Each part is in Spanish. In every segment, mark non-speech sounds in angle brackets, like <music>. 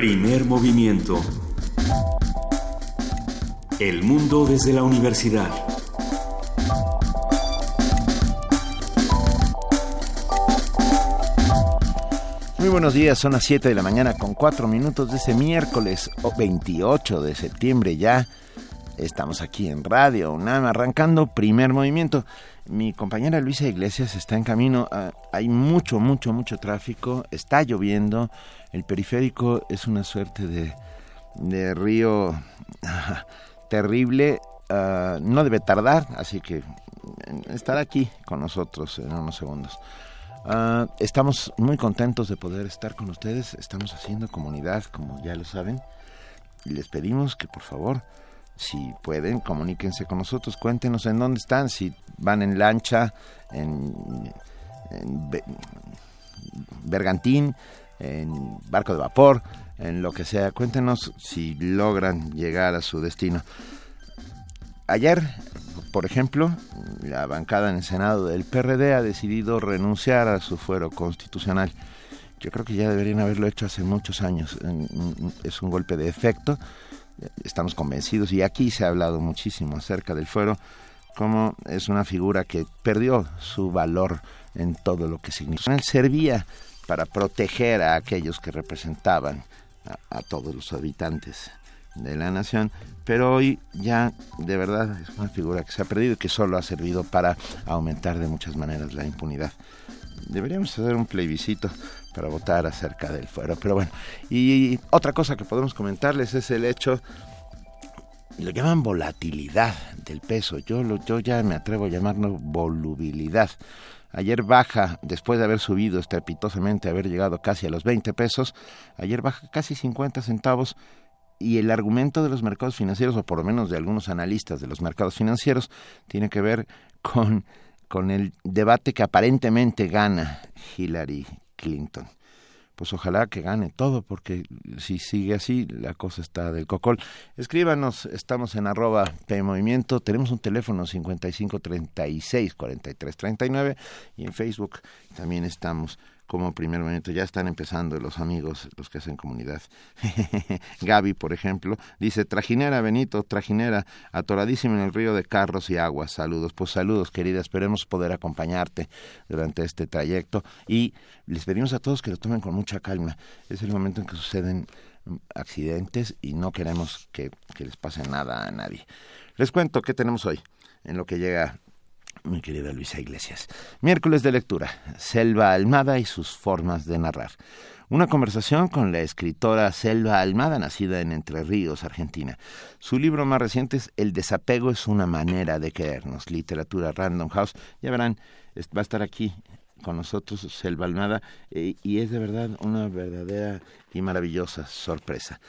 Primer movimiento. El mundo desde la universidad. Muy buenos días, son las 7 de la mañana con 4 minutos de ese miércoles 28 de septiembre ya. Estamos aquí en Radio UNAM arrancando primer movimiento. Mi compañera Luisa Iglesias está en camino. Ah, hay mucho, mucho, mucho tráfico. Está lloviendo. El periférico es una suerte de, río terrible. Ah, no debe tardar, así que estará aquí con nosotros en unos segundos. Ah, estamos muy contentos de poder estar con ustedes. Estamos haciendo comunidad, como ya lo saben. Les pedimos que por favor si pueden, comuníquense con nosotros, cuéntenos en dónde están, si van en lancha, en, bergantín, en barco de vapor, en lo que sea. Cuéntenos si logran llegar a su destino. Ayer, por ejemplo, la bancada en el Senado del PRD ha decidido renunciar a su fuero constitucional. Yo creo que ya deberían haberlo hecho hace muchos años. Es un golpe de efecto estamos convencidos, y aquí se ha hablado muchísimo acerca del fuero, como es una figura que perdió su valor en todo lo que significa. Servía para proteger a aquellos que representaban a, todos los habitantes de la nación, pero hoy ya de verdad es una figura que se ha perdido y que solo ha servido para aumentar de muchas maneras la impunidad. Deberíamos hacer un plebiscito para votar acerca del fuero. Pero bueno, y otra cosa que podemos comentarles es el hecho, lo llaman volatilidad del peso. Yo, lo, yo ya me atrevo a llamarlo volubilidad. Ayer baja, después de haber subido estrepitosamente, haber llegado casi a los 20 pesos, ayer baja casi 50 centavos y el argumento de los mercados financieros, o por lo menos de algunos analistas de los mercados financieros, tiene que ver con, con el debate que aparentemente gana Hillary Clinton. Pues ojalá que gane todo, porque si sigue así, la cosa está del cocol. Escríbanos, estamos en arroba PMovimiento, tenemos un teléfono 5536-4339 y en Facebook también estamos como primer momento. Ya están empezando los amigos, los que hacen comunidad. <laughs> Gaby, por ejemplo, dice, trajinera, Benito, trajinera, atoradísimo en el río de carros y aguas. Saludos, pues saludos, querida. Esperemos poder acompañarte durante este trayecto y les pedimos a todos que lo tomen con mucha calma. Es el momento en que suceden accidentes y no queremos que, que les pase nada a nadie. Les cuento qué tenemos hoy en lo que llega mi querida Luisa Iglesias. Miércoles de lectura, Selva Almada y sus formas de narrar. Una conversación con la escritora Selva Almada, nacida en Entre Ríos, Argentina. Su libro más reciente es El desapego es una manera de querernos, literatura Random House. Ya verán, va a estar aquí con nosotros Selva Almada eh, y es de verdad una verdadera y maravillosa sorpresa.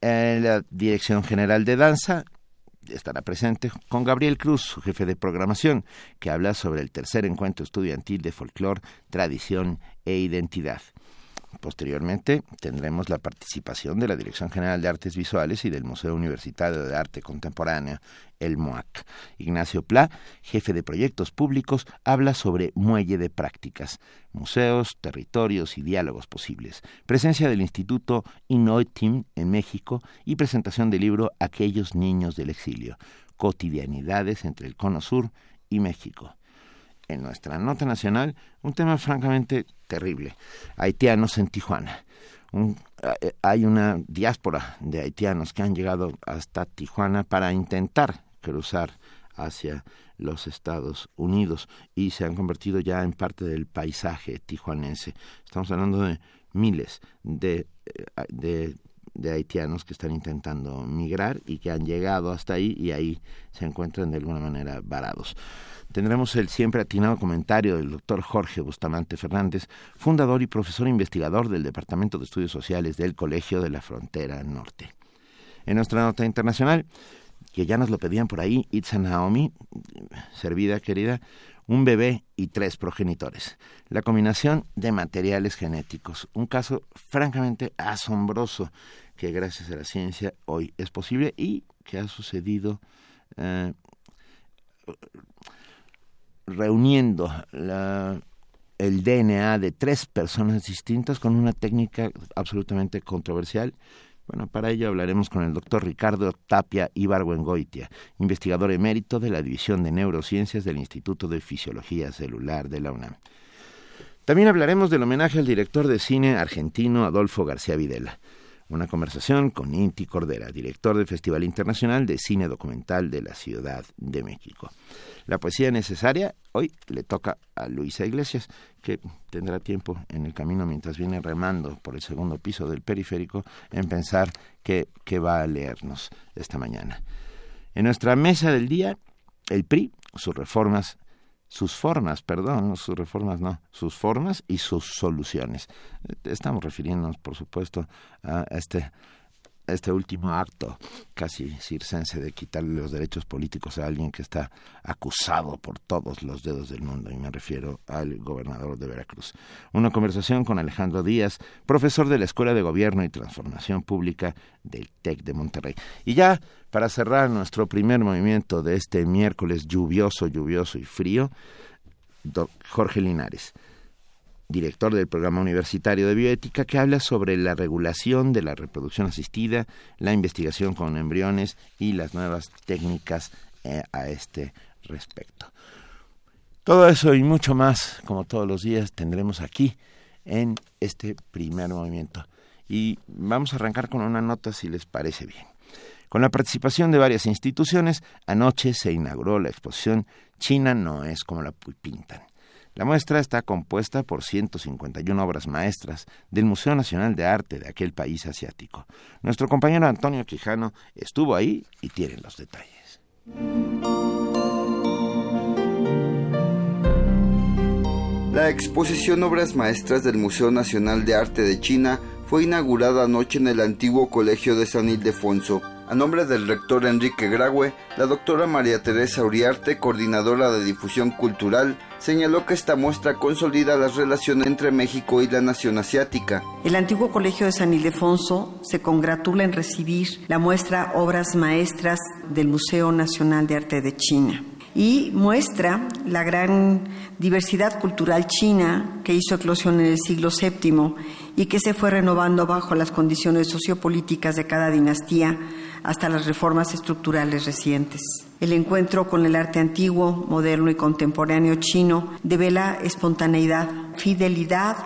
En la Dirección General de Danza, estará presente con Gabriel Cruz, su jefe de programación, que habla sobre el tercer encuentro estudiantil de folclore, tradición e identidad. Posteriormente tendremos la participación de la Dirección General de Artes Visuales y del Museo Universitario de Arte Contemporánea, el MOAC. Ignacio Pla, jefe de proyectos públicos, habla sobre muelle de prácticas, museos, territorios y diálogos posibles. Presencia del Instituto Innoitim en México y presentación del libro Aquellos niños del exilio, cotidianidades entre el Cono Sur y México en nuestra nota nacional un tema francamente terrible. Haitianos en Tijuana. Eh, hay una diáspora de haitianos que han llegado hasta Tijuana para intentar cruzar hacia los Estados Unidos y se han convertido ya en parte del paisaje tijuanense. Estamos hablando de miles de, eh, de, de haitianos que están intentando migrar y que han llegado hasta ahí y ahí se encuentran de alguna manera varados tendremos el siempre atinado comentario del doctor Jorge Bustamante Fernández, fundador y profesor investigador del Departamento de Estudios Sociales del Colegio de la Frontera Norte. En nuestra nota internacional, que ya nos lo pedían por ahí, Itza Naomi, servida querida, un bebé y tres progenitores. La combinación de materiales genéticos, un caso francamente asombroso que gracias a la ciencia hoy es posible y que ha sucedido eh, reuniendo el DNA de tres personas distintas con una técnica absolutamente controversial. Bueno, para ello hablaremos con el doctor Ricardo Tapia Ibargüengoitia, investigador emérito de la División de Neurociencias del Instituto de Fisiología Celular de la UNAM. También hablaremos del homenaje al director de cine argentino Adolfo García Videla. Una conversación con Inti Cordera, director del Festival Internacional de Cine Documental de la Ciudad de México. La poesía necesaria hoy le toca a Luisa Iglesias, que tendrá tiempo en el camino mientras viene remando por el segundo piso del periférico en pensar qué, qué va a leernos esta mañana. En nuestra mesa del día, el PRI, sus reformas sus formas, perdón, sus reformas no, sus formas y sus soluciones. Estamos refiriéndonos, por supuesto, a este este último acto casi circense de quitarle los derechos políticos a alguien que está acusado por todos los dedos del mundo, y me refiero al gobernador de Veracruz. Una conversación con Alejandro Díaz, profesor de la Escuela de Gobierno y Transformación Pública del TEC de Monterrey. Y ya, para cerrar nuestro primer movimiento de este miércoles lluvioso, lluvioso y frío, Jorge Linares director del programa universitario de bioética, que habla sobre la regulación de la reproducción asistida, la investigación con embriones y las nuevas técnicas eh, a este respecto. Todo eso y mucho más, como todos los días, tendremos aquí en este primer movimiento. Y vamos a arrancar con una nota si les parece bien. Con la participación de varias instituciones, anoche se inauguró la exposición China no es como la pintan la muestra está compuesta por 151 obras maestras del Museo Nacional de Arte de aquel país asiático. Nuestro compañero Antonio Quijano estuvo ahí y tiene los detalles. La exposición Obras Maestras del Museo Nacional de Arte de China fue inaugurada anoche en el antiguo Colegio de San Ildefonso a nombre del rector Enrique Graue, la doctora María Teresa Uriarte, coordinadora de difusión cultural, señaló que esta muestra consolida las relaciones entre México y la nación asiática. El antiguo Colegio de San Ildefonso se congratula en recibir la muestra Obras Maestras del Museo Nacional de Arte de China y muestra la gran diversidad cultural china que hizo eclosión en el siglo VII y que se fue renovando bajo las condiciones sociopolíticas de cada dinastía hasta las reformas estructurales recientes. El encuentro con el arte antiguo, moderno y contemporáneo chino devela espontaneidad, fidelidad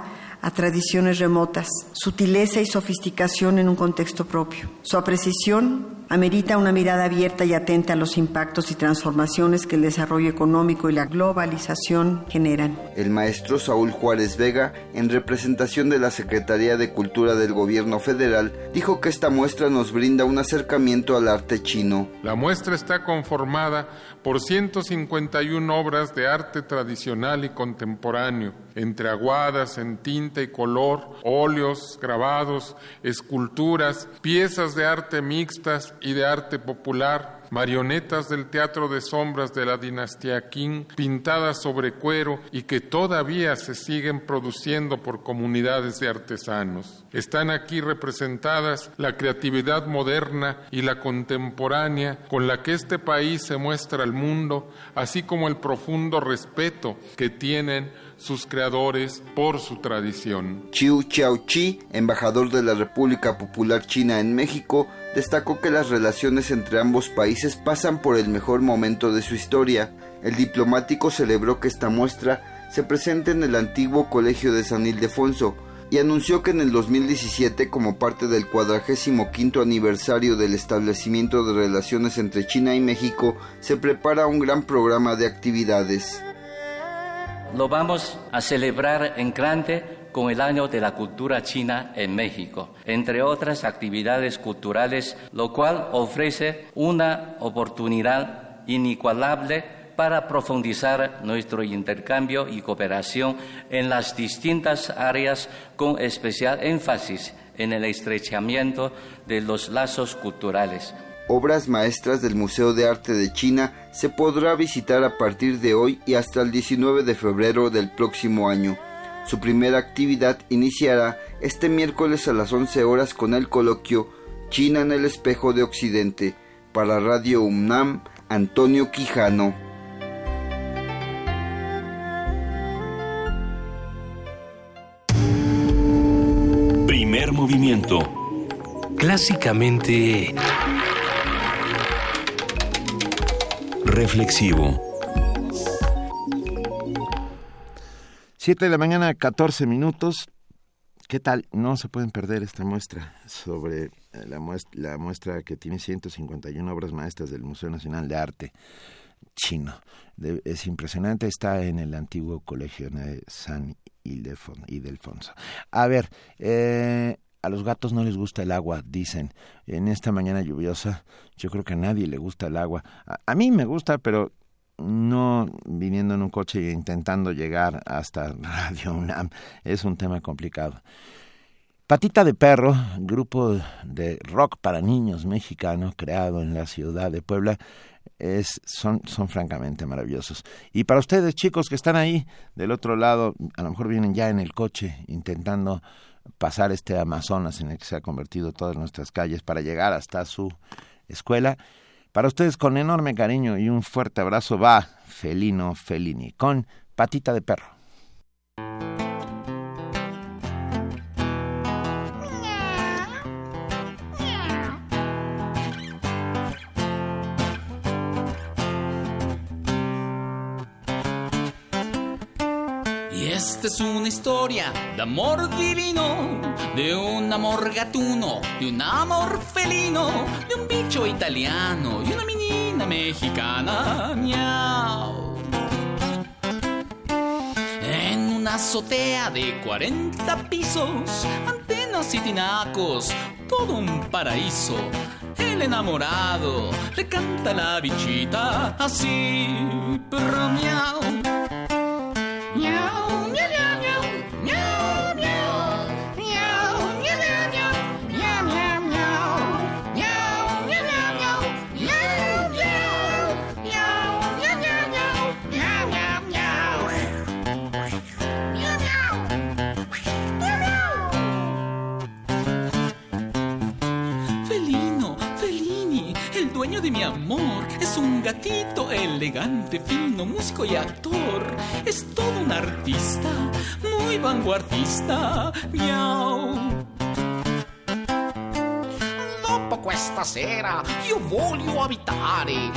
a tradiciones remotas, sutileza y sofisticación en un contexto propio. Su apreciación amerita una mirada abierta y atenta a los impactos y transformaciones que el desarrollo económico y la globalización generan. El maestro Saúl Juárez Vega, en representación de la Secretaría de Cultura del Gobierno Federal, dijo que esta muestra nos brinda un acercamiento al arte chino. La muestra está conformada por 151 obras de arte tradicional y contemporáneo, entre aguadas en tinta y color, óleos, grabados, esculturas, piezas de arte mixtas y de arte popular, marionetas del teatro de sombras de la dinastía Qing, pintadas sobre cuero y que todavía se siguen produciendo por comunidades de artesanos. Están aquí representadas la creatividad moderna y la contemporánea con la que este país se muestra al mundo, así como el profundo respeto que tienen sus creadores por su tradición. Chiu Chi, embajador de la República Popular China en México, destacó que las relaciones entre ambos países pasan por el mejor momento de su historia. El diplomático celebró que esta muestra se presente en el antiguo Colegio de San Ildefonso y anunció que en el 2017, como parte del 45 aniversario del establecimiento de relaciones entre China y México, se prepara un gran programa de actividades. Lo vamos a celebrar en grande con el Año de la Cultura China en México, entre otras actividades culturales, lo cual ofrece una oportunidad inigualable para profundizar nuestro intercambio y cooperación en las distintas áreas con especial énfasis en el estrechamiento de los lazos culturales obras maestras del Museo de Arte de China se podrá visitar a partir de hoy y hasta el 19 de febrero del próximo año. Su primera actividad iniciará este miércoles a las 11 horas con el coloquio China en el espejo de Occidente para Radio UNAM Antonio Quijano. Primer movimiento. Clásicamente... Reflexivo. Siete de la mañana, 14 minutos. ¿Qué tal? No se pueden perder esta muestra sobre eh, la muestra, la muestra que tiene 151 obras maestras del Museo Nacional de Arte chino. es impresionante, está en el antiguo colegio de San Ildefonso. A ver, eh, a los gatos no les gusta el agua, dicen. En esta mañana lluviosa, yo creo que a nadie le gusta el agua. a mí me gusta, pero no viniendo en un coche e intentando llegar hasta <laughs> Radio UNAM es un tema complicado. Patita de Perro, grupo de rock para niños mexicano creado en la ciudad de Puebla, es, son, son francamente maravillosos. Y para ustedes, chicos que están ahí del otro lado, a lo mejor vienen ya en el coche intentando pasar este Amazonas en el que se ha convertido todas nuestras calles para llegar hasta su escuela. Para ustedes con enorme cariño y un fuerte abrazo va Felino Felini con Patita de Perro. Esta es una historia de amor divino, de un amor gatuno, de un amor felino, de un bicho italiano y una menina mexicana. Miau. En una azotea de 40 pisos, antenas y tinacos, todo un paraíso. El enamorado le canta la bichita así, pero. Miau. Es un gatito elegante, fino, músico y actor. Es todo un artista, muy vanguardista. Miau. Dopo questa sera io voglio abitare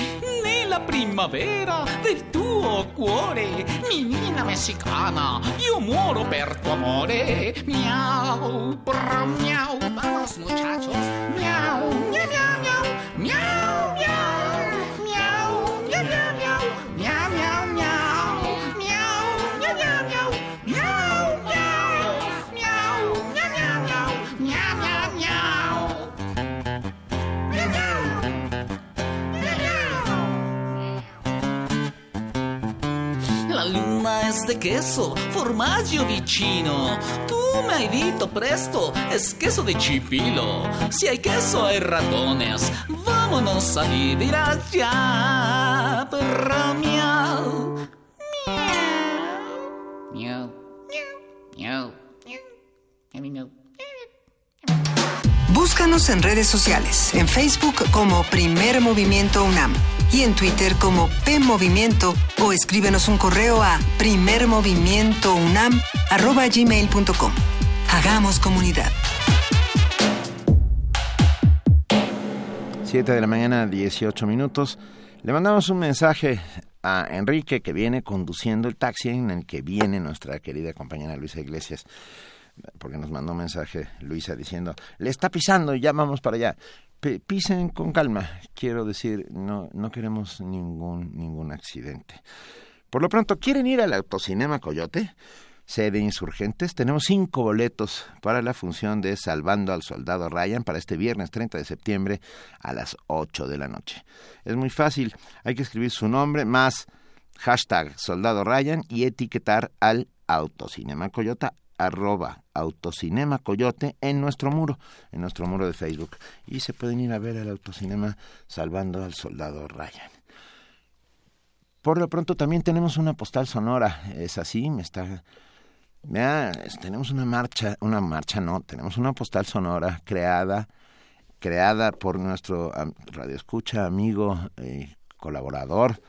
nella primavera del tuo cuore. Menina messicana, io muoro per tu amore. Miau, brr, miau. Vamos muchachos. Miau, miau, miau. Miau, miau, miau, de queso, formaggio vicino. Tu mi hai detto presto, es queso de chifilo. Si hay queso hay ratones, vámonos a vivir allá. Perra miau. Miau. Miau. Miau. Miau. Búscanos en redes sociales, en Facebook como Primer Movimiento UNAM y en Twitter como P Movimiento o escríbenos un correo a primermovimientounam@gmail.com. Hagamos comunidad. 7 de la mañana, 18 minutos. Le mandamos un mensaje a Enrique que viene conduciendo el taxi en el que viene nuestra querida compañera Luisa Iglesias porque nos mandó un mensaje Luisa diciendo, le está pisando y ya vamos para allá. pisen con calma, quiero decir, no, no queremos ningún, ningún accidente. Por lo pronto, ¿quieren ir al Autocinema Coyote? Sede Insurgentes, tenemos cinco boletos para la función de Salvando al Soldado Ryan para este viernes 30 de septiembre a las 8 de la noche. Es muy fácil, hay que escribir su nombre más hashtag Soldado Ryan y etiquetar al Autocinema Coyote arroba autocinema coyote en nuestro muro, en nuestro muro de Facebook. Y se pueden ir a ver el autocinema salvando al soldado Ryan. Por lo pronto también tenemos una postal sonora, es así, me está... tenemos una marcha, una marcha no, tenemos una postal sonora creada, creada por nuestro radioescucha, amigo, y colaborador,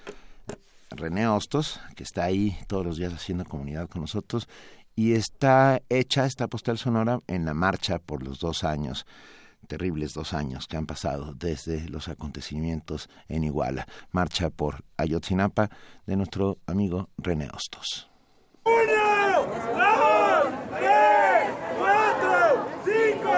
René Hostos, que está ahí todos los días haciendo comunidad con nosotros y está hecha esta postal sonora en la marcha por los dos años terribles dos años que han pasado desde los acontecimientos en Iguala. Marcha por Ayotzinapa de nuestro amigo René Hostos. ¡Uno, dos, tres, cuatro, cinco,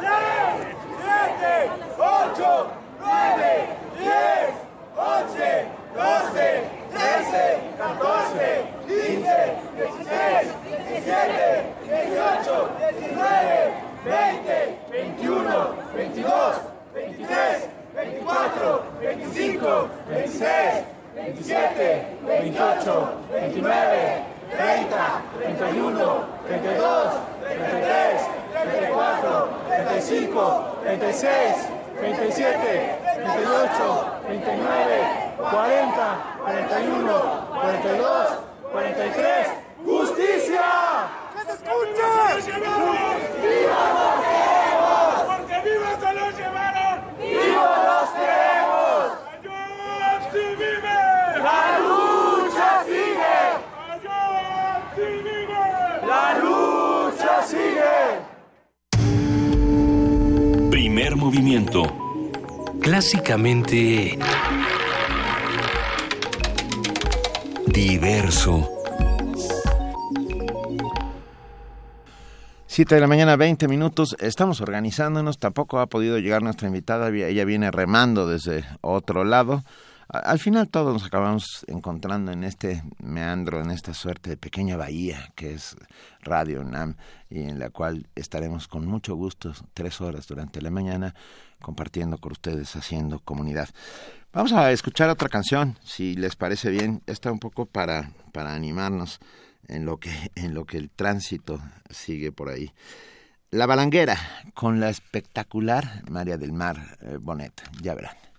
seis, siete, ocho, nueve, diez, once, doce, trece, catorce, quince, dieciséis, diecisiete, dieciocho, diecinueve, veinte, veintiuno, veintidós, veintitrés, veinticuatro, veinticinco, veintiséis, veintisiete, veintiocho, veintinueve, treinta, treinta y uno, treinta y dos, treinta y tres, treinta y cuatro, treinta y cinco, treinta y seis, treinta y siete, treinta y ocho, treinta y nueve, cuarenta, cuarenta y uno, cuarenta y dos, cuarenta y tres. ¡Justicia! ¡Que se escuche! ¡Viva los! ¡Porque viva se los llevaron! ¡Viva los queremos! ¡Ayúdate, vive! ¡La lucha sigue! ¡Ayúdate, vive! ¡La lucha sigue! Primer movimiento. Clásicamente diverso. Siete de la mañana, 20 minutos. Estamos organizándonos. Tampoco ha podido llegar nuestra invitada. Ella viene remando desde otro lado. Al final todos nos acabamos encontrando en este meandro, en esta suerte de pequeña bahía que es Radio UNAM y en la cual estaremos con mucho gusto tres horas durante la mañana compartiendo con ustedes, haciendo comunidad. Vamos a escuchar otra canción, si les parece bien. Está un poco para, para animarnos en lo que <laughs> en lo que el tránsito sigue por ahí. La balanguera con la espectacular María del Mar eh, Bonet, ya verán.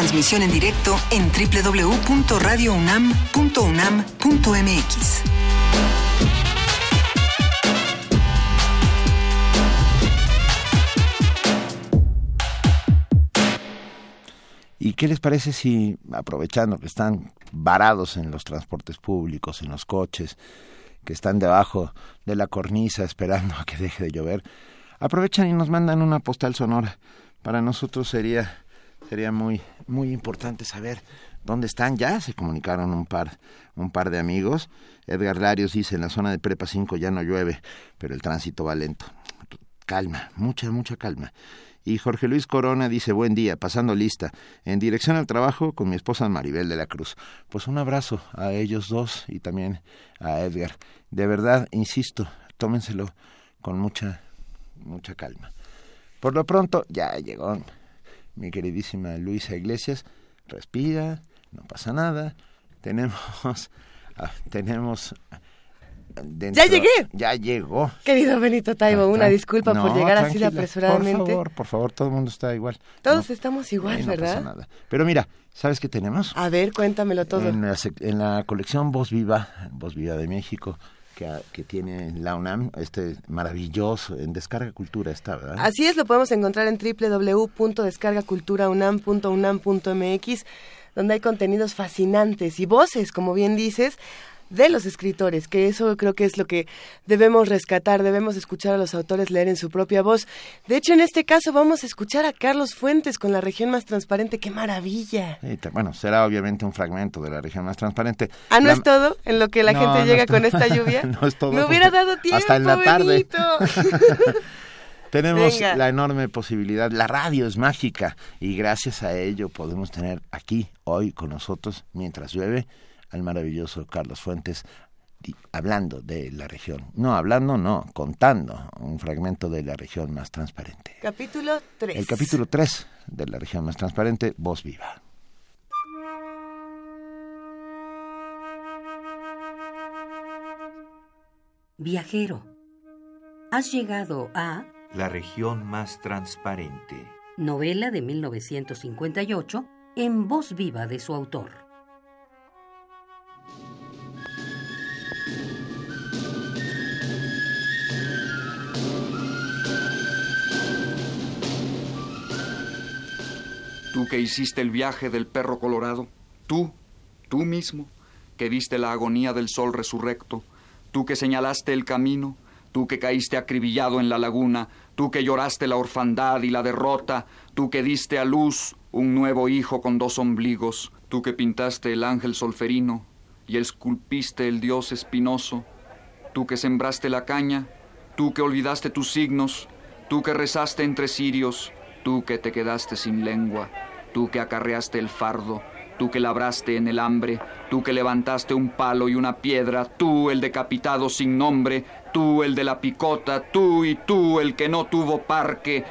Transmisión en directo en www.radiounam.unam.mx. ¿Y qué les parece si, aprovechando que están varados en los transportes públicos, en los coches, que están debajo de la cornisa esperando a que deje de llover, aprovechan y nos mandan una postal sonora? Para nosotros sería sería muy muy importante saber dónde están ya. Se comunicaron un par un par de amigos. Edgar Larios dice en la zona de Prepa 5 ya no llueve, pero el tránsito va lento. Calma, mucha mucha calma. Y Jorge Luis Corona dice, buen día, pasando lista, en dirección al trabajo con mi esposa Maribel de la Cruz. Pues un abrazo a ellos dos y también a Edgar. De verdad, insisto, tómenselo con mucha, mucha calma. Por lo pronto, ya llegó mi queridísima Luisa Iglesias. Respira, no pasa nada. Tenemos, tenemos... dentro- ¡Ya llegué! Ya llegó. Querido Benito Taibo, una disculpa por llegar así apresuradamente. Por favor, por favor, todo el mundo está igual. Todos estamos igual, no ¿verdad? pasa nada. Pero mira, ¿sabes qué tenemos? A ver, cuéntamelo todo. En la, en la colección Voz Viva, Voz Viva de México, que, tiene la UNAM, este maravilloso, en Descarga Cultura está, ¿verdad? Así es, lo podemos encontrar en www.descargaculturaunam.unam.mx, donde hay contenidos fascinantes y voces, como bien dices, de los escritores, que eso creo que es lo que debemos rescatar, debemos escuchar a los autores leer en su propia voz. De hecho, en este caso vamos a escuchar a Carlos Fuentes con la región más transparente, qué maravilla. Y te- bueno, será obviamente un fragmento de la región más transparente. Ah, ¿no La- es todo en lo que la No, gente no llega con esta lluvia? <laughs> No es todo, Me hubiera dado tiempo, hasta en la tarde. <laughs> Tenemos Venga. la enorme posibilidad, la radio es mágica y gracias a ello podemos tener aquí hoy con nosotros, mientras llueve, al maravilloso Carlos Fuentes hablando de la región. No, hablando, no, contando un fragmento de la región más transparente. Capítulo 3. El capítulo 3 de la región más transparente, Voz Viva. Viajero, has llegado a La región más transparente. novela de 1958 en voz viva de su autor. Tú que hiciste el viaje del perro colorado, tú, tú mismo, que viste la agonía del sol resurrecto, tú que señalaste el camino, tú que caíste acribillado en la laguna, tú que lloraste la orfandad y la derrota, tú que diste a luz un nuevo hijo con dos ombligos, tú que pintaste el ángel solferino y esculpiste el dios espinoso, tú que sembraste la caña, tú que olvidaste tus signos, tú que rezaste entre cirios, tú que te quedaste sin lengua, tú que acarreaste el fardo, tú que labraste en el hambre, tú que levantaste un palo y una piedra, tú el decapitado sin nombre, tú el de la picota, tú y tú el que no tuvo parque,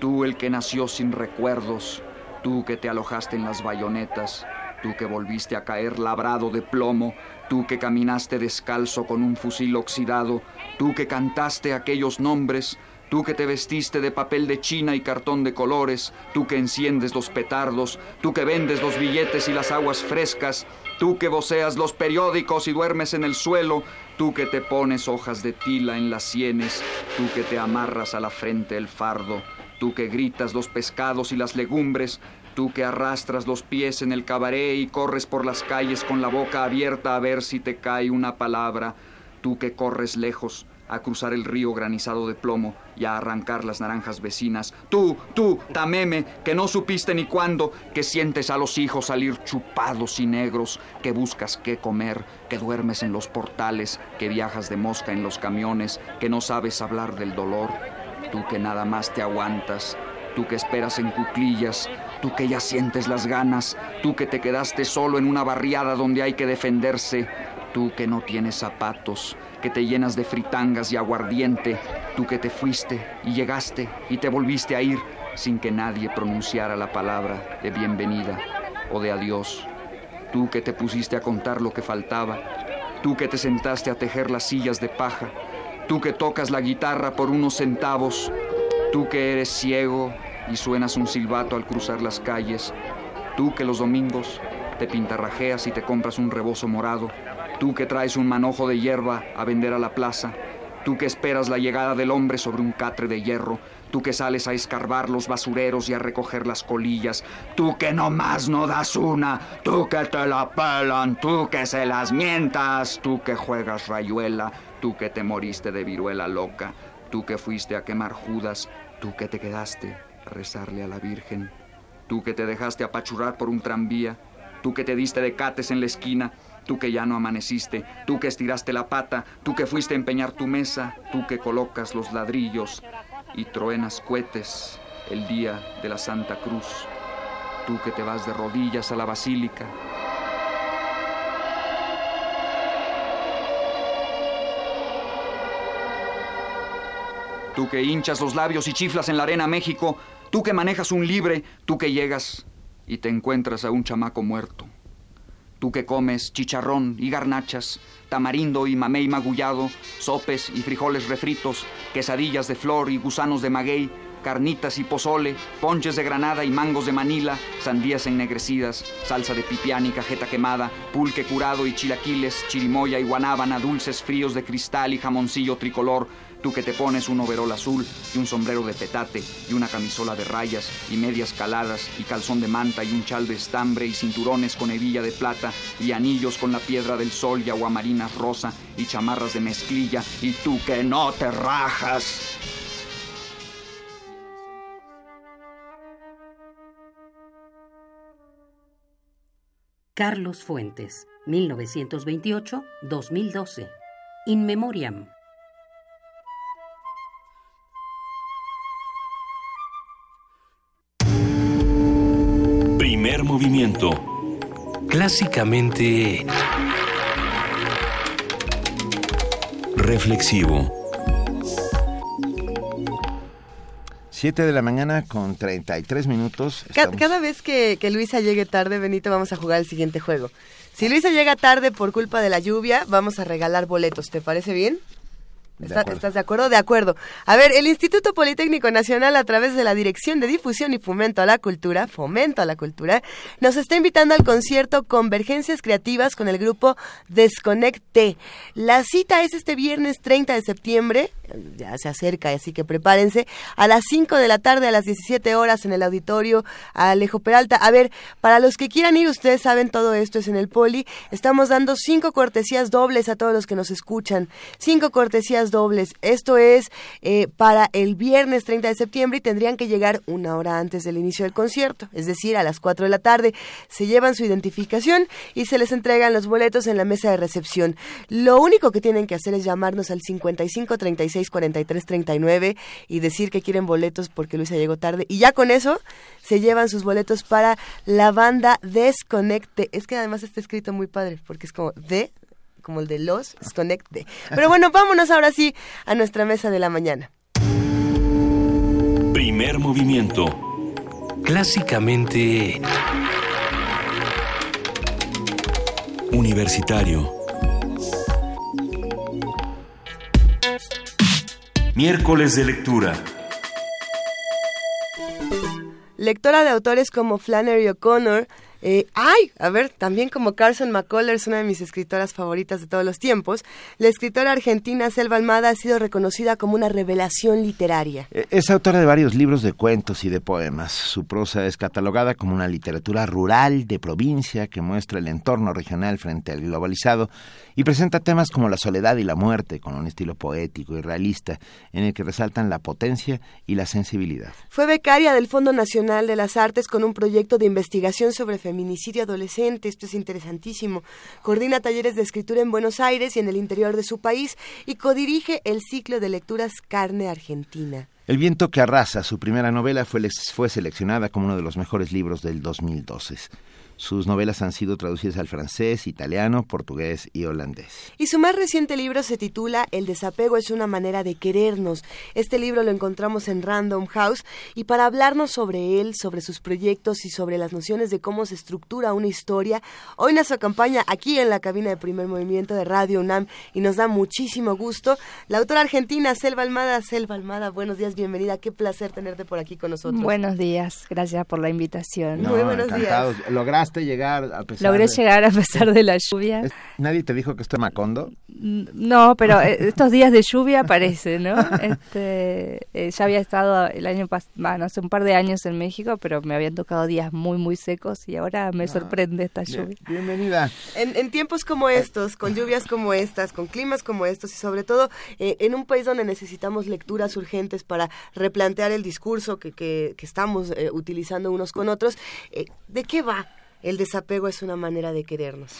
tú el que nació sin recuerdos, tú que te alojaste en las bayonetas, tú que volviste a caer labrado de plomo, tú que caminaste descalzo con un fusil oxidado, tú que cantaste aquellos nombres, tú que te vestiste de papel de china y cartón de colores, tú que enciendes los petardos, tú que vendes los billetes y las aguas frescas, tú que voceas los periódicos y duermes en el suelo, tú que te pones hojas de tila en las sienes, tú que te amarras a la frente el fardo, tú que gritas los pescados y las legumbres, tú que arrastras los pies en el cabaret y corres por las calles con la boca abierta a ver si te cae una palabra, tú que corres lejos a cruzar el río granizado de plomo y a arrancar las naranjas vecinas. Tú, tú, Tameme, que no supiste ni cuándo, que sientes a los hijos salir chupados y negros, que buscas qué comer, que duermes en los portales, que viajas de mosca en los camiones, que no sabes hablar del dolor. Tú que nada más te aguantas, tú que esperas en cuclillas, tú que ya sientes las ganas, tú que te quedaste solo en una barriada donde hay que defenderse, tú que no tienes zapatos, que te llenas de fritangas y aguardiente, tú que te fuiste y llegaste y te volviste a ir sin que nadie pronunciara la palabra de bienvenida o de adiós, tú que te pusiste a contar lo que faltaba, tú que te sentaste a tejer las sillas de paja, tú que tocas la guitarra por unos centavos, tú que eres ciego y suenas un silbato al cruzar las calles, tú que los domingos te pintarrajeas y te compras un rebozo morado, tú que traes un manojo de hierba a vender a la plaza, tú que esperas la llegada del hombre sobre un catre de hierro, tú que sales a escarbar los basureros y a recoger las colillas, tú que nomás no das una, tú que te la pelan, tú que se las mientas, tú que juegas rayuela, tú que te moriste de viruela loca, tú que fuiste a quemar Judas, tú que te quedaste a rezarle a la Virgen, tú que te dejaste apachurrar por un tranvía, tú que te diste de cates en la esquina, tú que ya no amaneciste, tú que estiraste la pata, tú que fuiste a empeñar tu mesa, tú que colocas los ladrillos y truenas cohetes el día de la Santa Cruz, tú que te vas de rodillas a la basílica. Tú que hinchas los labios y chiflas en la arena México, tú que manejas un libre, tú que llegas y te encuentras a un chamaco muerto. Tú que comes chicharrón y garnachas, tamarindo y mamey magullado, sopes y frijoles refritos, quesadillas de flor y gusanos de maguey, carnitas y pozole, ponches de granada y mangos de Manila, sandías ennegrecidas, salsa de pipián y cajeta quemada, pulque curado y chilaquiles, chirimoya y guanábana, dulces fríos de cristal y jamoncillo tricolor, Tú que te pones un overol azul y un sombrero de petate y una camisola de rayas y medias caladas y calzón de manta y un chal de estambre y cinturones con hebilla de plata y anillos con la piedra del sol y aguamarinas rosa y chamarras de mezclilla y tú que no te rajas. Carlos Fuentes, 1928-2012. In Memoriam. Primer movimiento. Clásicamente... Reflexivo. 7 de la mañana con 33 minutos. Ca- Cada vez que, que Luisa llegue tarde, Benito, vamos a jugar el siguiente juego. Si Luisa llega tarde por culpa de la lluvia, vamos a regalar boletos. ¿Te parece bien? De ¿Está- acuerdo. ¿Estás de acuerdo? De acuerdo. A ver, el Instituto Politécnico Nacional, a través de la Dirección de Difusión y Fomento a la Cultura, Fomento a la Cultura, nos está invitando al concierto Convergencias Creativas con el grupo Desconecte. La cita es este viernes 30 de septiembre, ya se acerca, así que prepárense, a las 5 de la tarde, a las 17 horas en el auditorio Alejo Peralta. A ver, para los que quieran ir, ustedes saben todo esto es en el Poli. Estamos dando cinco cortesías dobles a todos los que nos escuchan. Cinco cortesías dobles. Esto es eh, para el viernes 30 de septiembre y tendrían que llegar una hora antes del inicio del concierto, es decir, a las 4 de la tarde. Se llevan su identificación y se les entregan los boletos en la mesa de recepción. Lo único que tienen que hacer es llamarnos al 55 36 364339 y decir que quieren boletos porque Luisa llegó tarde. Y ya con eso se llevan sus boletos para la banda Desconecte. Es que además está escrito muy padre porque es como de, como el de los, Desconecte. Pero bueno, vámonos ahora sí a nuestra mesa de la mañana. Primer movimiento. Clásicamente... Universitario. Miércoles de lectura. Lectora de autores como Flannery O'Connor, eh, ay, a ver, también como Carson McCullers, una de mis escritoras favoritas de todos los tiempos, la escritora argentina Selva Almada ha sido reconocida como una revelación literaria. Eh, Es autora de varios libros de cuentos y de poemas. Su prosa es catalogada como una literatura rural de provincia que muestra el entorno regional frente al globalizado y presenta temas como la soledad y la muerte con un estilo poético y realista en el que resaltan la potencia y la sensibilidad. Fue becaria del Fondo Nacional de las Artes con un proyecto de investigación sobre feminicidio adolescente. Esto es interesantísimo. Coordina talleres de escritura en Buenos Aires y en el interior de su país y codirige el ciclo de lecturas Carne Argentina. El viento que arrasa, su primera novela, fue, fue seleccionada como uno de los mejores libros del 2012. Sus novelas han sido traducidas al francés, italiano, portugués y holandés. Y su más reciente libro se titula El desapego es una manera de querernos. Este libro lo encontramos en Random House y para hablarnos sobre él, sobre sus proyectos y sobre las nociones de cómo se estructura una historia, hoy nos acompaña aquí en la cabina de primer movimiento de Radio UNAM y nos da muchísimo gusto la autora argentina Selva Almada. Selva Almada, buenos días, bienvenida. Qué placer tenerte por aquí con nosotros. Buenos días, gracias por la invitación. No, Muy buenos encantados. días. Lograste llegar a pesar Logré de- llegar a pesar de la lluvia. ¿Nadie te dijo que esto es Macondo? No, pero eh, estos días de lluvia parece, ¿no? <laughs> Este, eh, ya había estado el año pasado, hace un par de años en México, pero me habían tocado días muy, muy secos y ahora me sorprende esta lluvia. Bienvenida. En, en tiempos como estos, con lluvias como estas, con climas como estos y sobre todo eh, en un país donde necesitamos lecturas urgentes para replantear el discurso que, que, que estamos eh, utilizando unos con otros, eh, ¿de qué va? El desapego es una manera de querernos.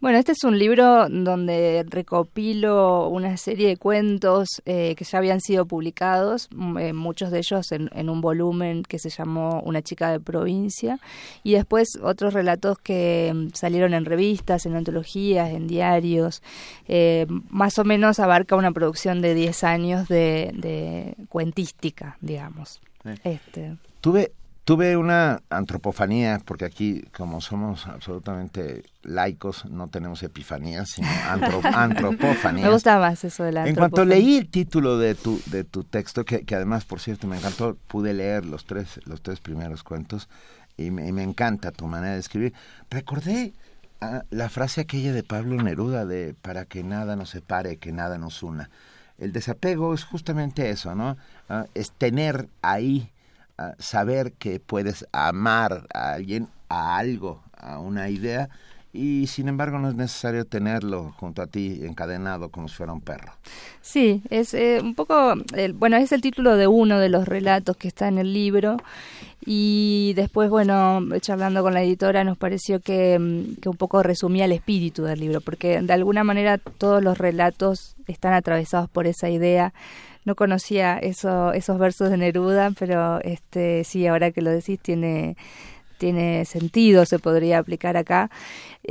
Bueno, este es un libro donde recopilo una serie de cuentos eh, que ya habían sido publicados, mm, eh, muchos de ellos en, en un volumen que se llamó Una chica de provincia, y después otros relatos que mm, salieron en revistas, en antologías, en diarios. Eh, más o menos abarca una producción de 10 años de, de cuentística, digamos. Este, Tuve, tuve una antropofanía, porque aquí, como somos absolutamente laicos, no tenemos epifanías, sino antro- <laughs> antropofanías. me gusta más eso de la En cuanto leí el título de tu, de tu texto, que, que además, por cierto, me encantó, pude leer los tres, los tres primeros cuentos y me, y me encanta tu manera de escribir, recordé ah, la frase aquella de Pablo Neruda de para que nada nos separe, que nada nos una. El desapego es justamente eso, ¿no? Ah, es tener ahí, ah, saber que puedes amar a alguien, a algo, a una idea, y sin embargo no es necesario tenerlo junto a ti encadenado como si fuera un perro. Sí, es eh, un poco, el- bueno, es el título de uno de los relatos que está en el libro y después, bueno, charlando con la editora nos pareció que, mm, que un poco resumía el espíritu del libro, porque de alguna manera todos los relatos están atravesados por esa idea. No conocía eso, esos versos de Neruda, pero este sí, ahora que lo decís tiene tiene sentido, se podría aplicar acá.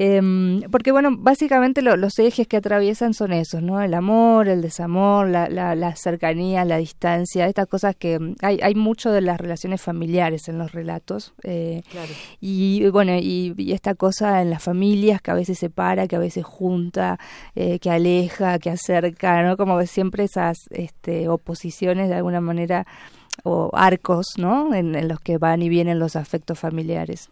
Em, porque, bueno, básicamente lo- los ejes que atraviesan son esos, ¿no? El amor, el desamor, la, la, la cercanía, la distancia, estas cosas que mm, hay, hay mucho de las relaciones familiares en los relatos. eh, Claro. y bueno, y, y esta cosa en las familias que a veces separa, que a veces junta, eh, que aleja, que acerca, ¿no? Como siempre esas este, oposiciones de alguna manera o arcos, ¿no? En, en los que van y vienen los afectos familiares.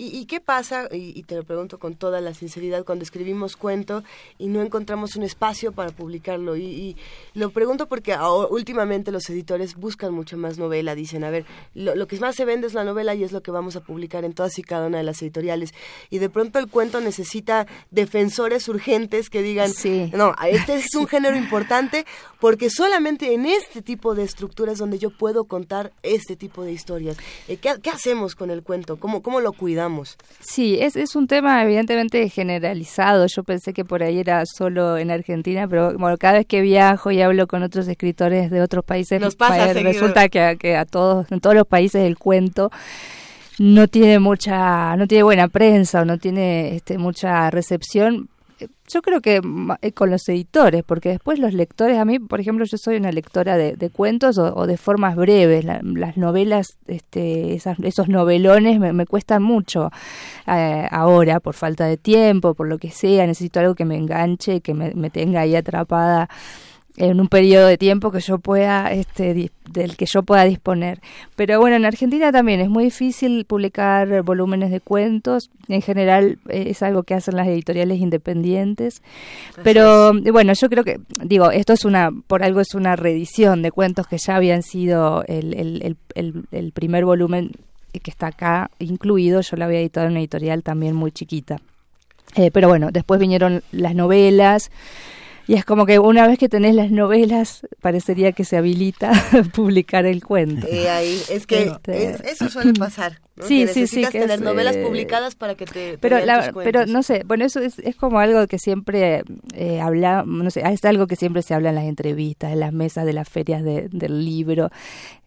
¿Y, y qué pasa, y, y te lo pregunto con toda la sinceridad, cuando escribimos cuento y no encontramos un espacio para publicarlo? Y, y lo pregunto porque ahora- últimamente los editores buscan mucho más novela, dicen, a ver, lo, lo que más se vende es la novela y es lo que vamos a publicar en todas y cada una de las editoriales. Y de pronto el cuento necesita defensores urgentes que digan, no, este es un género importante porque solamente en este tipo de estructuras donde yo puedo contar este tipo de historias. Eh, ¿qué, qué hacemos con el cuento? ¿Cómo, cómo lo cuidamos? Sí, es, es un tema evidentemente generalizado. Yo pensé que por ahí era solo en Argentina, pero bueno, cada vez que viajo y hablo con otros escritores de otros países, Nos pasa resulta que, a- que a todos, en todos los países el cuento no tiene mucha, no tiene buena prensa o no tiene este, mucha recepción. Yo creo que eh, con los editores, porque después los lectores, a mí, por ejemplo, yo soy una lectora de, de cuentos o, de formas breves. La- las novelas, este, esas- esos novelones me, cuestan mucho eh, ahora por falta de tiempo, por lo que sea. Necesito algo que me enganche que me tenga ahí atrapada en un periodo de tiempo que yo pueda este del que yo pueda disponer. Pero bueno en Argentina también es muy difícil publicar volúmenes de cuentos. En general eh, es algo que hacen las editoriales independientes. Pero bueno yo creo que digo esto es una por algo es una reedición de cuentos que ya habían sido el, el, el, el- el primer volumen que está acá incluido. Yo lo había editado en una editorial también muy chiquita. Eh, pero bueno, después vinieron las novelas y es como que una vez que tenés las novelas parecería que se habilita <laughs> publicar el cuento. Eh, ahí, es que Este- es- eso suele pasar. ¿no? Sí, Que sí, sí, que tener es, novelas eh, publicadas para que te. Pero, la- tus pero no sé, bueno, eso es, es como algo que siempre eh, habla, no sé, es algo que siempre se habla en las entrevistas, en las mesas de las ferias de- del libro,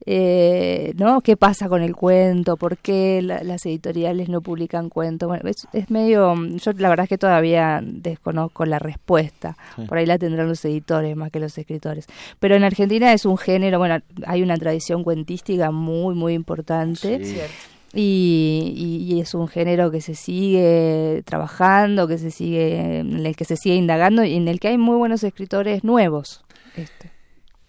eh, ¿no? ¿Qué pasa con el cuento? ¿Por qué la- las editoriales no publican cuentos? Bueno, es, es medio, yo la verdad es que todavía desconozco la respuesta, Sí. por ahí la tendrán los editores más que los escritores. Pero en Argentina es un género, bueno, hay una tradición cuentística muy, muy importante. Sí. Cierto. Y, y- y es un género que se sigue trabajando, que se sigue, en el que se sigue indagando y en el que hay muy buenos escritores nuevos. Este.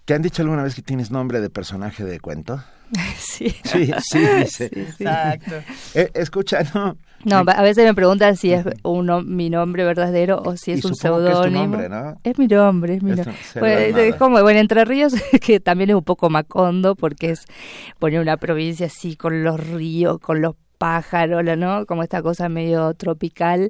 ¿Te han dicho alguna vez que tienes nombre de personaje de cuento? <laughs> Sí. Sí, sí, dice. Sí, sí. Exacto. Eh, escucha, no. No, a veces me preguntan si es un, mi nombre verdadero o si Y es un es seudónimo. nombre, ¿no? Es mi nombre, es mi Es nombre. Bueno, Selva es como, bueno, Entre Ríos, <laughs> que también es un poco macondo, porque es poner una provincia así con los ríos, con los pájaros, la- ¿no? Como esta cosa medio tropical.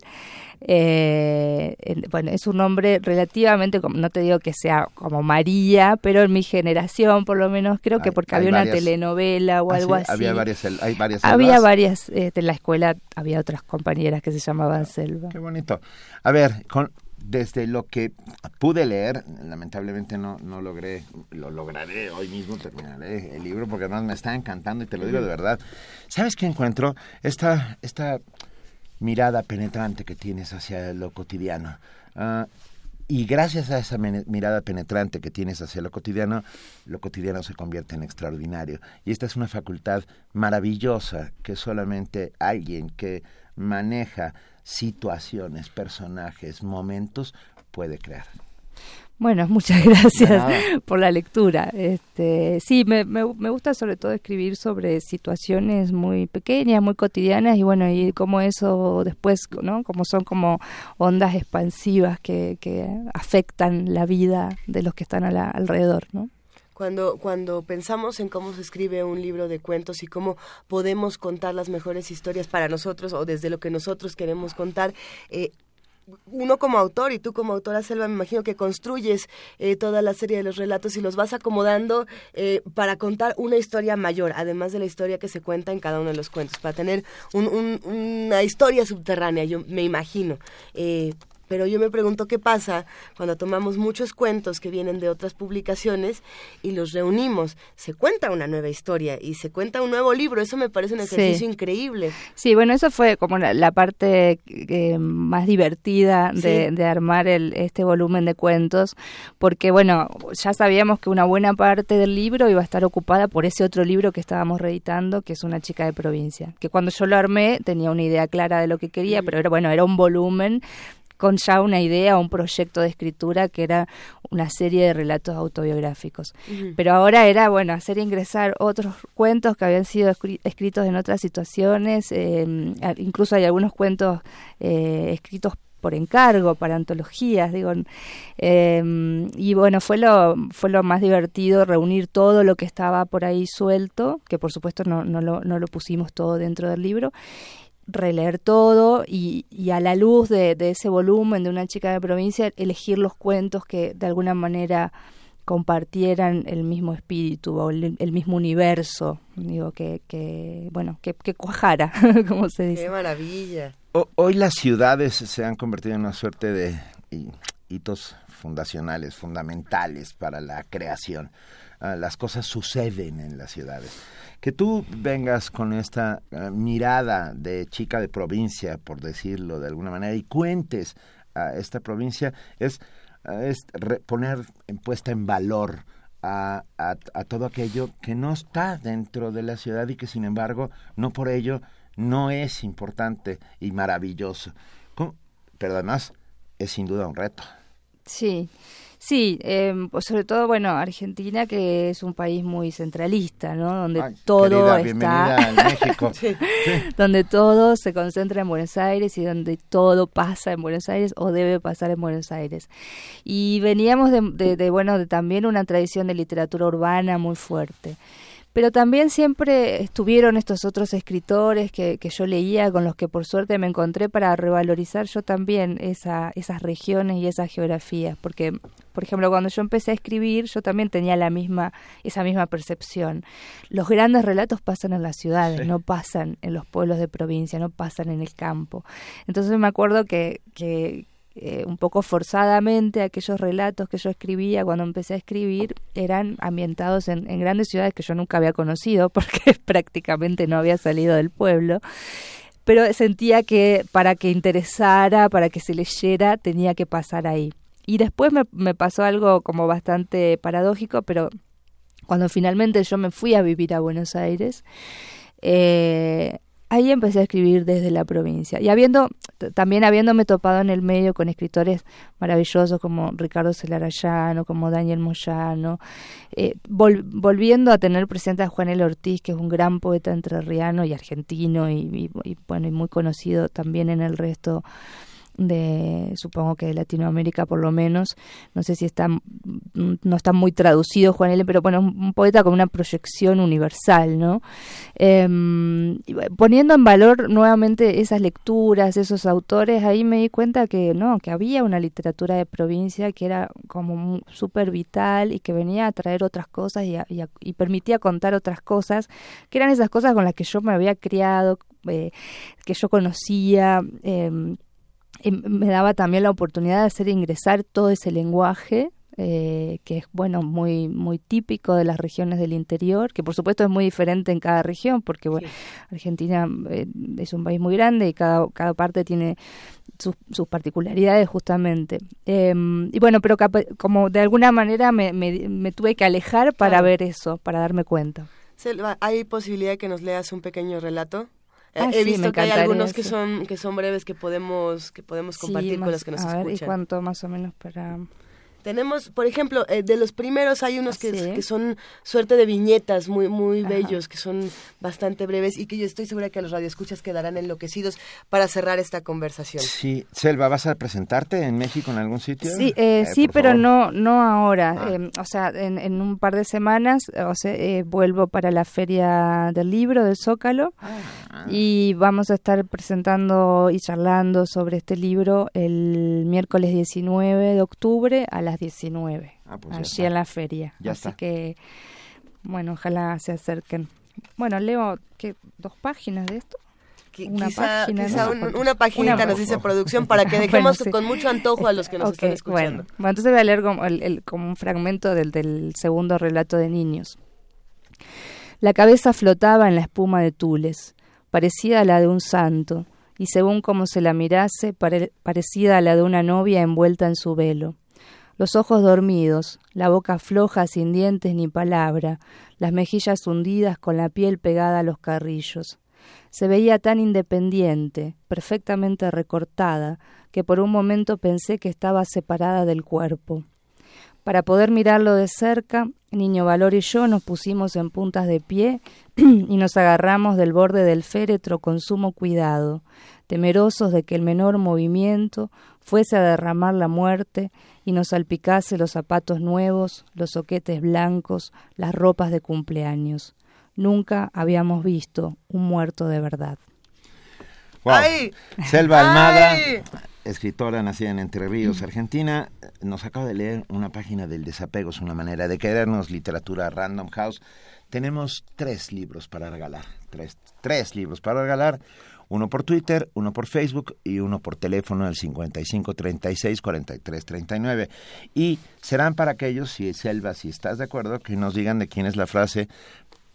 Eh, en- bueno, es un nombre relativamente, como- no te digo que sea como María, pero en mi generación, por lo menos, creo que porque hay había una varias- telenovela o Ah, algo sí, así. Había varias, hay varias Había selvas. varias, este, en la escuela había otras compañeras que se llamaban Selva. Qué bonito. A ver, con, desde lo que pude leer, lamentablemente no, no logré, lo lograré hoy mismo, terminaré el libro porque además me está encantando y te lo digo de verdad. ¿Sabes qué encuentro? Esta, esta mirada penetrante que tienes hacia lo cotidiano. Ah, y gracias a esa mirada penetrante que tienes hacia lo cotidiano, lo cotidiano se convierte en extraordinario. Y esta es una facultad maravillosa que solamente alguien que maneja situaciones, personajes, momentos puede crear. Bueno, <laughs> muchas gracias por la lectura. Este, sí, me, me, me gusta sobre todo escribir sobre situaciones muy pequeñas, muy cotidianas y bueno, y cómo eso después, ¿no? Como son como ondas expansivas que, que afectan la vida de los que están a la- alrededor, ¿no? Cuando, cuando pensamos en cómo se escribe un libro de cuentos y cómo podemos contar las mejores historias para nosotros o desde lo que nosotros queremos contar, eh, uno como autor y tú como autora Selva, me imagino que construyes eh, toda la serie de los relatos y los vas acomodando eh, para contar una historia mayor, además de la historia que se cuenta en cada uno de los cuentos, para tener un- un- una historia subterránea, yo me imagino. Eh, pero yo me pregunto qué pasa cuando tomamos muchos cuentos que vienen de otras publicaciones y los reunimos. Se cuenta una nueva historia y se cuenta un nuevo libro. Eso me parece un Sí. ejercicio increíble. Sí, bueno, eso fue como la, la parte eh, más divertida de, Sí. de armar el, este volumen de cuentos, porque bueno, ya sabíamos que una buena parte del libro iba a estar ocupada por ese otro libro que estábamos reeditando, que es Una chica de provincia, que cuando yo lo armé tenía una idea clara de lo que quería, pero era bueno, era un volumen con ya una idea, un proyecto de escritura que era una serie de relatos autobiográficos. Pero ahora era, bueno, hacer ingresar otros cuentos que habían sido escri- escritos en otras situaciones, eh, a- incluso hay algunos cuentos eh, escritos por encargo para antologías digo eh, y bueno fue lo fue lo más divertido reunir todo lo que estaba por ahí suelto que por supuesto no no lo, no lo pusimos todo dentro del libro releer todo y, y a la luz de, de ese volumen de una chica de provincia elegir los cuentos que de alguna manera compartieran el mismo espíritu o el, el mismo universo, digo, que, que bueno, que, que cuajara, <laughs> como se dice. ¡Qué maravilla! O- hoy las ciudades se han convertido en una suerte de hi- hitos fundacionales, fundamentales para la creación. Ah, las cosas suceden en las ciudades. Que tú vengas con esta ah, mirada de chica de provincia, por decirlo de alguna manera, y cuentes a esta provincia, es, es poner en puesta en valor a, a- todo aquello que no está dentro de la ciudad y que sin embargo no por ello no es importante y maravilloso. Pero además es sin duda un reto. Sí, sí, eh, pues sobre todo, bueno, Argentina que es un país muy centralista, ¿no? Donde Ay, todo querida, está, a México. <laughs> Sí. donde todo se concentra en Buenos Aires y donde todo pasa en Buenos Aires o debe pasar en Buenos Aires. Y veníamos de, de- de, bueno, de también una tradición de literatura urbana muy fuerte. Pero también siempre estuvieron estos otros escritores que, que yo leía, con los que por suerte me encontré para revalorizar yo también esa, esas regiones y esas geografías. Porque, por ejemplo, cuando yo empecé a escribir, yo también tenía la misma, esa misma percepción. Los grandes relatos pasan en las ciudades, Sí. no pasan en los pueblos de provincia, no pasan en el campo. Entonces me acuerdo que, que eh, un poco forzadamente aquellos relatos que yo escribía cuando empecé a escribir eran ambientados en, grandes ciudades que yo nunca había conocido <laughs> porque prácticamente no había salido del pueblo pero sentía que para que interesara, para que se leyera, tenía que pasar ahí. Y después me, me pasó algo como bastante paradójico, pero cuando finalmente yo me fui a vivir a Buenos Aires, eh, ahí empecé a escribir desde la provincia. Y habiendo, también habiéndome topado en el medio con escritores maravillosos como Ricardo Celarayano, como Daniel Moyano, eh, vol- volviendo a tener presente a Juan L. Ortiz, que es un gran poeta entrerriano y argentino y, bueno, y muy conocido también en el resto de supongo que de Latinoamérica por lo menos. No sé si está mm, no está muy traducido Juan L pero bueno un, poeta con una proyección universal no Em, poniendo en valor nuevamente esas lecturas esos autores ahí me di cuenta que no que había una literatura de provincia que era como súper vital y que venía a traer otras cosas y, a- y a- y permitía contar otras cosas que eran esas cosas con las que yo me había criado eh, que yo conocía em, me daba también la oportunidad de hacer ingresar todo ese lenguaje eh, que es bueno muy muy típico de las regiones del interior que por supuesto es muy diferente en cada región porque bueno, Argentina eh, es un país muy grande y cada cada parte tiene sus, sus particularidades justamente Eh, y bueno pero como de alguna manera me, me, me tuve que alejar para Claro. ver eso para darme cuenta Selva, ¿hay posibilidad de que nos leas un pequeño relato? Ah, He sí, visto me que hay algunos que son que son breves que podemos que podemos Sí, compartir con los que nos a ver, ¿y escuchan. cuánto más o menos para Tenemos, por ejemplo, eh, de los primeros hay unos que, que son suerte de viñetas muy muy Ajá. bellos, que son bastante breves y que yo estoy segura que los radioescuchas quedarán enloquecidos para cerrar esta conversación. Sí, Selva, ¿vas a presentarte en México en algún sitio? Sí, eh, Eh, sí, pero favor. no no ahora. Ah. Eh, o sea, en, en un par de semanas, o sea, eh, vuelvo para la feria del libro del Zócalo Ah. y vamos a estar presentando y charlando sobre este libro el miércoles 19 de octubre a las 19 Ah, pues allí en la feria. Ya Así está. que bueno, ojalá se acerquen. Bueno, leo ¿qué, dos páginas de esto. Una quizá, página, quizá ¿no? un- una paginita Una- nos dice producción para que <laughs> Bueno, dejemos sí. con mucho antojo a los que nos están escuchando. Bueno, bueno, entonces voy a leer como, el- el- como un fragmento del, del segundo relato de niños. La cabeza flotaba en la espuma de Tules, parecida a la de un santo, y según como se la mirase, pare- parecida a la de una novia envuelta en su velo. Los ojos dormidos, la boca floja sin dientes ni palabra, las mejillas hundidas con la piel pegada a los carrillos. Se veía tan independiente, perfectamente recortada, que por un momento pensé que estaba separada del cuerpo. Para poder mirarlo de cerca, Niño Valor y yo nos pusimos en puntas de pie <clears throat> y nos agarramos del borde del féretro con sumo cuidado, temerosos de que el menor movimiento fuese a derramar la muerte y nos salpicase los zapatos nuevos, los soquetes blancos, las ropas de cumpleaños. Nunca habíamos visto un muerto de verdad. Wow. ¡Ay! Selva Almada, ¡Ay! escritora nacida en Entre Ríos, Argentina, nos acaba de leer una página del desapego, es una manera de querernos, literatura Random House. Tenemos tres libros para regalar, tres, tres libros para regalar, uno por Twitter, uno por Facebook y uno por teléfono al 55 36 43 39. Y serán para aquellos, si Selva, si estás de acuerdo, que nos digan de quién es la frase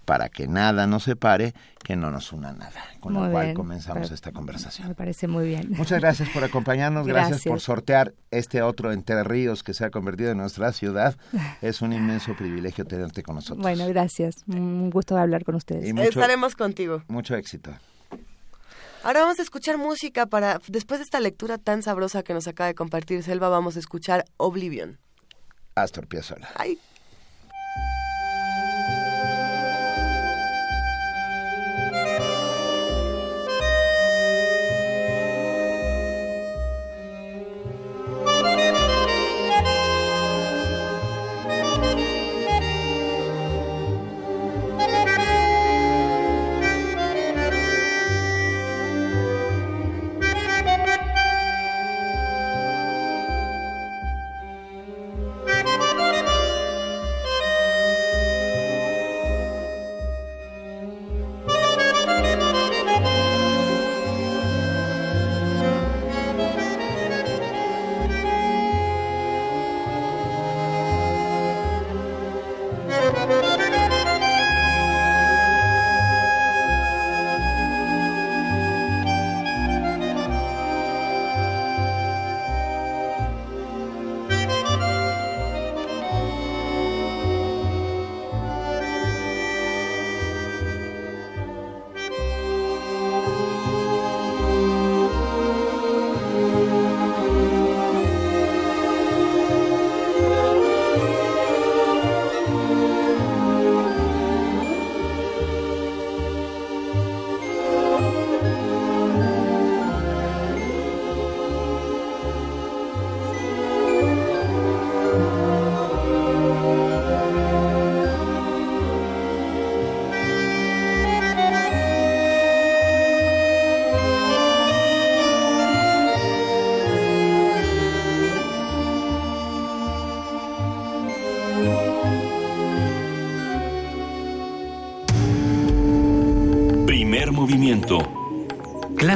para que nada nos separe, que no nos una nada. Con Muy lo cual bien. comenzamos esta conversación. Me parece muy bien. Muchas gracias por acompañarnos, gracias, <laughs> Gracias. por sortear este otro Entre Ríos que se ha convertido en nuestra ciudad. <laughs> Es un inmenso privilegio tenerte con nosotros. Bueno, gracias. Un gusto hablar con ustedes. Y mucho, Estaremos contigo. mucho éxito. Ahora vamos a escuchar música para, después de esta lectura tan sabrosa que nos acaba de compartir Selva, vamos a escuchar Oblivion. Astor Piazzolla. Ay.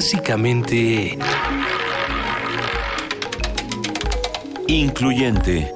Clásicamente Incluyente.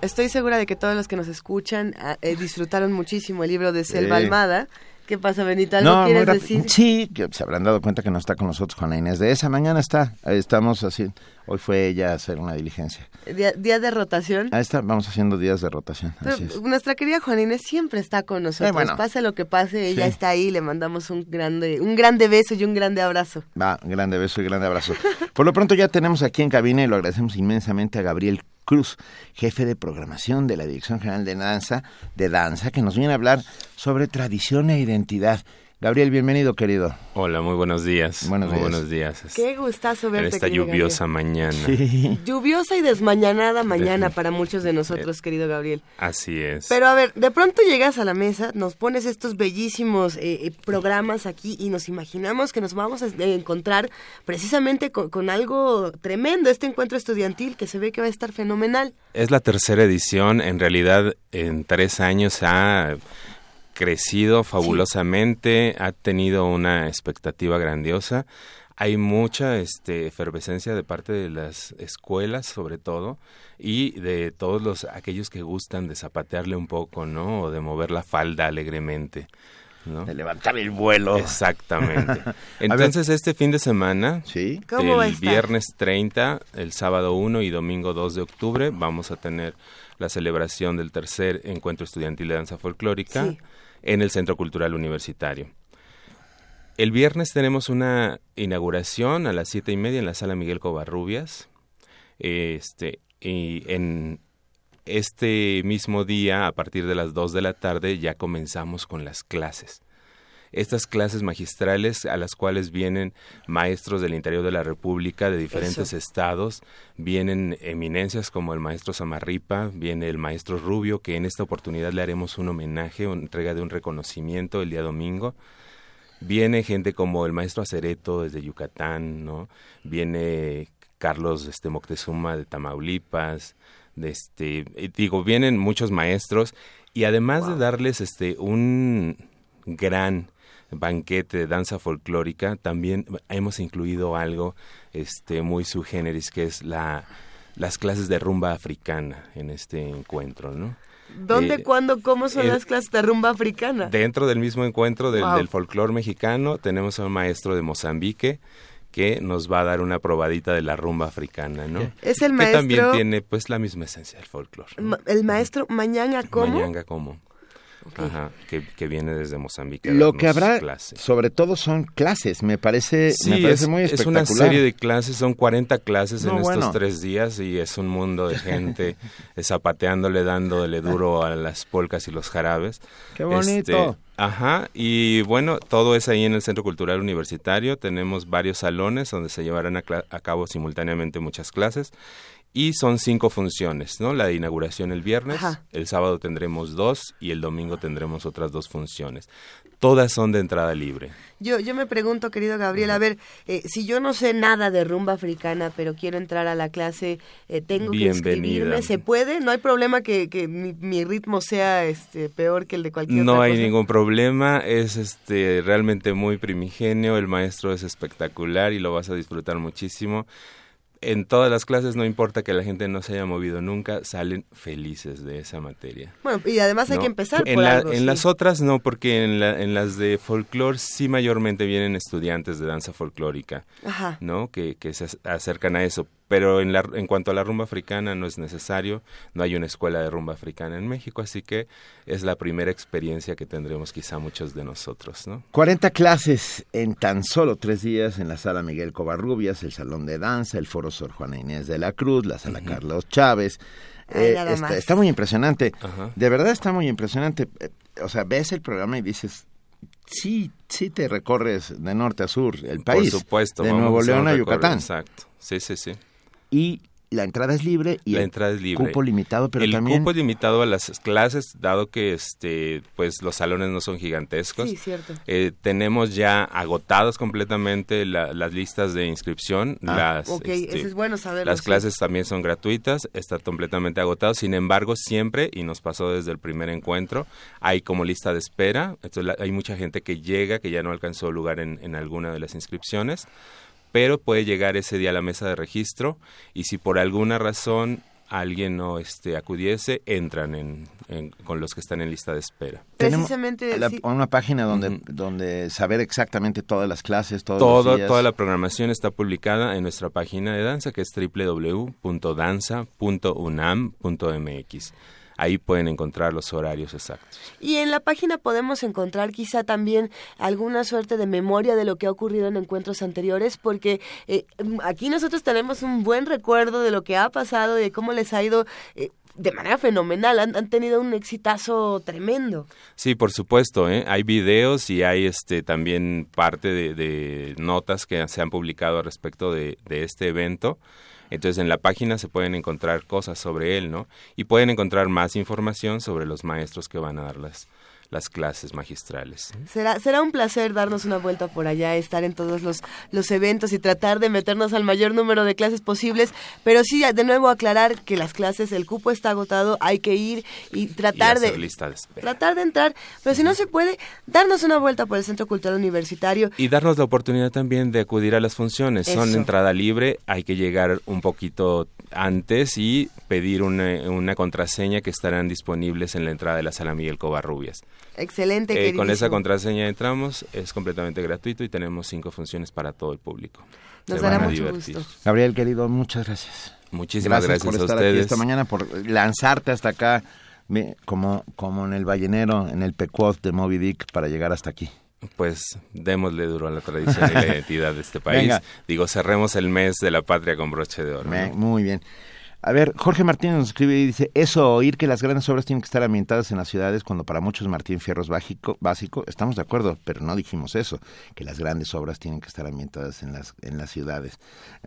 Estoy segura de que todos los que nos escuchan ah, eh, disfrutaron muchísimo el libro de Selva Sí. Almada. ¿Qué pasa, Benita? ¿Algo muy quieres decir? Sí, que se habrán dado cuenta que no está con nosotros Juana Inés de esa. Mañana está. Estamos así. Hoy fue ella a hacer una diligencia. Día, día de rotación. Ahí está, vamos haciendo días de rotación. Pero Así es. nuestra querida Juana Inés siempre está con nosotros. Eh, bueno. Pase lo que pase, ella Sí. está ahí. Le mandamos un grande, un grande beso y un grande abrazo. Va, grande beso y grande abrazo. <laughs> Por lo pronto ya tenemos aquí en cabina y lo agradecemos inmensamente a Gabriel Cruz, jefe de programación de la Dirección General de Danza, de Danza, que nos viene a hablar sobre tradición e identidad. Gabriel, bienvenido, querido. Hola, muy buenos días. Buenos muy días. buenos días. Qué gustazo en verte. esta querido lluviosa mañana. Gabriel. Lluviosa y desmañanada mañana para muchos de nosotros, querido Gabriel. Así es. Pero a ver, de pronto llegas a la mesa, nos pones estos bellísimos eh, eh, programas aquí y nos imaginamos que nos vamos a eh, encontrar precisamente con, con algo tremendo, este encuentro estudiantil que se ve que va a estar fenomenal. Es la tercera edición. En realidad, en tres años ha crecido fabulosamente, ha tenido una expectativa grandiosa. Hay mucha este, efervescencia de parte de las escuelas, sobre todo, y de todos los aquellos que gustan de zapatearle un poco, ¿no? O de mover la falda alegremente. ¿no? De levantar el vuelo. Exactamente. <laughs> Entonces, este fin de semana, ¿Sí? ¿Cómo va a el viernes 30, el sábado 1 y domingo 2 de octubre, vamos a tener la celebración del tercer encuentro estudiantil de danza folclórica Sí. En el Centro Cultural Universitario. El viernes tenemos una inauguración a las siete y media en la sala Miguel Covarrubias. Este, y en este mismo día, a partir de las 2 de la tarde, ya comenzamos con las clases. Estas clases magistrales a las cuales vienen maestros del interior de la República, de diferentes Eso. estados, vienen eminencias como el maestro Samarripa, viene el maestro Rubio, que en esta oportunidad le haremos un homenaje, una entrega de un reconocimiento el día domingo. Viene gente como el maestro Acereto desde Yucatán, ¿no? Viene Carlos este, Moctezuma de Tamaulipas, de este, digo, vienen muchos maestros y además de darles este un gran banquete de danza folclórica, también hemos incluido algo este muy su generis que es la las clases de rumba africana en este encuentro, ¿no? ¿Dónde, Eh, cuándo, cómo son eh, las clases de rumba africana? Dentro del mismo encuentro del, Wow. del folclore mexicano tenemos a un maestro de Mozambique que nos va a dar una probadita de la rumba africana, ¿no? <laughs> Es el Que maestro- también tiene pues la misma esencia del folclore. El maestro Mañana, ¿cómo? Mañanga como. Ajá, que, que viene desde Mozambique. a Lo que habrá, clase. sobre todo, son clases. Me parece, Sí, me parece es, muy es espectacular. una serie de clases, son 40 clases en estos tres días y es un mundo de gente <laughs> eh, zapateándole, dándole duro a las polcas y los jarabes. ¡Qué bonito! Este, ajá, y bueno, todo es ahí en el Centro Cultural Universitario. Tenemos varios salones donde se llevarán a, a cabo simultáneamente muchas clases. Y son cinco funciones, ¿no? La de inauguración el viernes, Ajá. el sábado tendremos dos y el domingo tendremos otras dos funciones. Todas son de entrada libre. Yo, yo me pregunto, querido Gabriel, a ver, eh, si yo no sé nada de rumba africana, pero quiero entrar a la clase, eh, ¿tengo que Bienvenida. inscribirme? ¿Se puede? ¿No hay problema que, que mi, mi ritmo sea este peor que el de cualquier No otra hay cosa? ningún problema, es este realmente muy primigenio, el maestro es espectacular y lo vas a disfrutar muchísimo. En todas las clases, no importa que la gente no se haya movido nunca, salen felices de esa materia. Bueno, y además hay que empezar en por la- algo, En sí. las otras no, porque en, la- en las de folclore sí mayormente vienen estudiantes de danza folclórica, Ajá. ¿no? Que, que se ac- acercan a eso. Pero en, la, en cuanto a la rumba africana no es necesario, no hay una escuela de rumba africana en México, así que es la primera experiencia que tendremos quizá muchos de nosotros, ¿no? 40 clases en tan solo tres días en la sala Miguel Covarrubias, el salón de danza, el foro Sor Juana Inés de la Cruz, la sala Carlos Chávez. Eh, está, muy impresionante. Ajá. De verdad está muy impresionante. Eh, O sea, ves el programa y dices, sí, sí te recorres de norte a sur el país. Por supuesto. De vamos Nuevo León a Yucatán. Exacto. Sí, sí, sí. Y la entrada es libre y la el entrada es libre. cupo limitado, pero el también... cupo es limitado a las clases, dado que este, pues los salones no son gigantescos. Sí, cierto. Eh, tenemos ya agotados completamente la- las listas de inscripción. Ah. las, Ok, este, eso es bueno saberlo. las sí. clases también son gratuitas, está completamente agotado. Sin embargo, siempre, y nos pasó desde el primer encuentro, hay como lista de espera. Entonces, la- hay mucha gente que llega, que ya no alcanzó lugar en, en alguna de las inscripciones, pero puede llegar ese día a la mesa de registro y si por alguna razón alguien no este, acudiese, entran en, en- con los que están en lista de espera. Tenemos Precisamente, la- sí. una página donde, donde saber exactamente todas las clases, todos Todo, los días. toda la programación está publicada en nuestra página de danza que es www.danza.unam.mx. Ahí pueden encontrar los horarios exactos. Y en la página podemos encontrar quizá también alguna suerte de memoria de lo que ha ocurrido en encuentros anteriores, porque eh, aquí nosotros tenemos un buen recuerdo de lo que ha pasado, de cómo les ha ido eh, de manera fenomenal, han, han tenido un exitazo tremendo. Sí, por supuesto, ¿eh? hay videos y hay este también parte de, de notas que se han publicado respecto de, de este evento. Entonces en la página se pueden encontrar cosas sobre él, ¿no? Y pueden encontrar más información sobre los maestros que van a dar las, las clases magistrales. Será, será un placer darnos una vuelta por allá, estar en todos los, los eventos y tratar de meternos al mayor número de clases posibles, pero sí, de nuevo aclarar que las clases, el cupo está agotado, hay que ir y tratar y de... lista de espera. tratar de entrar, pero si no se puede, darnos una vuelta por el Centro Cultural Universitario. Y darnos la oportunidad también de acudir a las funciones. Son entrada libre, hay que llegar un poquito antes y pedir una, una contraseña que estarán disponibles en la entrada de la sala Miguel Covarrubias. Excelente, Eh, con esa contraseña entramos, es completamente gratuito y tenemos cinco funciones para todo el público. Nos Se dará van a mucho divertir. gusto. Gabriel, querido, muchas gracias. Muchísimas gracias, por a estar aquí esta mañana, por lanzarte hasta acá, como, como en el ballenero, en el Pequod de Moby Dick, para llegar hasta aquí. Pues démosle duro a la tradición y la <laughs> identidad de este país. Venga. Digo, cerremos el mes de la patria con broche de oro. Me- ¿no? Muy bien. A ver, Jorge Martínez nos escribe y dice, eso, oír que las grandes obras tienen que estar ambientadas en las ciudades, cuando para muchos Martín Fierro es básico, básico, estamos de acuerdo, pero no dijimos eso, que las grandes obras tienen que estar ambientadas en las, en las ciudades.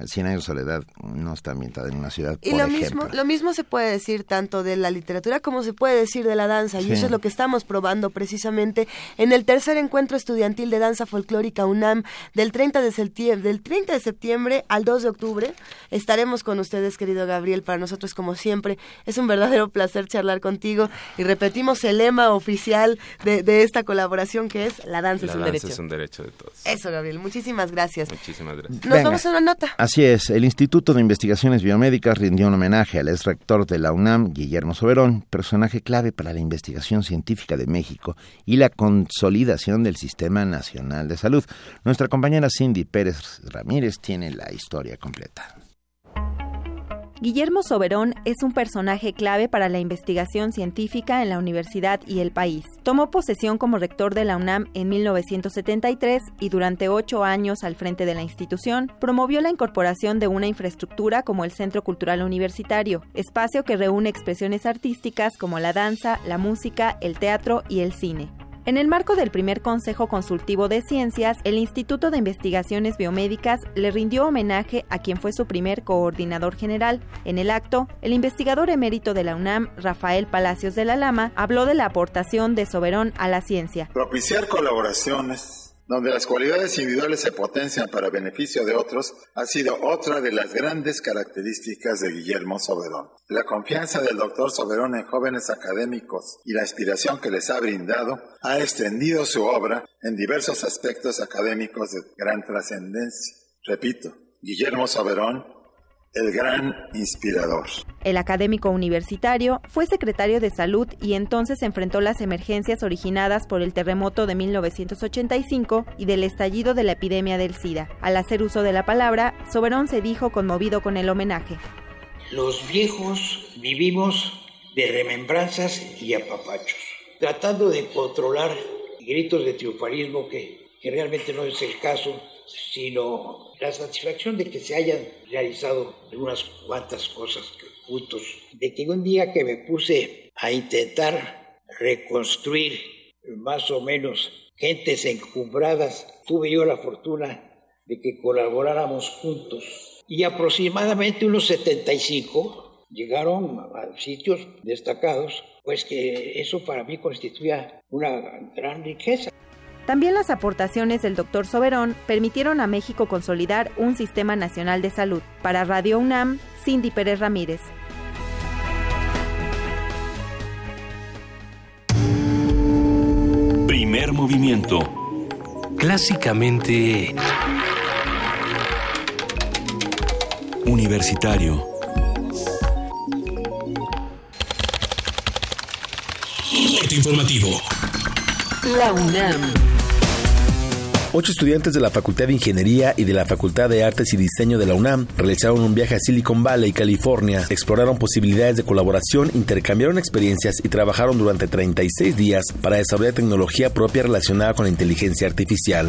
Cien años de soledad no está ambientada en una ciudad, Y por lo ejemplo. mismo, lo mismo se puede decir tanto de la literatura como se puede decir de la danza, y eso es lo que estamos probando precisamente en el tercer encuentro estudiantil de danza folclórica UNAM del 30 de septiembre, del 30 de septiembre al 2 de octubre. Estaremos con ustedes, querido Gabriel, para nosotros como siempre es un verdadero placer charlar contigo y repetimos el lema oficial de, de esta colaboración que es la danza La es un danza derecho. es un derecho de todos. Eso, Gabriel, muchísimas gracias. Muchísimas gracias. Nos Venga. vamos a una nota. Así es, el Instituto de Investigaciones Biomédicas rindió un homenaje al ex rector de la UNAM, Guillermo Soberón, personaje clave para la investigación científica de México y la consolidación del Sistema Nacional de Salud. Nuestra compañera Cindy Pérez Ramírez tiene la historia completa. Guillermo Soberón es un personaje clave para la investigación científica en la universidad y el país. Tomó posesión como rector de la UNAM en 1973 y durante ocho años al frente de la institución promovió la incorporación de una infraestructura como el Centro Cultural Universitario, espacio que reúne expresiones artísticas como la danza, la música, el teatro y el cine. En el marco del primer Consejo Consultivo de Ciencias, el Instituto de Investigaciones Biomédicas le rindió homenaje a quien fue su primer coordinador general. En el acto, el investigador emérito de la UNAM, Rafael Palacios de la Lama, habló de la aportación de Soberón a la ciencia. Propiciar colaboraciones donde las cualidades individuales se potencian para beneficio de otros ha sido otra de las grandes características de Guillermo Soberón. La confianza del doctor Soberón en jóvenes académicos y la inspiración que les ha brindado ha extendido su obra en diversos aspectos académicos de gran trascendencia. Repito, Guillermo Soberón, el gran inspirador. El académico universitario fue secretario de Salud y entonces enfrentó las emergencias originadas por el terremoto de 1985 y del estallido de la epidemia del SIDA. Al hacer uso de la palabra, Soberón se dijo conmovido con el homenaje. Los viejos vivimos de remembranzas y apapachos, tratando de controlar gritos de triunfalismo que, que realmente no es el caso, sino la satisfacción de que se hayan realizado unas cuantas cosas juntos, de que un día que me puse a intentar reconstruir más o menos gentes encumbradas, tuve yo la fortuna de que colaboráramos juntos y aproximadamente unos 75 llegaron a sitios destacados, pues que eso para mí constituía una gran riqueza. También las aportaciones del doctor Soberón permitieron a México consolidar un sistema nacional de salud. Para Radio UNAM, Cindy Pérez Ramírez. Primer movimiento. Clásicamente... Universitario. Corte informativo. La UNAM. Ocho estudiantes de la Facultad de Ingeniería y de la Facultad de Artes y Diseño de la UNAM realizaron un viaje a Silicon Valley, California, exploraron posibilidades de colaboración, intercambiaron experiencias y trabajaron durante 36 días para desarrollar tecnología propia relacionada con la inteligencia artificial.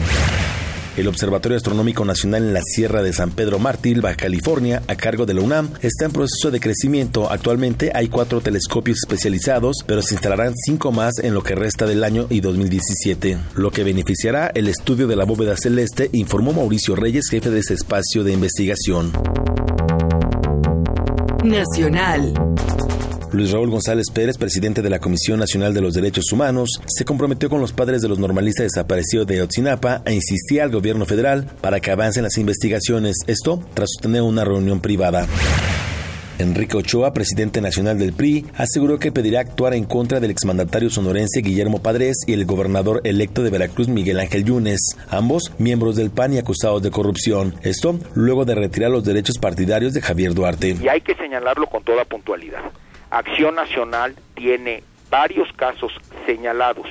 El Observatorio Astronómico Nacional en la Sierra de San Pedro Mártir, Baja California, a cargo de la UNAM, está en proceso de crecimiento. Actualmente hay cuatro telescopios especializados, pero se instalarán cinco más en lo que resta del año y 2017, lo que beneficiará el estudio de la bóveda celeste, informó Mauricio Reyes, jefe de ese espacio de investigación. Nacional. Luis Raúl González Pérez, presidente de la Comisión Nacional de los Derechos Humanos, se comprometió con los padres de los normalistas desaparecidos de Otzinapa a insistir al gobierno federal para que avancen las investigaciones, esto tras sostener una reunión privada. Enrique Ochoa, presidente nacional del PRI, aseguró que pedirá actuar en contra del exmandatario sonorense Guillermo Padres y el gobernador electo de Veracruz Miguel Ángel Yunes, ambos miembros del PAN y acusados de corrupción. Esto luego de retirar los derechos partidarios de Javier Duarte. Y hay que señalarlo con toda puntualidad. Acción Nacional tiene varios casos señalados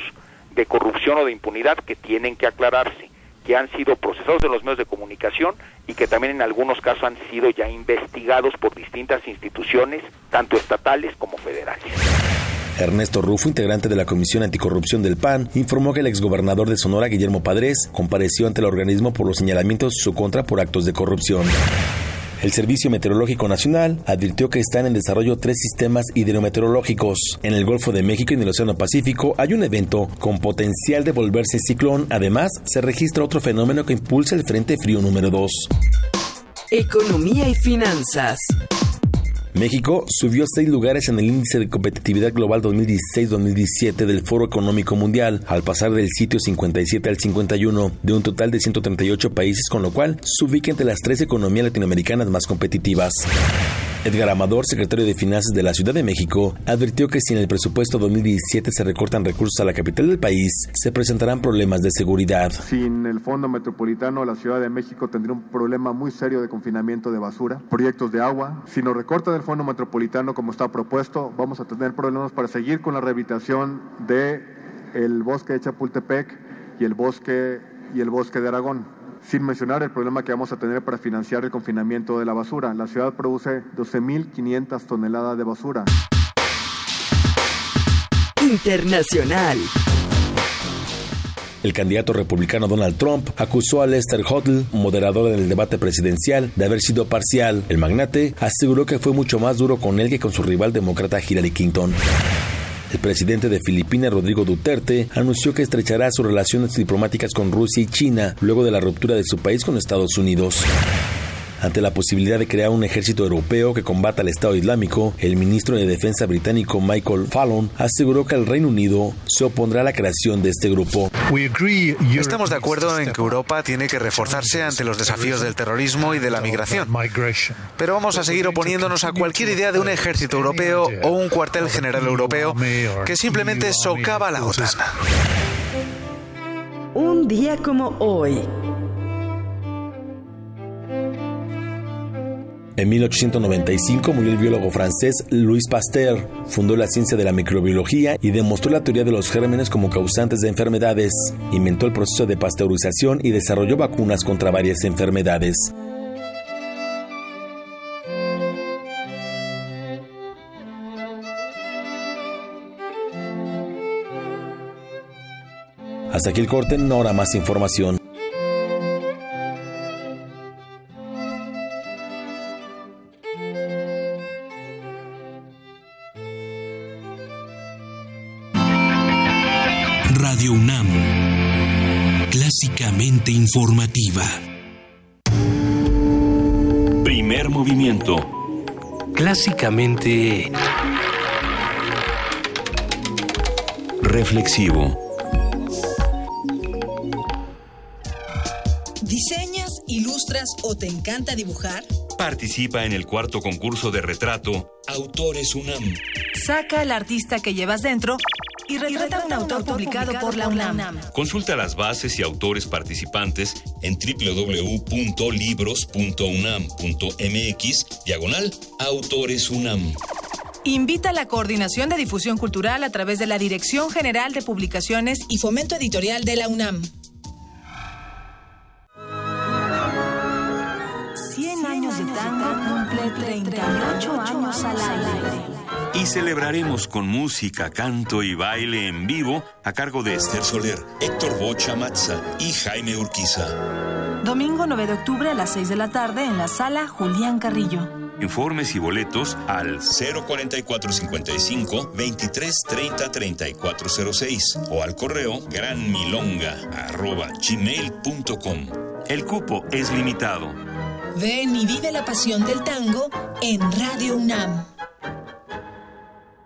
de corrupción o de impunidad que tienen que aclararse, que han sido procesados en los medios de comunicación y que también en algunos casos han sido ya investigados por distintas instituciones, tanto estatales como federales. Ernesto Rufo, integrante de la Comisión Anticorrupción del PAN, informó que el exgobernador de Sonora, Guillermo Padres, compareció ante el organismo por los señalamientos en su contra por actos de corrupción. El Servicio Meteorológico Nacional advirtió que están en desarrollo tres sistemas hidrometeorológicos. En el Golfo de México y en el Océano Pacífico hay un evento con potencial de volverse ciclón. Además, se registra otro fenómeno que impulsa el Frente Frío número 2. Economía y finanzas. México subió seis lugares en el índice de competitividad global 2016-2017 del Foro Económico Mundial, al pasar del sitio 57 al 51 de un total de 138 países, con lo cual se ubica entre las tres economías latinoamericanas más competitivas. Edgar Amador, secretario de Finanzas de la Ciudad de México, advirtió que si en el presupuesto 2017 se recortan recursos a la capital del país, se presentarán problemas de seguridad. Sin el Fondo Metropolitano, la Ciudad de México tendría un problema muy serio de confinamiento de basura, proyectos de agua. Si nos recortan el Fondo Metropolitano como está propuesto, vamos a tener problemas para seguir con la rehabilitación de el bosque de Chapultepec y el bosque y el bosque de Aragón sin mencionar el problema que vamos a tener para financiar el confinamiento de la basura. La ciudad produce 12.500 toneladas de basura. Internacional. El candidato republicano Donald Trump acusó a Lester Hoddle, moderador del debate presidencial, de haber sido parcial. El magnate aseguró que fue mucho más duro con él que con su rival demócrata Hillary Clinton. El presidente de Filipinas, Rodrigo Duterte, anunció que estrechará sus relaciones diplomáticas con Rusia y China luego de la ruptura de su país con Estados Unidos. Ante la posibilidad de crear un ejército europeo que combata al Estado Islámico, el ministro de Defensa británico Michael Fallon aseguró que el Reino Unido se opondrá a la creación de este grupo. Estamos de acuerdo en que Europa tiene que reforzarse ante los desafíos del terrorismo y de la migración. Pero vamos a seguir oponiéndonos a cualquier idea de un ejército europeo o un cuartel general europeo que simplemente socava la OTAN. Un día como hoy. En 1895 murió el biólogo francés Louis Pasteur. Fundó la ciencia de la microbiología y demostró la teoría de los gérmenes como causantes de enfermedades. Inventó el proceso de pasteurización y desarrolló vacunas contra varias enfermedades. Hasta aquí el corte, no habrá más información. Informativa. Primer movimiento. Clásicamente Reflexivo. ¿Diseñas, ilustras o te encanta dibujar? Participa en el cuarto concurso de retrato Autores UNAM. Saca al artista que llevas dentro y retrata un autor publicado por la UNAM. Consulta las bases y autores participantes en www.libros.unam.mx diagonal Autores UNAM. Invita a la Coordinación de Difusión Cultural a través de la Dirección General de Publicaciones y Fomento Editorial de la UNAM. 100 años de tango cumple 38 años al aire. Y celebraremos con música, canto y baile en vivo a cargo de Esther Soler, Héctor Bocha Matza y Jaime Urquiza. Domingo 9 de octubre a las 6 de la tarde en la sala Julián Carrillo. Informes y boletos al 04455 2330 3406 o al correo granmilonga arroba gmail.com. El cupo es limitado. Ven y vive la pasión del tango en Radio UNAM.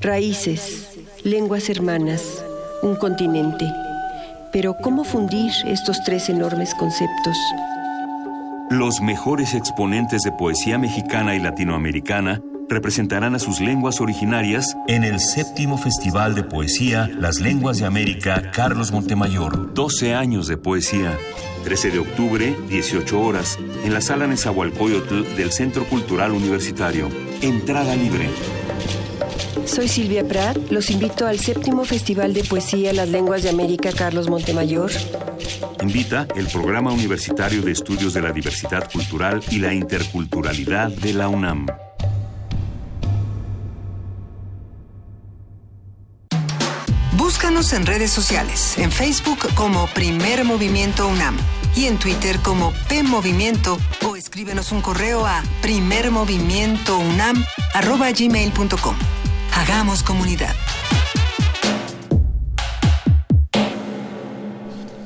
Raíces, lenguas hermanas, un continente. Pero ¿cómo fundir estos tres enormes conceptos? Los mejores exponentes de poesía mexicana y latinoamericana representarán a sus lenguas originarias en el séptimo Festival de Poesía Las Lenguas de América Carlos Montemayor. 12 años de poesía. 13 de octubre, 18 horas, en la sala Nezahualcóyotl del Centro Cultural Universitario. Entrada libre. Soy Silvia Prat. Los invito al séptimo Festival de Poesía Las Lenguas de América Carlos Montemayor. Invita el Programa Universitario de Estudios de la Diversidad Cultural y la Interculturalidad de la UNAM. Búscanos en redes sociales, en Facebook como Primer Movimiento UNAM y en Twitter como P Movimiento o escríbenos un correo a primermovimientounam@gmail.com. Hagamos comunidad.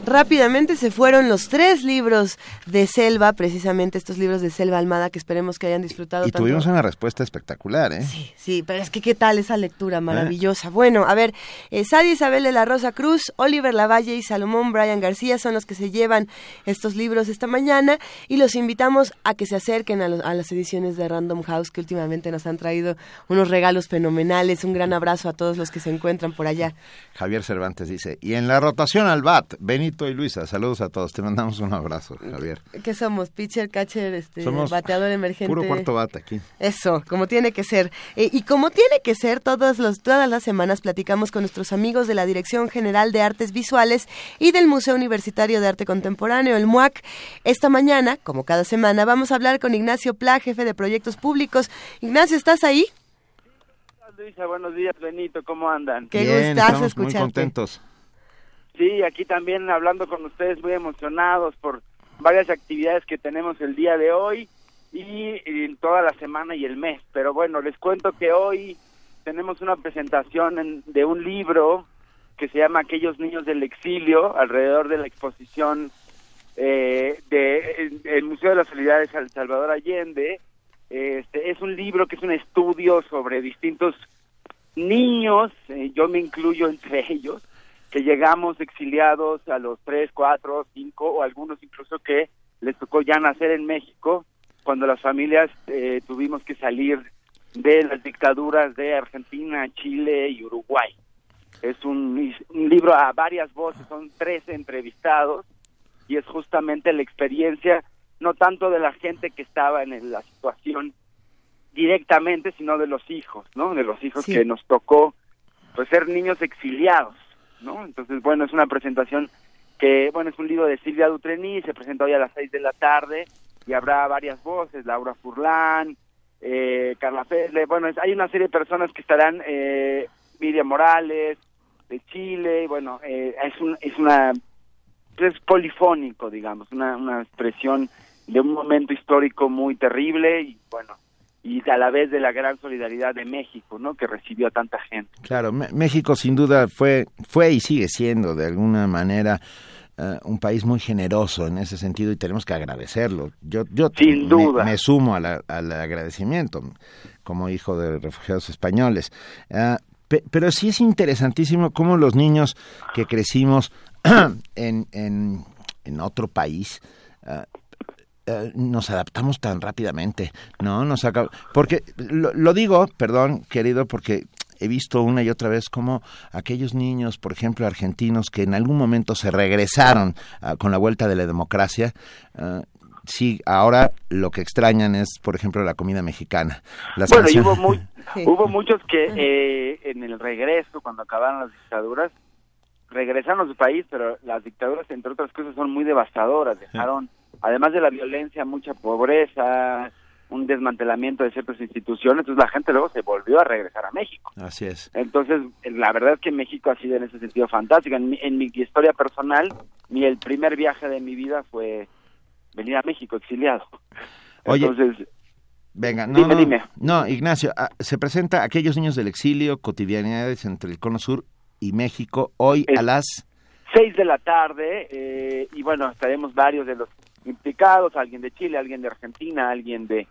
Rápidamente se fueron los tres libros de Selva, precisamente estos libros de Selva Almada que esperemos que hayan disfrutado. Y tanto. tuvimos una respuesta espectacular, ¿eh? Sí, sí, pero es que qué tal esa lectura maravillosa. Bueno, a ver, eh, Sadi Isabel de la Rosa Cruz, Oliver Lavalle y Salomón Brian García son los que se llevan estos libros esta mañana y los invitamos a que se acerquen a, los- a las ediciones de Random House que últimamente nos han traído unos regalos fenomenales. Un gran abrazo a todos los que se encuentran por allá. Javier Cervantes dice, y en la rotación al BAT, Benito y Luisa, saludos a todos, te mandamos un abrazo, Javier. ¿Qué somos? Pitcher, catcher, este, Somos bateador emergente. Puro cuarto BAT aquí. Eso, como tiene que ser. Eh, y como tiene que ser, todas, los, todas las semanas platicamos con nuestros amigos de la Dirección General de Artes Visuales y del Museo Universitario de Arte Contemporáneo, el MUAC. Esta mañana, como cada semana, vamos a hablar con Ignacio Pla, jefe de proyectos públicos. Ignacio, ¿estás ahí? Luisa, buenos días, Benito, ¿cómo andan? Qué Bien, gustazo estamos muy escucharte. contentos. Sí, aquí también hablando con ustedes, muy emocionados por varias actividades que tenemos el día de hoy y, y toda la semana y el mes. Pero bueno, les cuento que hoy tenemos una presentación en- de un libro que se llama Aquellos niños del exilio, alrededor de la exposición eh, de el Museo de la Solidaridad de Sal- Salvador Allende. Este, es un libro que es un estudio sobre distintos niños, eh, yo me incluyo entre ellos, que llegamos exiliados a los tres, cuatro, cinco o algunos incluso que les tocó ya nacer en México cuando las familias eh, tuvimos que salir de las dictaduras de Argentina, Chile y Uruguay. Es un, un libro a varias voces, son tres entrevistados y es justamente la experiencia no tanto de la gente que estaba en la situación directamente, sino de los hijos, ¿no? De los hijos Sí. que nos tocó pues ser niños exiliados, ¿no? Entonces, bueno, es una presentación que, bueno, es un libro de Silvia Dutrení, se presenta hoy a las seis de la tarde y habrá varias voces, Laura Furlán, eh, Carla Fele, bueno, hay una serie de personas que estarán, eh, Miriam Morales, de Chile, y bueno, eh, es, un, es una, es polifónico, digamos, una, una expresión de un momento histórico muy terrible y bueno, y a la vez de la gran solidaridad de México, ¿no? Que recibió a tanta gente. Claro, México sin duda fue, fue y sigue siendo de alguna manera eh, un país muy generoso en ese sentido y tenemos que agradecerlo. Yo, yo Sin duda. Me, sumo a la- al agradecimiento como hijo de refugiados españoles. Ah, pe- pero sí es interesantísimo cómo los niños que crecimos <clears throat> en, en, en otro país ah, eh, nos adaptamos tan rápidamente, ¿no? Nos acab- porque lo, lo digo, perdón, querido, porque he visto una y otra vez cómo aquellos niños, por ejemplo, argentinos que en algún momento se regresaron ah, con la vuelta de la democracia, ah, sí, ahora lo que extrañan es, por ejemplo, la comida mexicana. Las bueno, y canciones- hubo, muy, <laughs> hubo muchos que eh, en el regreso, cuando acabaron las dictaduras, regresaron a su país, pero las dictaduras, entre otras cosas, son muy devastadoras. Dejaron, además de la violencia, mucha pobreza, un desmantelamiento de ciertas instituciones, entonces la gente luego se volvió a regresar a México. Así es. Entonces, la verdad es que México ha sido en ese sentido fantástico. En mi, en mi historia personal, mi el primer viaje de mi vida fue venir a México exiliado. Oye, Entonces, Venga, no, Dime, no, dime. no, Ignacio, ah, se presenta Aquellos Niños del Exilio, cotidianidades entre el Cono Sur y México, hoy a las... seis de la tarde eh, y bueno estaremos varios de los implicados alguien de Chile alguien de Argentina alguien de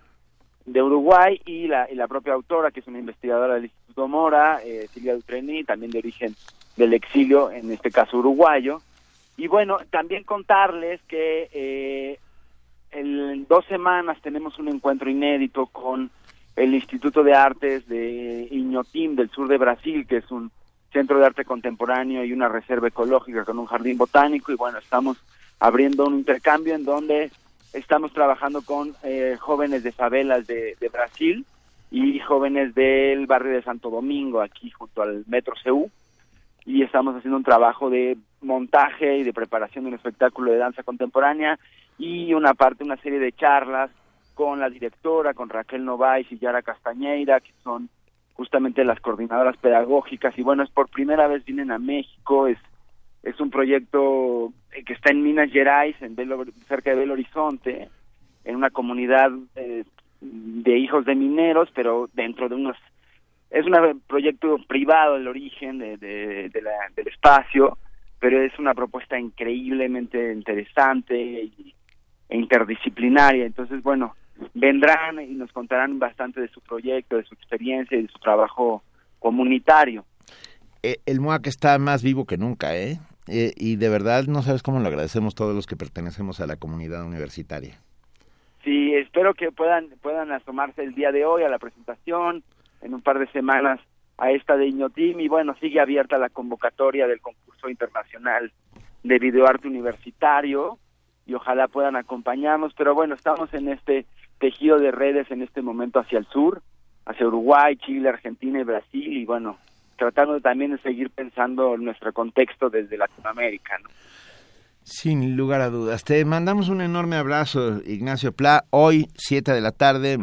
de Uruguay y la y la propia autora que es una investigadora del Instituto Mora eh, Silvia Dutreni también de origen del exilio en este caso uruguayo. Y bueno también contarles que eh, en dos semanas tenemos un encuentro inédito con el Instituto de Artes de Iñotim del sur de Brasil, que es un centro de arte contemporáneo y una reserva ecológica con un jardín botánico. Y bueno, estamos abriendo un intercambio en donde estamos trabajando con eh, jóvenes de favelas de, de, Brasil y jóvenes del barrio de Santo Domingo, aquí junto al Metro CU, y estamos haciendo un trabajo de montaje y de preparación de un espectáculo de danza contemporánea y una parte, una serie de charlas con la directora, con Raquel Novais y Yara Castañeira, que son justamente las coordinadoras pedagógicas. Y bueno, es por primera vez vienen a México, es es un proyecto que está en Minas Gerais, en Belo, cerca de Belo Horizonte, en una comunidad eh, de hijos de mineros, pero dentro de unos es un proyecto privado el origen de, la, del espacio, pero es una propuesta increíblemente interesante e interdisciplinaria. Entonces, bueno, vendrán y nos contarán bastante de su proyecto, de su experiencia y de su trabajo comunitario. Eh, el MOAC está más vivo que nunca, ¿eh? ¿Eh? Y de verdad no sabes cómo lo agradecemos todos los que pertenecemos a la comunidad universitaria. Sí, espero que puedan puedan asomarse el día de hoy a la presentación, en un par de semanas a esta de Iñotim y bueno, sigue abierta la convocatoria del concurso internacional de videoarte universitario y ojalá puedan acompañarnos, pero bueno, estamos en este tejido de redes en este momento hacia el sur, hacia Uruguay, Chile, Argentina y Brasil y bueno, tratando también de seguir pensando en nuestro contexto desde Latinoamérica. ¿no? Sin lugar a dudas. Te mandamos un enorme abrazo, Ignacio Pla. Hoy, 7 de la tarde.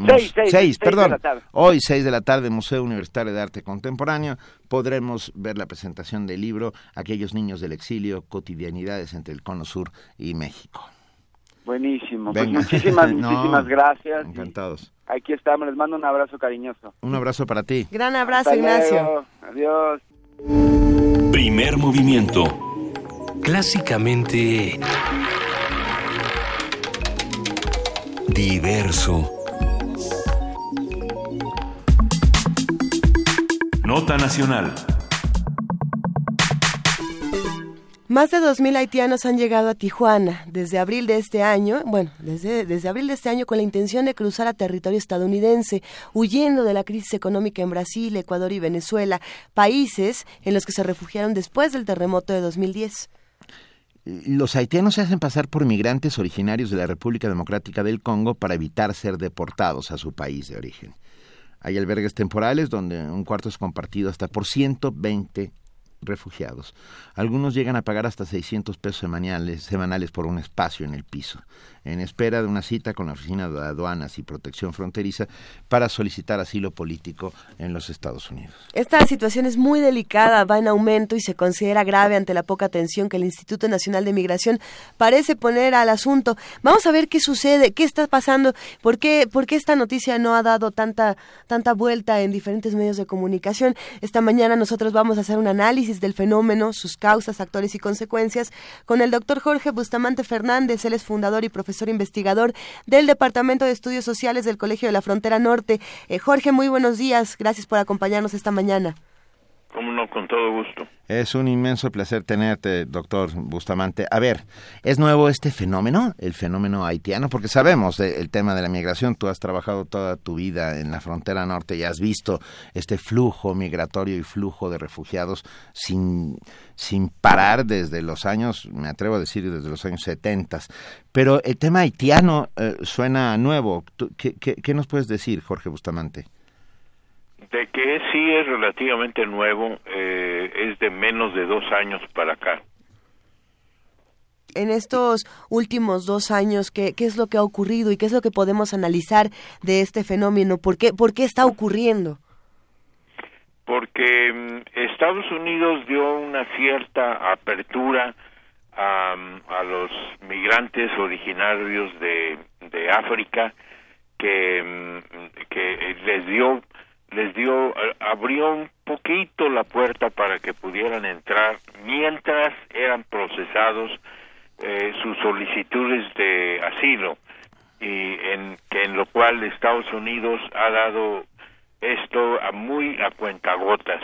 6, perdón. Hoy, 6 de la tarde, Museo Universitario de Arte Contemporáneo. Podremos ver la presentación del libro Aquellos niños del exilio, cotidianidades entre el Cono Sur y México. Buenísimo. Pues muchísimas, <laughs> muchísimas gracias. Encantados. Aquí estamos, les mando un abrazo cariñoso. Un abrazo para ti. Gran abrazo, Ignacio. Adiós. Primer movimiento. Clásicamente... Diverso. Nota Nacional. Más de 2.000 haitianos han llegado a Tijuana desde abril de este año, bueno, desde, desde abril de este año con la intención de cruzar a territorio estadounidense, huyendo de la crisis económica en Brasil, Ecuador y Venezuela, países en los que se refugiaron después del terremoto de 2010. Los haitianos se hacen pasar por migrantes originarios de la República Democrática del Congo para evitar ser deportados a su país de origen. Hay albergues temporales donde un cuarto es compartido hasta por 120 refugiados. Algunos llegan a pagar hasta 600 pesos semanales, semanales por un espacio en el piso, en espera de una cita con la Oficina de Aduanas y Protección Fronteriza para solicitar asilo político en los Estados Unidos. Esta situación es muy delicada, va en aumento y se considera grave ante la poca atención que el Instituto Nacional de Migración parece poner al asunto. Vamos a ver qué sucede, qué está pasando, por qué, por qué esta noticia no ha dado tanta, tanta vuelta en diferentes medios de comunicación. Esta mañana nosotros vamos a hacer un análisis del fenómeno, sus causas, actores y consecuencias con el doctor Jorge Bustamante Fernández. Él es fundador y profesor investigador del Departamento de Estudios Sociales del Colegio de la Frontera Norte. Eh, Jorge, muy buenos días. Gracias por acompañarnos esta mañana. Cómo no, con todo gusto. Es un inmenso placer tenerte, doctor Bustamante. A ver, ¿es nuevo este fenómeno, el fenómeno haitiano? Porque sabemos el tema de la migración. Tú has trabajado toda tu vida en la frontera norte y has visto este flujo migratorio y flujo de refugiados sin, sin parar desde los años, me atrevo a decir, desde los años 70. Pero el tema haitiano eh, suena nuevo. ¿Qué, nos puedes decir, Jorge Bustamante? De que sí es relativamente nuevo, eh, es de menos de dos años para acá. En estos últimos dos años, ¿qué, ¿qué, es lo que ha ocurrido y qué es lo que podemos analizar de este fenómeno? ¿Por qué, por qué está ocurriendo? Porque mm, Estados Unidos dio una cierta apertura a, a los migrantes originarios de, de África que, mm, que les dio les dio, abrió un poquito la puerta para que pudieran entrar mientras eran procesados eh, sus solicitudes de asilo. Y en que en lo cual Estados Unidos ha dado esto a muy a cuentagotas.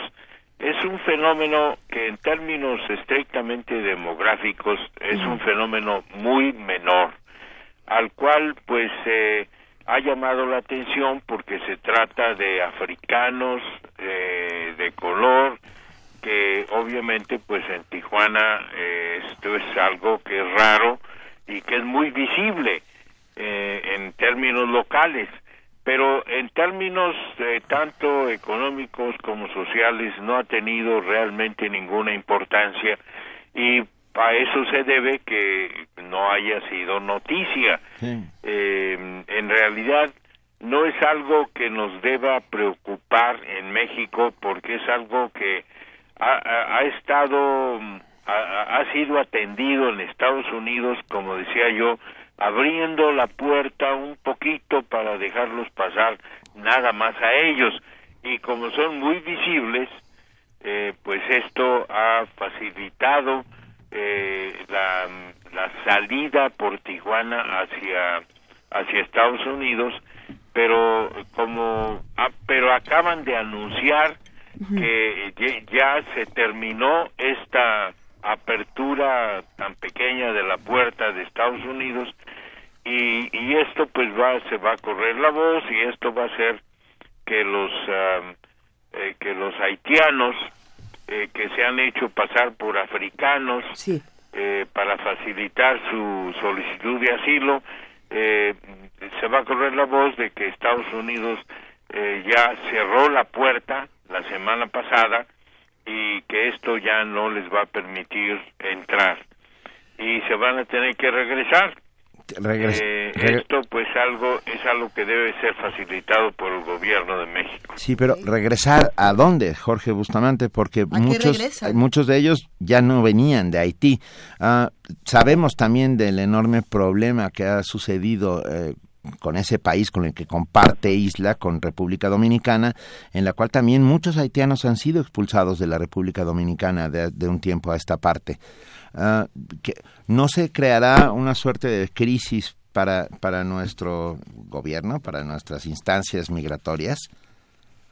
Es un fenómeno que en términos estrictamente demográficos es un fenómeno muy menor al cual pues eh, ha llamado la atención porque se trata de africanos eh, de color que obviamente pues en Tijuana eh, esto es algo que es raro y que es muy visible eh, en términos locales. Pero en términos eh, tanto económicos como sociales no ha tenido realmente ninguna importancia y a eso se debe que no haya sido noticia. Eh, en realidad no es algo que nos deba preocupar en México porque es algo que ha, ha estado, ha, ha sido atendido en Estados Unidos, como decía yo, abriendo la puerta un poquito para dejarlos pasar nada más a ellos y como son muy visibles eh, pues esto ha facilitado eh, la, la salida por Tijuana hacia hacia Estados Unidos pero como ah, pero acaban de anunciar que ya se terminó esta apertura tan pequeña de la puerta de Estados Unidos y, y esto pues va se va a correr la voz y esto va a hacer que los eh, que los haitianos eh, que se han hecho pasar por africanos eh, para facilitar su solicitud de asilo se va a correr la voz de que Estados Unidos ya cerró la puerta la semana pasada y que esto ya no les va a permitir entrar y se van a tener que regresar. Eh, esto pues algo es algo que debe ser facilitado por el gobierno de México. Sí, pero regresar a dónde, Jorge Bustamante, porque muchos muchos de ellos ya no venían de Haití. Ah, sabemos también del enorme problema que ha sucedido eh, con ese país con el que comparte isla con República Dominicana, en la cual también muchos haitianos han sido expulsados de la República Dominicana de, un tiempo a esta parte. Ah, que ¿No se creará una suerte de crisis para, para nuestro gobierno, para nuestras instancias migratorias?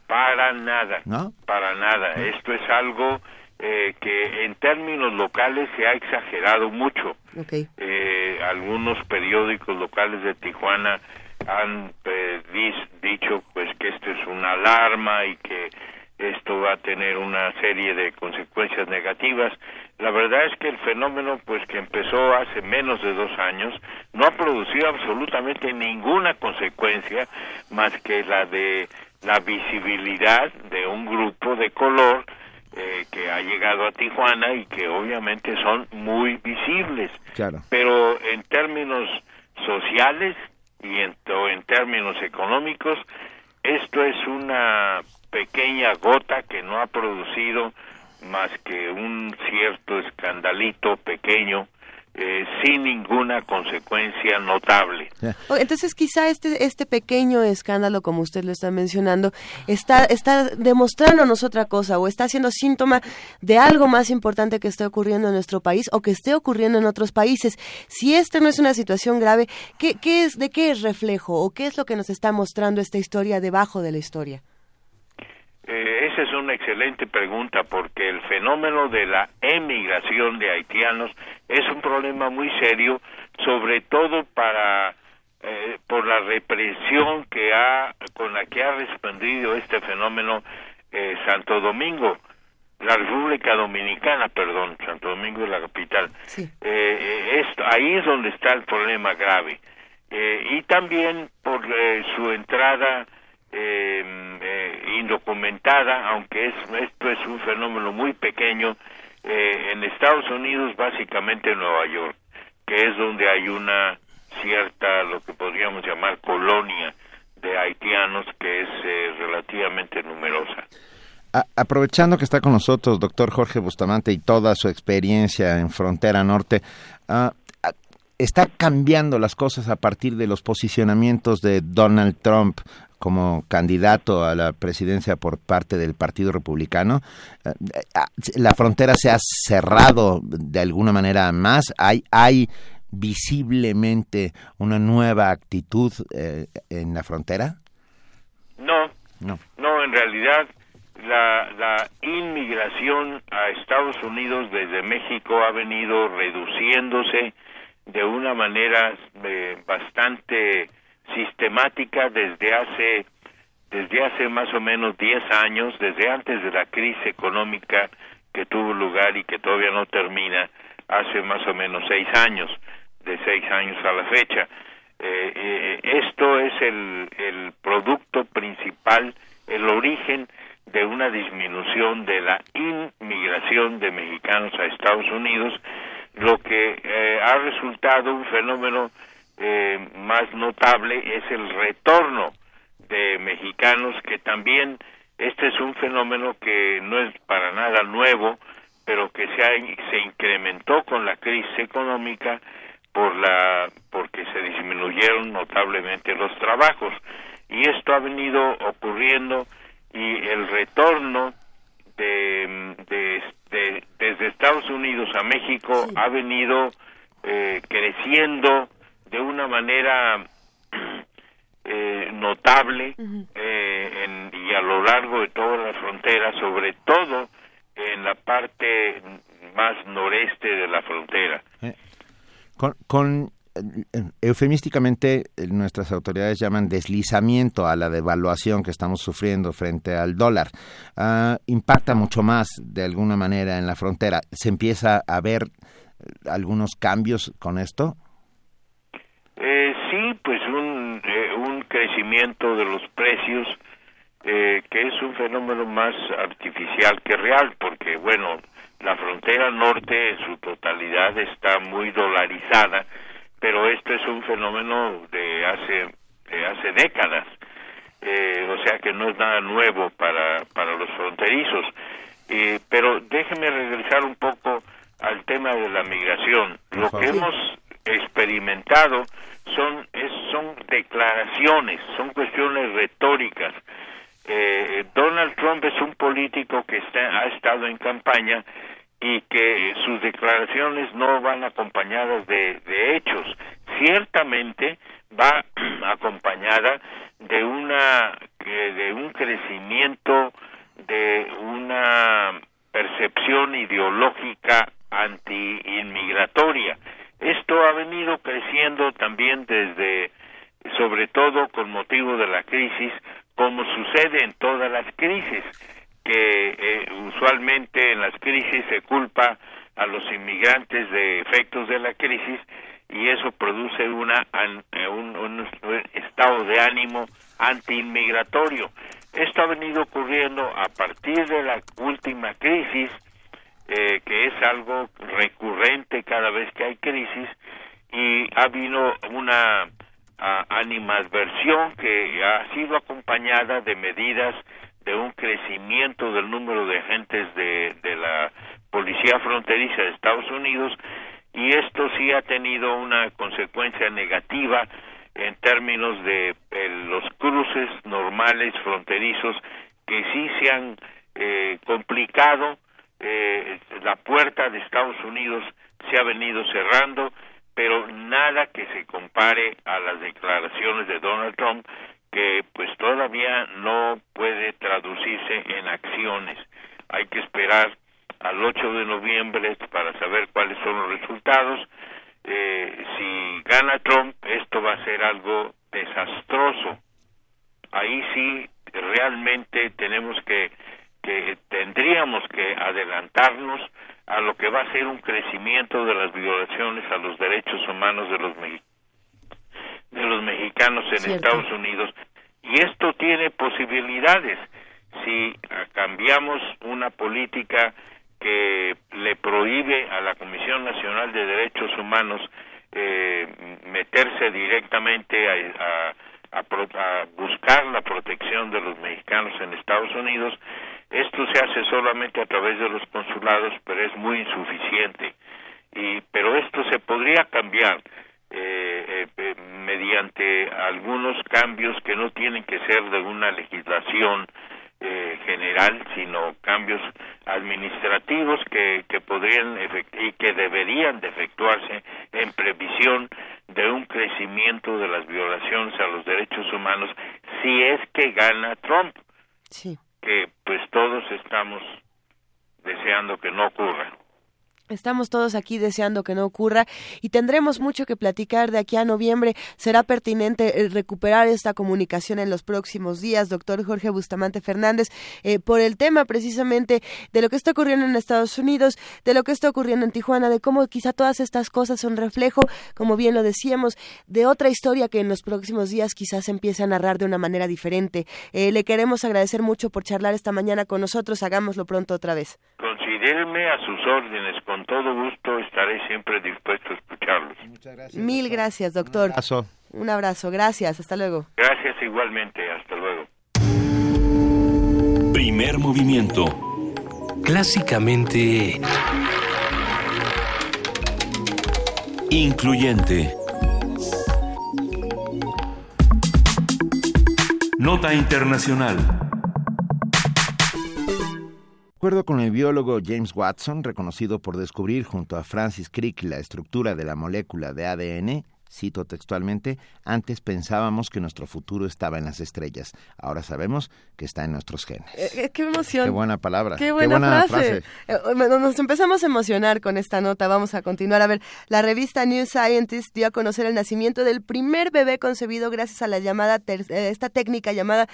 Para nada, ¿No? para nada. Esto es algo eh, que en términos locales se ha exagerado mucho. Eh, algunos periódicos locales de Tijuana han eh, dicho pues que esto es una alarma y que esto va a tener una serie de consecuencias negativas. La verdad es que el fenómeno, pues que empezó hace menos de dos años, no ha producido absolutamente ninguna consecuencia más que la de la visibilidad de un grupo de color eh, que ha llegado a Tijuana y que obviamente son muy visibles. Pero en términos sociales y en, en términos económicos, esto es una pequeña gota que no ha producido más que un cierto escandalito pequeño eh, sin ninguna consecuencia notable. Entonces, quizá este este pequeño escándalo, como usted lo está mencionando, está está demostrándonos otra cosa o está siendo síntoma de algo más importante que esté ocurriendo en nuestro país o que esté ocurriendo en otros países. Si esta no es una situación grave, ¿qué, qué es de qué es reflejo o qué es lo que nos está mostrando esta historia debajo de la historia? Eh, esa es una excelente pregunta porque el fenómeno de la emigración de haitianos es un problema muy serio, sobre todo para eh, por la represión que ha con la que ha respondido este fenómeno eh, Santo Domingo, la República Dominicana, perdón, Santo Domingo es la capital. ahí es donde está el problema grave y también por su entrada Em, eh, indocumentada, aunque es, esto es un fenómeno muy pequeño, eh, en Estados Unidos, básicamente en Nueva York, que es donde hay una cierta, lo que podríamos llamar colonia de haitianos, que es eh, relativamente numerosa. aprovechando que está con nosotros doctor Jorge Bustamante y toda su experiencia en Frontera Norte, uh, está cambiando las cosas a partir de los posicionamientos de Donald Trump como candidato a la presidencia por parte del Partido Republicano. Eh, la frontera se ha cerrado de alguna manera más. Hay, hay visiblemente una nueva actitud eh, en la frontera. No, no, no. En realidad, la, la inmigración a Estados Unidos desde México ha venido reduciéndose de una manera eh, bastante sistemática desde hace desde hace más o menos 10 años, desde antes de la crisis económica que tuvo lugar y que todavía no termina, hace más o menos seis años, de seis años a la fecha. Eh, eh, esto es el, el producto principal, el origen de una disminución de la inmigración de mexicanos a Estados Unidos, lo que eh, ha resultado un fenómeno más notable es el retorno de mexicanos que también este es un fenómeno que no es para nada nuevo, pero que se, ha, se incrementó con la crisis económica por la porque se disminuyeron notablemente los trabajos. Y esto ha venido ocurriendo y el retorno de, de, desde Estados Unidos a México ha venido eh, creciendo de una manera <clears throat> eh, notable eh, en, y a lo largo de toda la frontera, sobre todo en la parte más noreste de la frontera. Eh, con, eufemísticamente nuestras autoridades llaman deslizamiento a la devaluación que estamos sufriendo frente al dólar. Ah, impacta mucho más de alguna manera en la frontera. ¿Se empieza a ver algunos cambios con esto? Sí, pues un, un crecimiento de los precios eh, que es un fenómeno más artificial que real, porque bueno, la frontera norte en su totalidad está muy dolarizada, pero esto es un fenómeno de hace de hace décadas, eh, o sea que no es nada nuevo para para los fronterizos. Eh, pero déjeme regresar un poco al tema de la migración. Lo que hemos experimentado son es, son declaraciones, son cuestiones retóricas eh, Donald Trump es un político que está, ha estado en campaña y que sus declaraciones no van acompañadas de, de hechos. Ciertamente va <clears throat> acompañada de una de un crecimiento de una percepción ideológica anti-inmigratoria. Esto ha venido creciendo también desde, sobre todo con motivo de la crisis, como sucede en todas las crisis, que eh, usualmente en las crisis se culpa a los inmigrantes de efectos de la crisis y eso produce una, eh, un, estado de ánimo antiinmigratorio. Esto ha venido ocurriendo a partir de la última crisis, eh, que es algo recurrente cada vez que hay crisis, y ha habido una animadversión que ha sido acompañada de medidas de un crecimiento del número de agentes de, la Policía Fronteriza de Estados Unidos y esto sí ha tenido una consecuencia negativa en términos de los cruces normales fronterizos que sí se han eh, complicado eh, la puerta de Estados Unidos se ha venido cerrando pero nada que se compare a las declaraciones de Donald Trump que pues todavía no puede traducirse en acciones. Hay que esperar al 8 de noviembre para saber cuáles son los resultados. Eh, si gana Trump, esto va a ser algo desastroso. Ahí sí realmente tenemos que, que tendríamos que adelantarnos a lo que va a ser un crecimiento de las violaciones a los derechos humanos de los de los mexicanos en Estados Unidos. Y esto tiene posibilidades. Si cambiamos una política que le prohíbe a la Comisión Nacional de Derechos Humanos eh, meterse directamente a, a buscar la protección de los mexicanos en Estados Unidos esto se hace solamente a través de los consulados, pero es muy insuficiente. Y, pero esto se podría cambiar eh, eh, eh, mediante algunos cambios que no tienen que ser de una legislación general, sino cambios administrativos que, que podrían y que deberían de efectuarse en previsión de un crecimiento de las violaciones a los derechos humanos si es que gana Trump. Sí que pues todos estamos deseando que no ocurra. Estamos todos aquí deseando que no ocurra y tendremos mucho que platicar de aquí a noviembre. Será pertinente eh, recuperar esta comunicación en los próximos días, doctor Jorge Bustamante Fernández, eh, por el tema precisamente de lo que está ocurriendo en Estados Unidos, de lo que está ocurriendo en Tijuana, de cómo quizá todas estas cosas son reflejo, como bien lo decíamos, de otra historia que en los próximos días quizás empiece a narrar de una manera diferente. Eh, le queremos agradecer mucho por charlar esta mañana con nosotros. Hagámoslo pronto otra vez. Considéreme a sus órdenes con todo gusto estaré siempre dispuesto a escucharlos. Muchas gracias. Mil gracias, doctor. Un abrazo. Un abrazo, gracias, hasta luego. Gracias igualmente, hasta luego. Primer movimiento. Clásicamente... Incluyente. Nota Internacional acuerdo con el biólogo James Watson, reconocido por descubrir junto a Francis Crick la estructura de la molécula de ADN, cito textualmente, antes pensábamos que nuestro futuro estaba en las estrellas, ahora sabemos que está en nuestros genes. Eh, eh, qué emoción. Qué buena palabra. Qué buena, frase. Eh, nos empezamos a emocionar con esta nota, vamos a continuar. A ver, la revista New Scientist dio a conocer el nacimiento del primer bebé concebido gracias a la llamada, esta técnica llamada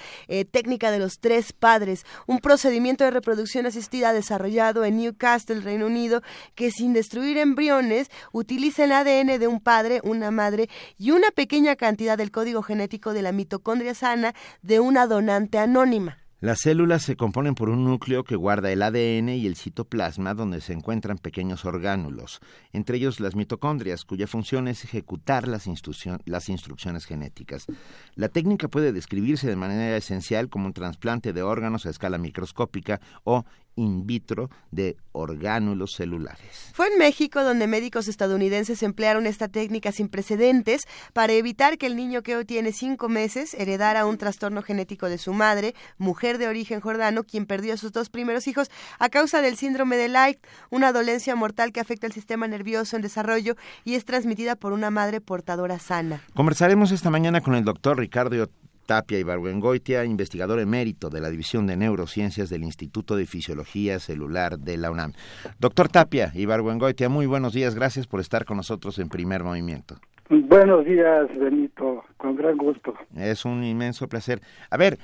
técnica de los tres padres, un procedimiento de reproducción asistida desarrollado en Newcastle, Reino Unido, que sin destruir embriones utiliza el ADN de un padre, una madre, y una pequeña cantidad del código genético de la mitocondria sana de una donante anónima. Las células se componen por un núcleo que guarda el ADN y el citoplasma donde se encuentran pequeños orgánulos, entre ellos las mitocondrias, cuya función es ejecutar las, instrucciones genéticas. La técnica puede describirse de manera esencial como un trasplante de órganos a escala microscópica o in vitro de orgánulos celulares. Fue en México donde médicos estadounidenses emplearon esta técnica sin precedentes para evitar que el niño que hoy tiene cinco meses heredara un trastorno genético de su madre, mujer de origen jordano, quien perdió a sus dos primeros hijos a causa del síndrome de Light, una dolencia mortal que afecta el sistema nervioso en desarrollo y es transmitida por una madre portadora sana. Conversaremos esta mañana con el doctor Ricardo Tapia Ibargüengoitia, investigador emérito de la División de Neurociencias del Instituto de Fisiología Celular de la UNAM. Doctor Tapia Ibargüengoitia, muy buenos días, gracias por estar con nosotros en Primer Movimiento. Buenos días, Benito, con gran gusto. Es un inmenso placer. A ver,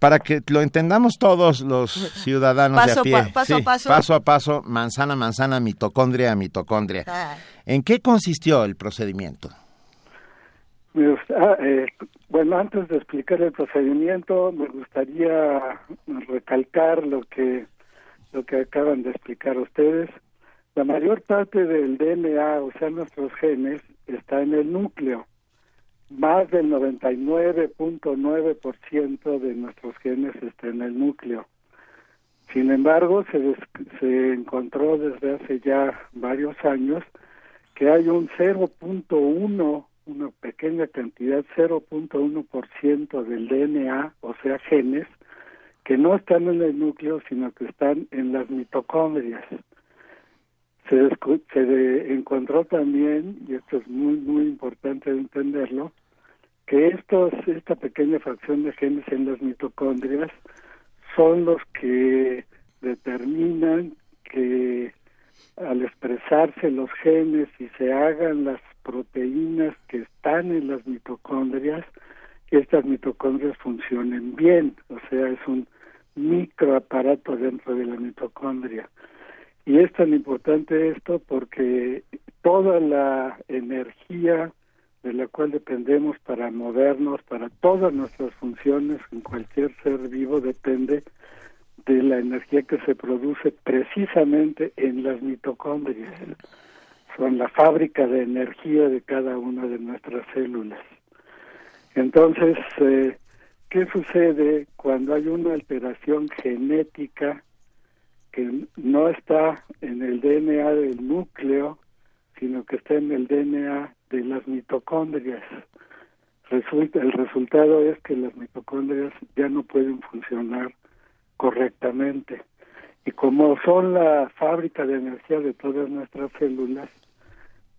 para que lo entendamos todos los <laughs> ciudadanos de a pie. paso a paso. Paso a paso, manzana a manzana, mitocondria a mitocondria. Ah. ¿En qué consistió el procedimiento? Ah, eh, bueno, antes de explicar el procedimiento, me gustaría recalcar lo que lo que acaban de explicar ustedes. La mayor parte del DNA, o sea, nuestros genes, está en el núcleo. Más del 99.9% de nuestros genes está en el núcleo. Sin embargo, se, se encontró desde hace ya varios años que hay un 0.1 una pequeña cantidad, 0.1% del DNA, o sea, genes, que no están en el núcleo, sino que están en las mitocondrias. Se, se encontró también, y esto es muy, muy importante entenderlo, que estos, esta pequeña fracción de genes en las mitocondrias son los que determinan que al expresarse los genes y se hagan las proteínas que están en las mitocondrias, estas mitocondrias funcionen bien, o sea, es un microaparato dentro de la mitocondria. Y es tan importante esto porque toda la energía de la cual dependemos para movernos, para todas nuestras funciones en cualquier ser vivo, depende de la energía que se produce precisamente en las mitocondrias son la fábrica de energía de cada una de nuestras células. Entonces, eh, ¿qué sucede cuando hay una alteración genética que no está en el DNA del núcleo, sino que está en el DNA de las mitocondrias? Resulta, el resultado es que las mitocondrias ya no pueden funcionar correctamente. Y como son la fábrica de energía de todas nuestras células,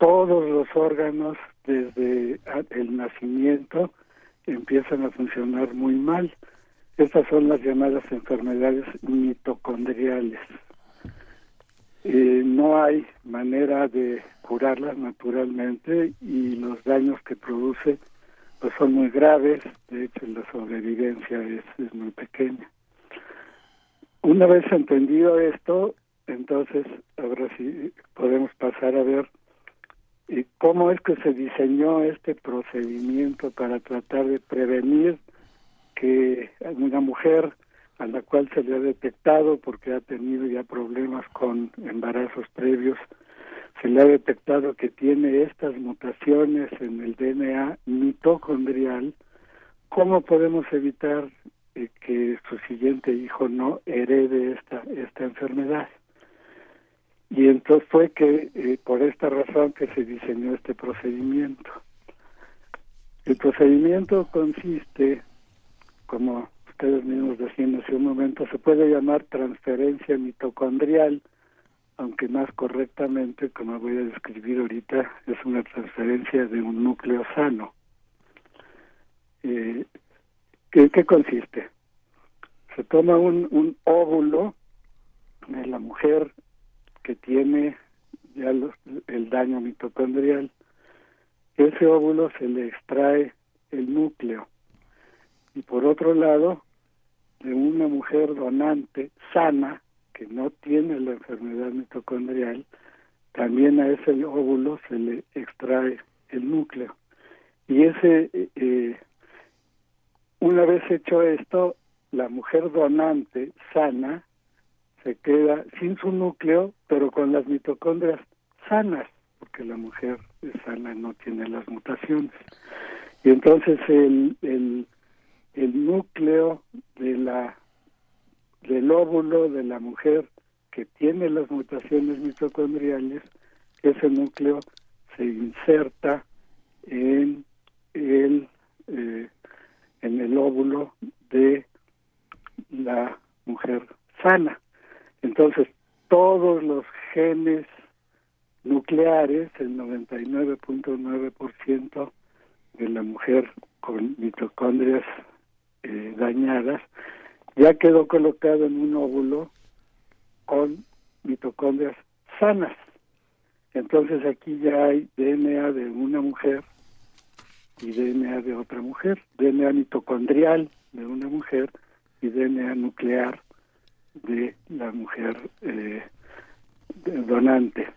todos los órganos desde el nacimiento empiezan a funcionar muy mal. Estas son las llamadas enfermedades mitocondriales. eh, no hay manera de curarlas naturalmente y los daños que produce pues son muy graves, de hecho la sobrevivencia es, muy pequeña. Una vez entendido esto, entonces ahora sí podemos pasar a ver cómo es que se diseñó este procedimiento para tratar de prevenir que una mujer a la cual se le ha detectado porque ha tenido ya problemas con embarazos previos se le ha detectado que tiene estas mutaciones en el DNA mitocondrial, ¿cómo podemos evitar eh, que su siguiente hijo no herede esta, esta enfermedad? Y entonces fue que eh, por esta razón que se diseñó este procedimiento. El procedimiento consiste, como ustedes mismos decían hace un momento, se puede llamar transferencia mitocondrial, aunque más correctamente, como voy a describir ahorita, es una transferencia de un núcleo sano. Eh, ¿qué, ¿Qué consiste? Se toma un, un óvulo de la mujer que tiene ya los, el daño mitocondrial. Ese óvulo se le extrae el núcleo. Y por otro lado, de una mujer donante sana, que no tiene la enfermedad mitocondrial, también a ese óvulo se le extrae el núcleo. Y ese, eh, una vez hecho esto, la mujer donante sana se queda sin su núcleo, pero con las mitocondrias sanas, porque la mujer sana no tiene las mutaciones. Y entonces el, el, el núcleo de la del óvulo de la mujer que tiene las mutaciones mitocondriales, ese núcleo se inserta en el eh, en el óvulo de la mujer sana. Entonces, todos los genes nucleares, el 99.9% de la mujer con mitocondrias eh, dañadas, ya quedó colocado en un óvulo con mitocondrias sanas. Entonces aquí ya hay DNA de una mujer y DNA de otra mujer, DNA mitocondrial de una mujer y DNA nuclear de la mujer eh, donante.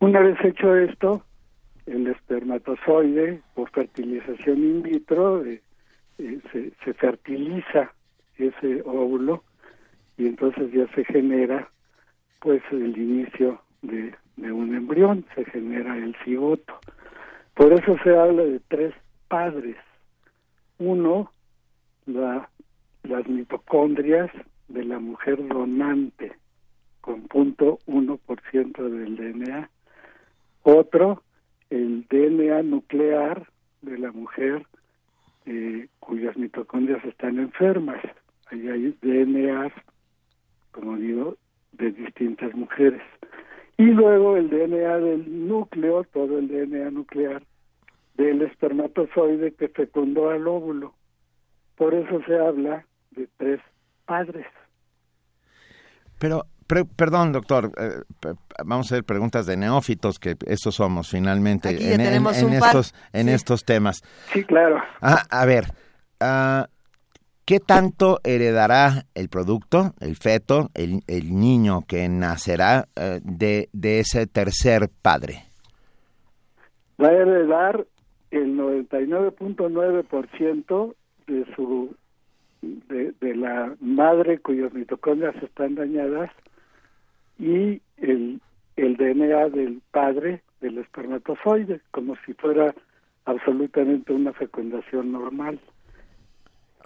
Una vez hecho esto, el espermatozoide por fertilización in vitro eh, eh, se, se fertiliza ese óvulo y entonces ya se genera pues el inicio de, de un embrión, se genera el cigoto. Por eso se habla de tres padres. Uno, la, las mitocondrias de la mujer donante, con punto uno por ciento del DNA. Otro, el DNA nuclear de la mujer eh, cuyas mitocondrias están enfermas, Ahí hay DNA, como digo, de distintas mujeres. Y luego el DNA del núcleo, todo el DNA nuclear del espermatozoide que fecundó al óvulo. Por eso se habla de tres padres. Pero, perdón, doctor, eh, vamos a hacer preguntas de neófitos, que eso somos finalmente en, estos, en estos temas. Sí, claro. Ah, a ver, uh, ¿Qué tanto heredará el producto, el feto, el, niño que nacerá eh, de, de ese tercer padre? Va a heredar el 99.9% de su de, de, la madre cuyas mitocondrias están dañadas y el, el DNA del padre del espermatozoide, como si fuera absolutamente una fecundación normal.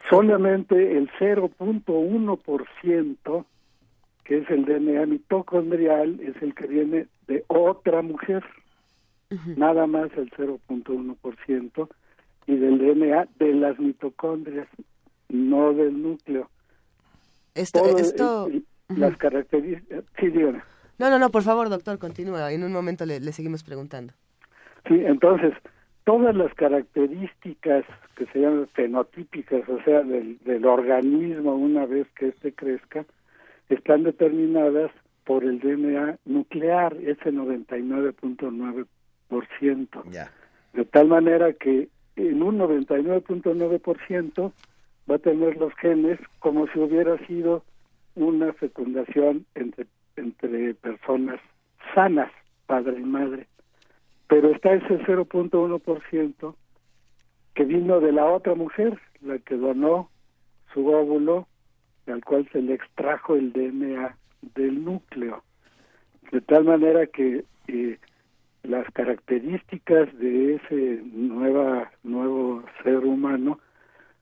Solamente el 0.1%, que es el DNA mitocondrial, es el que viene de otra mujer, nada más el 0.1%, y del DNA de las mitocondrias, no del núcleo. Esto, esto... Las características... Sí, dígame. No, no, no, por favor, doctor, continúa. En un momento le, le seguimos preguntando. Sí, entonces, todas las características que se llaman fenotípicas, o sea, del, del organismo una vez que éste crezca, están determinadas por el DNA nuclear, ese 99.9%. Ya. De tal manera que en un 99.9% va a tener los genes como si hubiera sido una fecundación entre, entre personas sanas, padre y madre. Pero está ese 0.1% que vino de la otra mujer, la que donó su óvulo, al cual se le extrajo el DNA del núcleo. De tal manera que eh, las características de ese nueva, nuevo ser humano,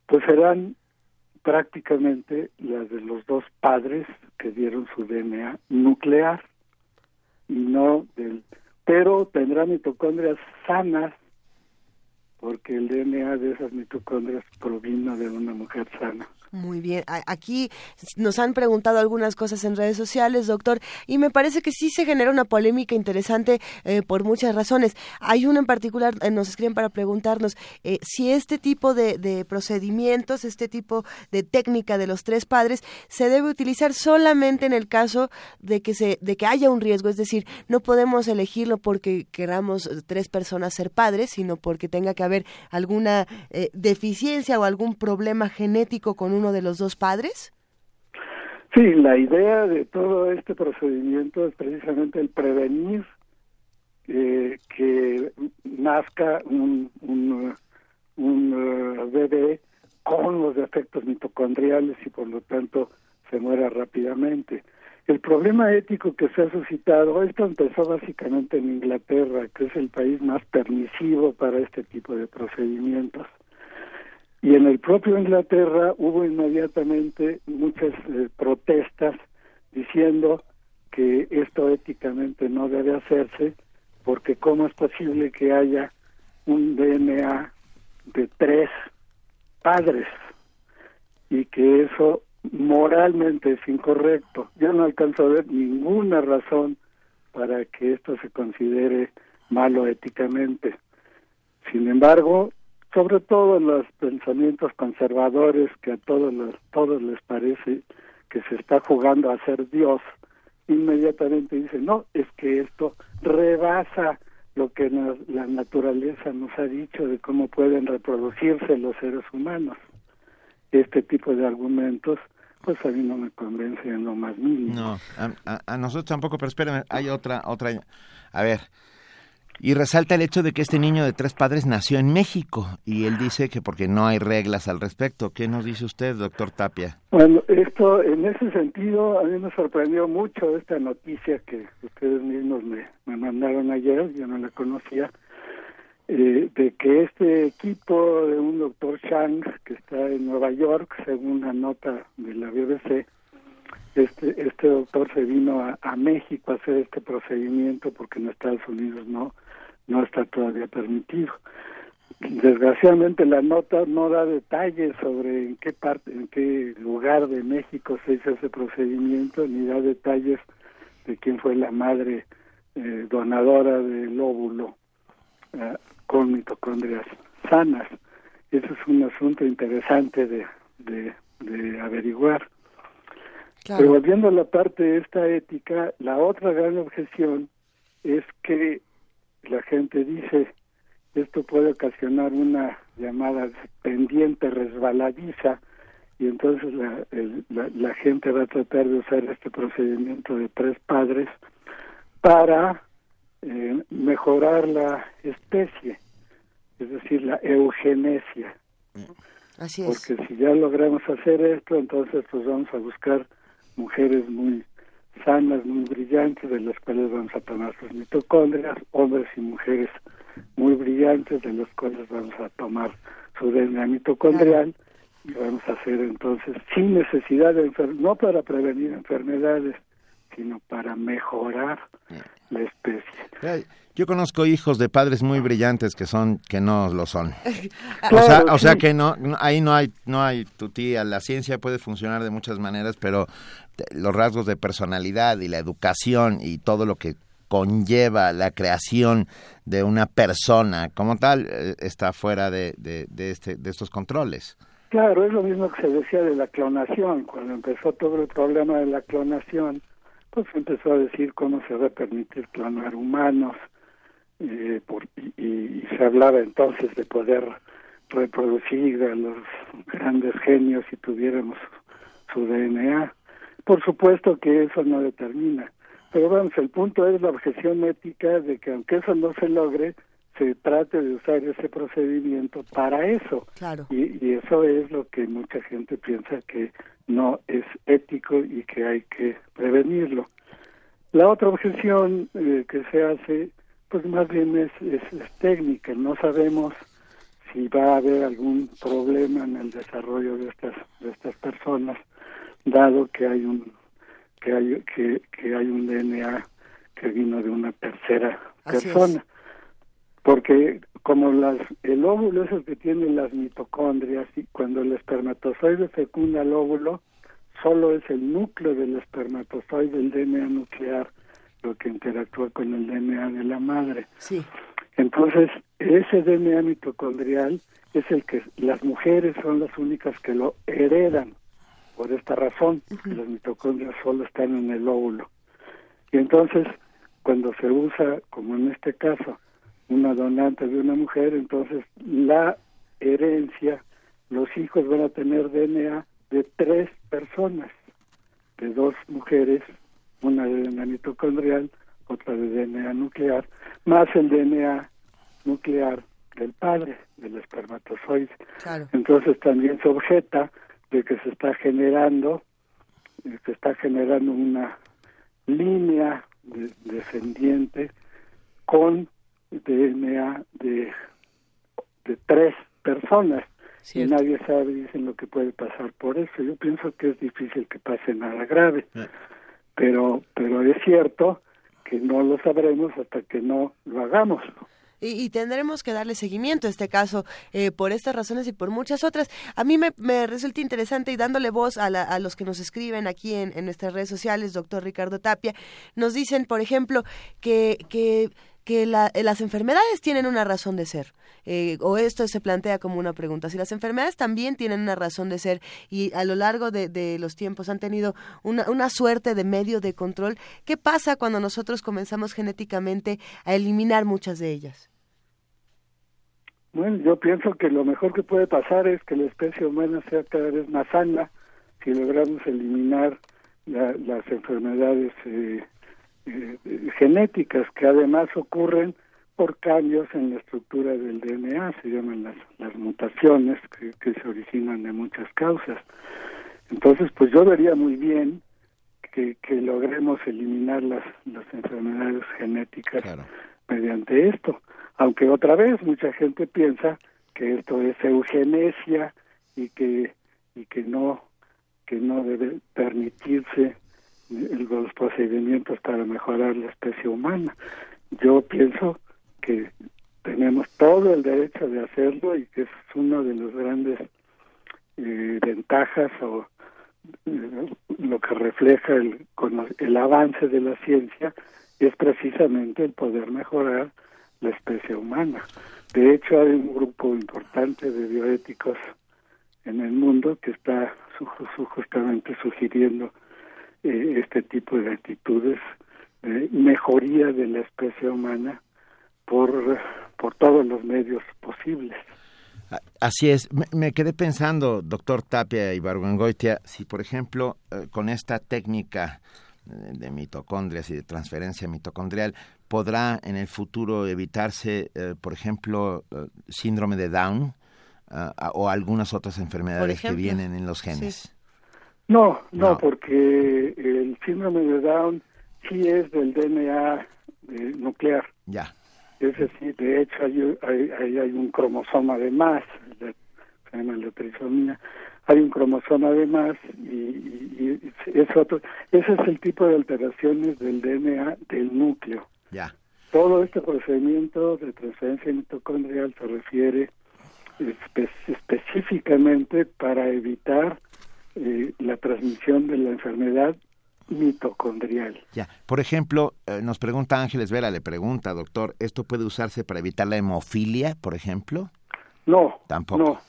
pues serán prácticamente las de los dos padres que dieron su DNA nuclear y no del pero tendrá mitocondrias sanas porque el DNA de esas mitocondrias provino de una mujer sana. Muy bien, aquí nos han preguntado algunas cosas en redes sociales, doctor, y me parece que sí se genera una polémica interesante eh, por muchas razones. Hay uno en particular, eh, nos escriben para preguntarnos eh, si este tipo de, de, procedimientos, este tipo de técnica de los tres padres, se debe utilizar solamente en el caso de que, se, de que haya un riesgo, es decir, no podemos elegirlo porque queramos tres personas ser padres, sino porque tenga que haber alguna deficiencia o algún problema genético con uno de los dos padres? Sí, la idea de todo este procedimiento es precisamente el prevenir eh, que nazca un, un, un uh, bebé con los defectos mitocondriales y por lo tanto se muera rápidamente. El problema ético que se ha suscitado, esto empezó básicamente en Inglaterra, que es el país más permisivo para este tipo de procedimientos. Y en el propio Inglaterra hubo inmediatamente muchas eh, protestas diciendo que esto éticamente no debe hacerse porque cómo es posible que haya un DNA de tres padres y que eso moralmente es incorrecto. Yo no alcanzo a ver ninguna razón para que esto se considere malo éticamente. Sin embargo, sobre todo los pensamientos conservadores que a todos los, todos les parece que se está jugando a ser Dios, inmediatamente dicen, no, es que esto rebasa lo que la naturaleza nos ha dicho de cómo pueden reproducirse los seres humanos. Este tipo de argumentos, pues a mí no me convence en lo más mínimo. No, a, a nosotros tampoco, pero espérame, hay otra, otra, a ver, y resalta el hecho de que este niño de tres padres nació en México y él dice que porque no hay reglas al respecto. ¿Qué nos dice usted, doctor Tapia? Bueno, esto en ese sentido a mí me sorprendió mucho esta noticia que ustedes mismos me, me mandaron ayer, yo no la conocía, eh, de que este equipo de un doctor Chang que está en Nueva York, según una nota de la BBC, este, este doctor se vino a, a México a hacer este procedimiento porque en Estados Unidos no no está todavía permitido. Desgraciadamente la nota no da detalles sobre en qué parte, en qué lugar de México se hizo ese procedimiento, ni da detalles de quién fue la madre eh, donadora del óvulo eh, con mitocondrias sanas. Eso es un asunto interesante de averiguar. Pero volviendo a la parte de esta ética, la otra gran objeción es que la gente dice esto puede ocasionar una llamada pendiente resbaladiza y entonces la, la, gente va a tratar de usar este procedimiento de tres padres para eh, mejorar la especie, es decir, la eugenesia. Así es. Porque si ya logramos hacer esto, entonces pues vamos a buscar mujeres muy sanas, muy brillantes, de las cuales vamos a tomar sus mitocondrias, hombres y mujeres muy brillantes, de los cuales vamos a tomar su DNA mitocondrial y vamos a hacer entonces sin necesidad de enfermedades, no para prevenir enfermedades, sino para mejorar la especie. Yo conozco hijos de padres muy brillantes que son que no lo son. <laughs> o sea, o sea que no, ahí no hay no hay tu tía, la ciencia puede funcionar de muchas maneras, pero los rasgos de personalidad y la educación y todo lo que conlleva la creación de una persona como tal eh, está fuera de, de, este, de estos controles. Claro, es lo mismo que se decía de la clonación. Cuando empezó todo el problema de la clonación, pues empezó a decir cómo se va a permitir clonar humanos eh, y, se hablaba entonces de poder reproducir a los grandes genios si tuviéramos su DNA. Por supuesto que eso no determina, pero vamos, el punto es la objeción ética de que aunque eso no se logre, se trate de usar ese procedimiento para eso. Claro. Y, y eso es lo que mucha gente piensa que no es ético y que hay que prevenirlo. La otra objeción eh, que se hace, pues más bien es, es, es, técnica. No sabemos si va a haber algún problema en el desarrollo de estas de estas personas, dado que hay un que hay que, que hay un DNA que vino de una tercera Así persona. es. Porque como las el óvulo es el que tiene las mitocondrias y cuando el espermatozoide fecunda el óvulo, solo es el núcleo del espermatozoide, el DNA nuclear, lo que interactúa con el DNA de la madre. Sí. Entonces, ese DNA mitocondrial es el que las mujeres son las únicas que lo heredan. Por esta razón, las mitocondrias solo están en el óvulo. Y entonces, cuando se usa, como en este caso, una donante de una mujer, entonces la herencia, los hijos van a tener DNA de tres personas, de dos mujeres, una de DNA mitocondrial, otra de DNA nuclear, más el DNA nuclear del padre, del espermatozoide. Claro. Entonces también se objeta de que se está generando, eh, se está generando una línea de- descendiente con DNA de, de tres personas. Y nadie sabe, dicen, lo que puede pasar por eso. Yo pienso que es difícil que pase nada grave. Pero, pero es cierto que no lo sabremos hasta que no lo hagamos. Y, y tendremos que darle seguimiento a este caso eh, por estas razones y por muchas otras. A mí me, resulta interesante y dándole voz a, la- a los que nos escriben aquí en, en nuestras redes sociales, doctor Ricardo Tapia, nos dicen, por ejemplo, que, que, que la- eh, las enfermedades tienen una razón de ser. Eh, o esto se plantea como una pregunta. Si las enfermedades también tienen una razón de ser y a lo largo de, los tiempos han tenido una, una suerte de medio de control, ¿qué pasa cuando nosotros comenzamos genéticamente a eliminar muchas de ellas? Bueno, yo pienso que lo mejor que puede pasar es que la especie humana sea cada vez más sana si logramos eliminar la- las enfermedades eh, eh, genéticas que además ocurren por cambios en la estructura del DNA, se llaman las, las mutaciones que, que se originan de muchas causas. Entonces, pues yo vería muy bien que, que logremos eliminar las, las enfermedades genéticas mediante esto. Aunque otra vez mucha gente piensa que esto es eugenesia y que y que no que no debe permitirse los procedimientos para mejorar la especie humana. Yo pienso que tenemos todo el derecho de hacerlo y que es uno de los grandes eh, ventajas o eh, lo que refleja el, cono- el avance de la ciencia es precisamente el poder mejorar la especie humana. De hecho, hay un grupo importante de bioéticos en el mundo que está su- su- justamente sugiriendo eh, este tipo de actitudes de mejoría de la especie humana por, por todos los medios posibles. Así es. Me, me quedé pensando, doctor Tapia y Barguengoitia, si por ejemplo eh, con esta técnica eh, de mitocondrias y de transferencia mitocondrial podrá en el futuro evitarse, eh, por ejemplo, eh, síndrome de Down o algunas otras enfermedades que vienen en los genes. No, no, No. porque el síndrome de Down sí es del DNA eh, nuclear. Ya. Es decir, de hecho hay, hay, hay, hay un cromosoma de más, la- se llama la trisomía, hay un cromosoma de más y, y- y es otro, ese es el tipo de alteraciones del DNA del núcleo. Ya. Todo este procedimiento de transferencia mitocondrial se refiere espe- específicamente para evitar eh, la transmisión de la enfermedad mitocondrial. Ya. Por ejemplo, eh, nos pregunta Ángeles Vera, le pregunta, doctor, ¿esto puede usarse para evitar la hemofilia, por ejemplo? No, Tampoco. no,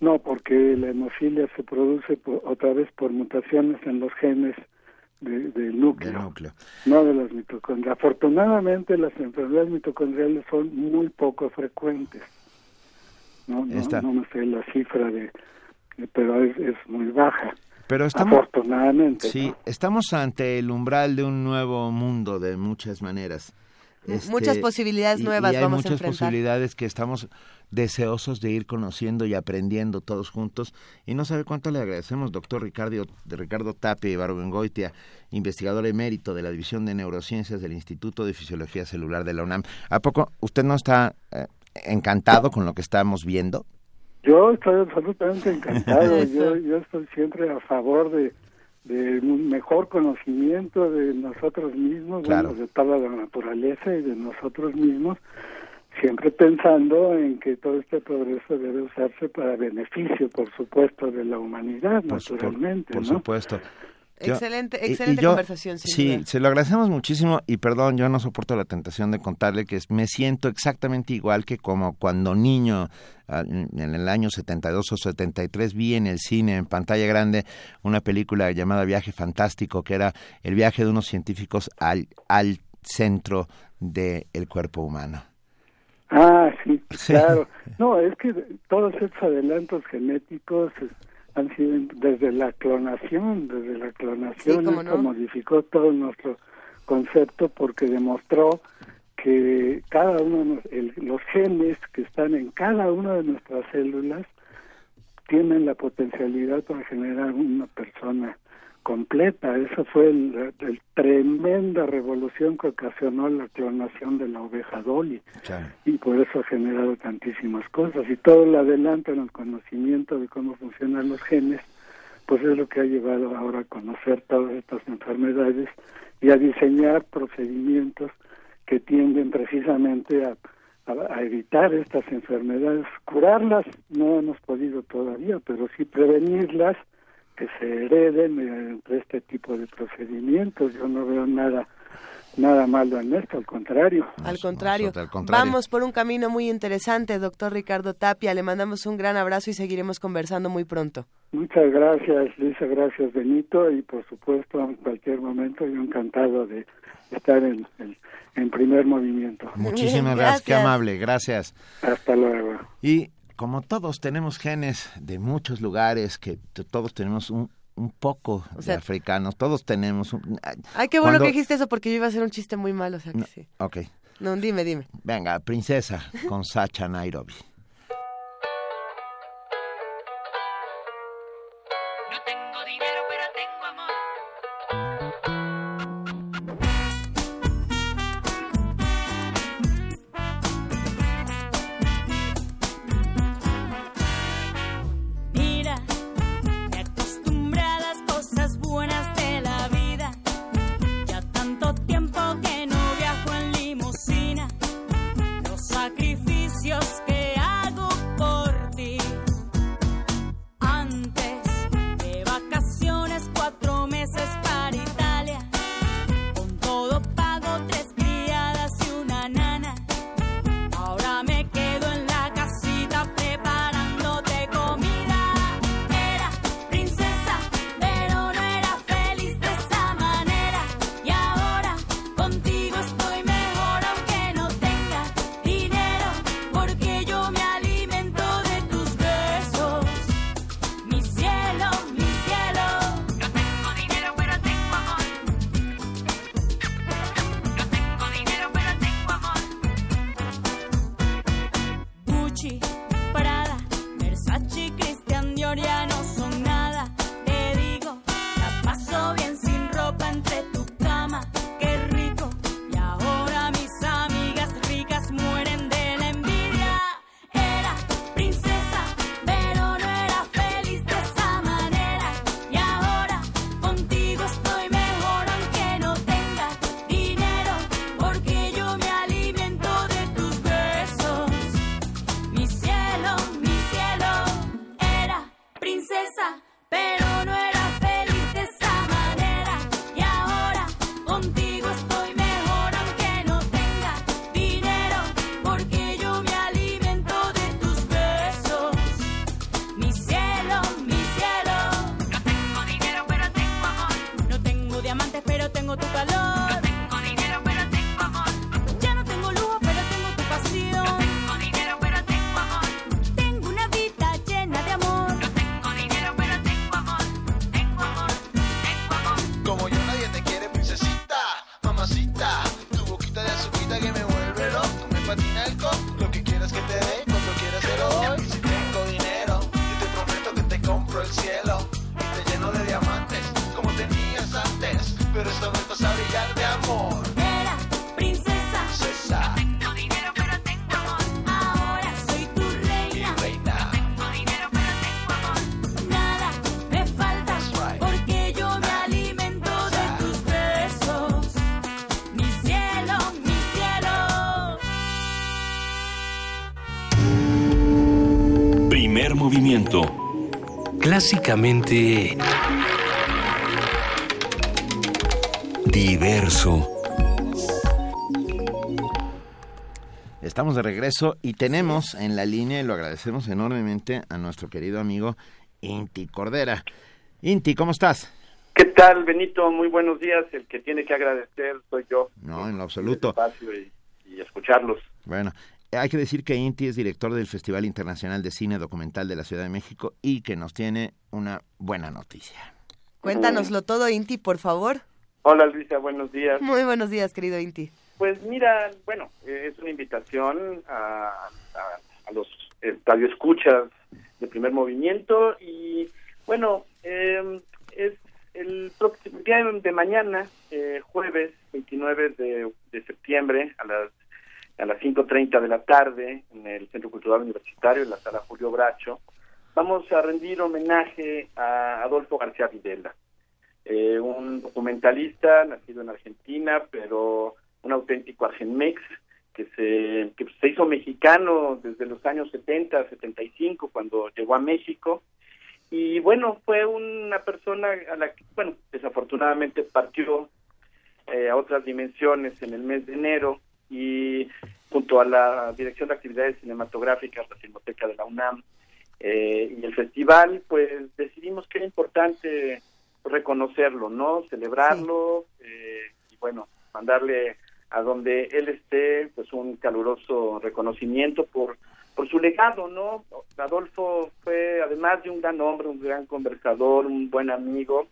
no, porque la hemofilia se produce por- otra vez por mutaciones en los genes del núcleo, no de las mitocondrias. Afortunadamente las enfermedades mitocondriales son muy poco frecuentes. No, no, no, sé la cifra de, pero es, es muy baja. Pero estamos, afortunadamente. Sí, estamos ante el umbral de un nuevo mundo de muchas maneras. muchas este, posibilidades nuevas y hay muchas posibilidades que estamos deseosos de ir conociendo y aprendiendo todos juntos. Y no sabe cuánto le agradecemos, doctor Ricardo, de Ricardo Tapia y Barbengoitia, investigador emérito de la División de Neurociencias del Instituto de Fisiología Celular de la UNAM. ¿A poco usted no está eh, encantado con lo que estamos viendo? Yo estoy absolutamente encantado. <laughs> yo, yo estoy siempre a favor de, de un mejor conocimiento de nosotros mismos, de toda la naturaleza y de nosotros mismos siempre pensando en que todo este progreso debe usarse para beneficio, por supuesto, de la humanidad, naturalmente. Por, supuesto. Excelente, excelente conversación. sí, se lo agradecemos muchísimo y perdón, yo no soporto la tentación de contarle que me siento exactamente igual que como cuando niño en el año 72 o 73 vi en el cine en pantalla grande una película llamada Viaje Fantástico que era el viaje de unos científicos al, al centro del cuerpo humano. Ah, sí, claro. No, es que todos estos adelantos genéticos han sido desde la clonación, desde la clonación esto modificó todo nuestro concepto porque demostró que cada uno de los genes que están en cada una de nuestras células tienen la potencialidad para generar una persona completa. Esa fue la tremenda revolución que ocasionó la clonación de la oveja Dolly. Y por eso ha generado tantísimas cosas. Y todo el adelanto en el conocimiento de cómo funcionan los genes, pues es lo que ha llevado ahora a conocer todas estas enfermedades y a diseñar procedimientos que tienden precisamente a, a, evitar estas enfermedades. Curarlas no hemos podido todavía, pero sí prevenirlas que se hereden mediante este tipo de procedimientos. Yo no veo nada nada malo en esto, al contrario. Al contrario. Vamos por un camino muy interesante, doctor Ricardo Tapia. Le mandamos un gran abrazo y seguiremos conversando muy pronto. Muchas gracias, Lisa. Gracias, Benito. Y por supuesto, en cualquier momento, yo encantado de estar en, en, primer movimiento. Muchísimas gracias. Qué amable. Gracias. Hasta luego. Y como todos tenemos genes de muchos lugares, que todos tenemos un, un poco de africanos, todos tenemos un... Ay, qué bueno que dijiste eso porque yo iba a hacer un chiste muy malo, o sea que sí. Ok. No, dime, dime. Venga, princesa, con Sacha Nairobi. Clásicamente... Diverso. Estamos de regreso y tenemos en la línea, y lo agradecemos enormemente, a nuestro querido amigo Inti Cordera. Inti, ¿cómo estás? ¿Qué tal, Benito? Muy buenos días. El que tiene que agradecer soy yo. No, en lo absoluto. Espacio y, y escucharlos. Bueno, hay que decir que Inti es director del Festival Internacional de Cine Documental de la Ciudad de México y que nos tiene una buena noticia. Cuéntanoslo todo, Inti, por favor. Hola, Luisa. Buenos días. Muy buenos días, querido Inti. Pues mira, bueno, eh, es una invitación a, a, a los radioescuchas de primer movimiento y bueno, eh, es el próximo día de mañana, eh, jueves 29 de, de septiembre a las a las 5.30 de la tarde en el Centro Cultural Universitario, en la sala Julio Bracho, vamos a rendir homenaje a Adolfo García Videla, eh, un documentalista nacido en Argentina, pero un auténtico argenmex que se, que se hizo mexicano desde los años 70, 75, cuando llegó a México. Y bueno, fue una persona a la que, bueno, desafortunadamente partió eh, a otras dimensiones en el mes de enero y junto a la Dirección de Actividades Cinematográficas, la Filmoteca de la UNAM eh, y el festival, pues decidimos que era importante reconocerlo, ¿no? Celebrarlo eh, y bueno, mandarle a donde él esté, pues un caluroso reconocimiento por por su legado, ¿no? Adolfo fue, además de un gran hombre, un gran conversador, un buen amigo,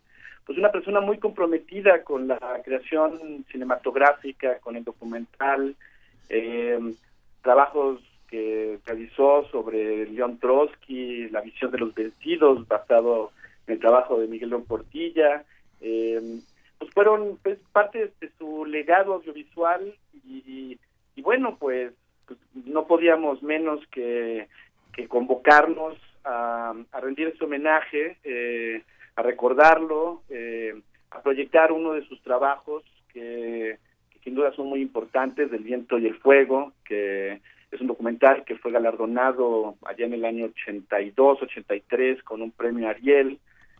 pues una persona muy comprometida con la creación cinematográfica, con el documental, eh, trabajos que realizó sobre León Trotsky, la visión de los vencidos, basado en el trabajo de Miguel León Portilla, eh, pues fueron pues, parte de su legado audiovisual y, y bueno, pues, pues, no podíamos menos que, convocarnos a, a rendir ese homenaje, eh, a recordarlo, eh, a proyectar uno de sus trabajos que, que, sin duda son muy importantes, del viento y el fuego, que es un documental que fue galardonado allá en el año 82, 83 con un premio Ariel.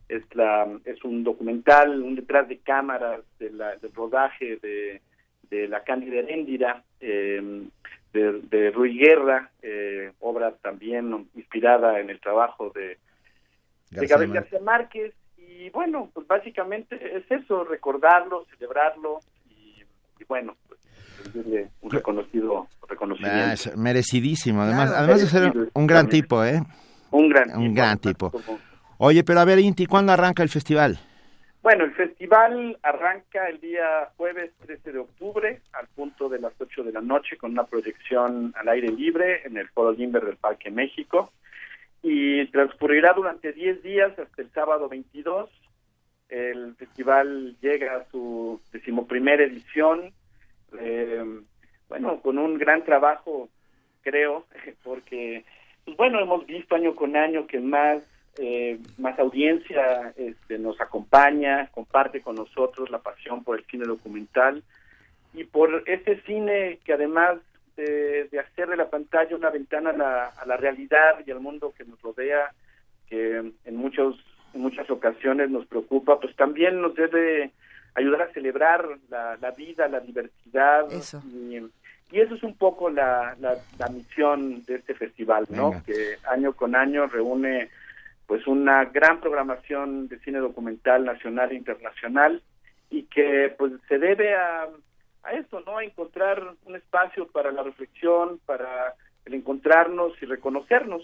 Es, la, es un documental, un detrás de cámaras de la, del rodaje de, de La Cándida Heréndira, eh, de, de, Rui Guerra, eh, obra también inspirada en el trabajo de, García de Gabriel García Márquez. Y bueno, pues básicamente es eso, recordarlo, celebrarlo y, y bueno, pues un reconocido reconocimiento. Ah, es merecidísimo, además, claro, además de ser un gran también. tipo, ¿eh? Un gran un tipo. gran tipo. Oye, pero a ver, Inti, ¿cuándo arranca el festival? Bueno, el festival arranca el día jueves 13 de octubre al punto de las 8 de la noche con una proyección al aire libre en el Foro Limber del Parque México y transcurrirá durante 10 días hasta el sábado 22. El festival llega a su decimoprimera edición, eh, bueno, con un gran trabajo, creo, <laughs> porque, pues bueno, hemos visto año con año que más eh, más audiencia este, nos acompaña, comparte con nosotros la pasión por el cine documental y por ese cine que además de, de hacer de la pantalla una ventana a la, a la, realidad y al mundo que nos rodea, que en, muchos, en muchas ocasiones nos preocupa, pues también nos debe ayudar a celebrar la, la vida, la diversidad. Eso. Y, y eso es un poco la, la, la misión de este festival, ¿no? Venga. Que año con año reúne pues una gran programación de cine documental nacional e internacional y que pues se debe a, a esto, ¿no? A encontrar un espacio para la reflexión, para el encontrarnos y reconocernos.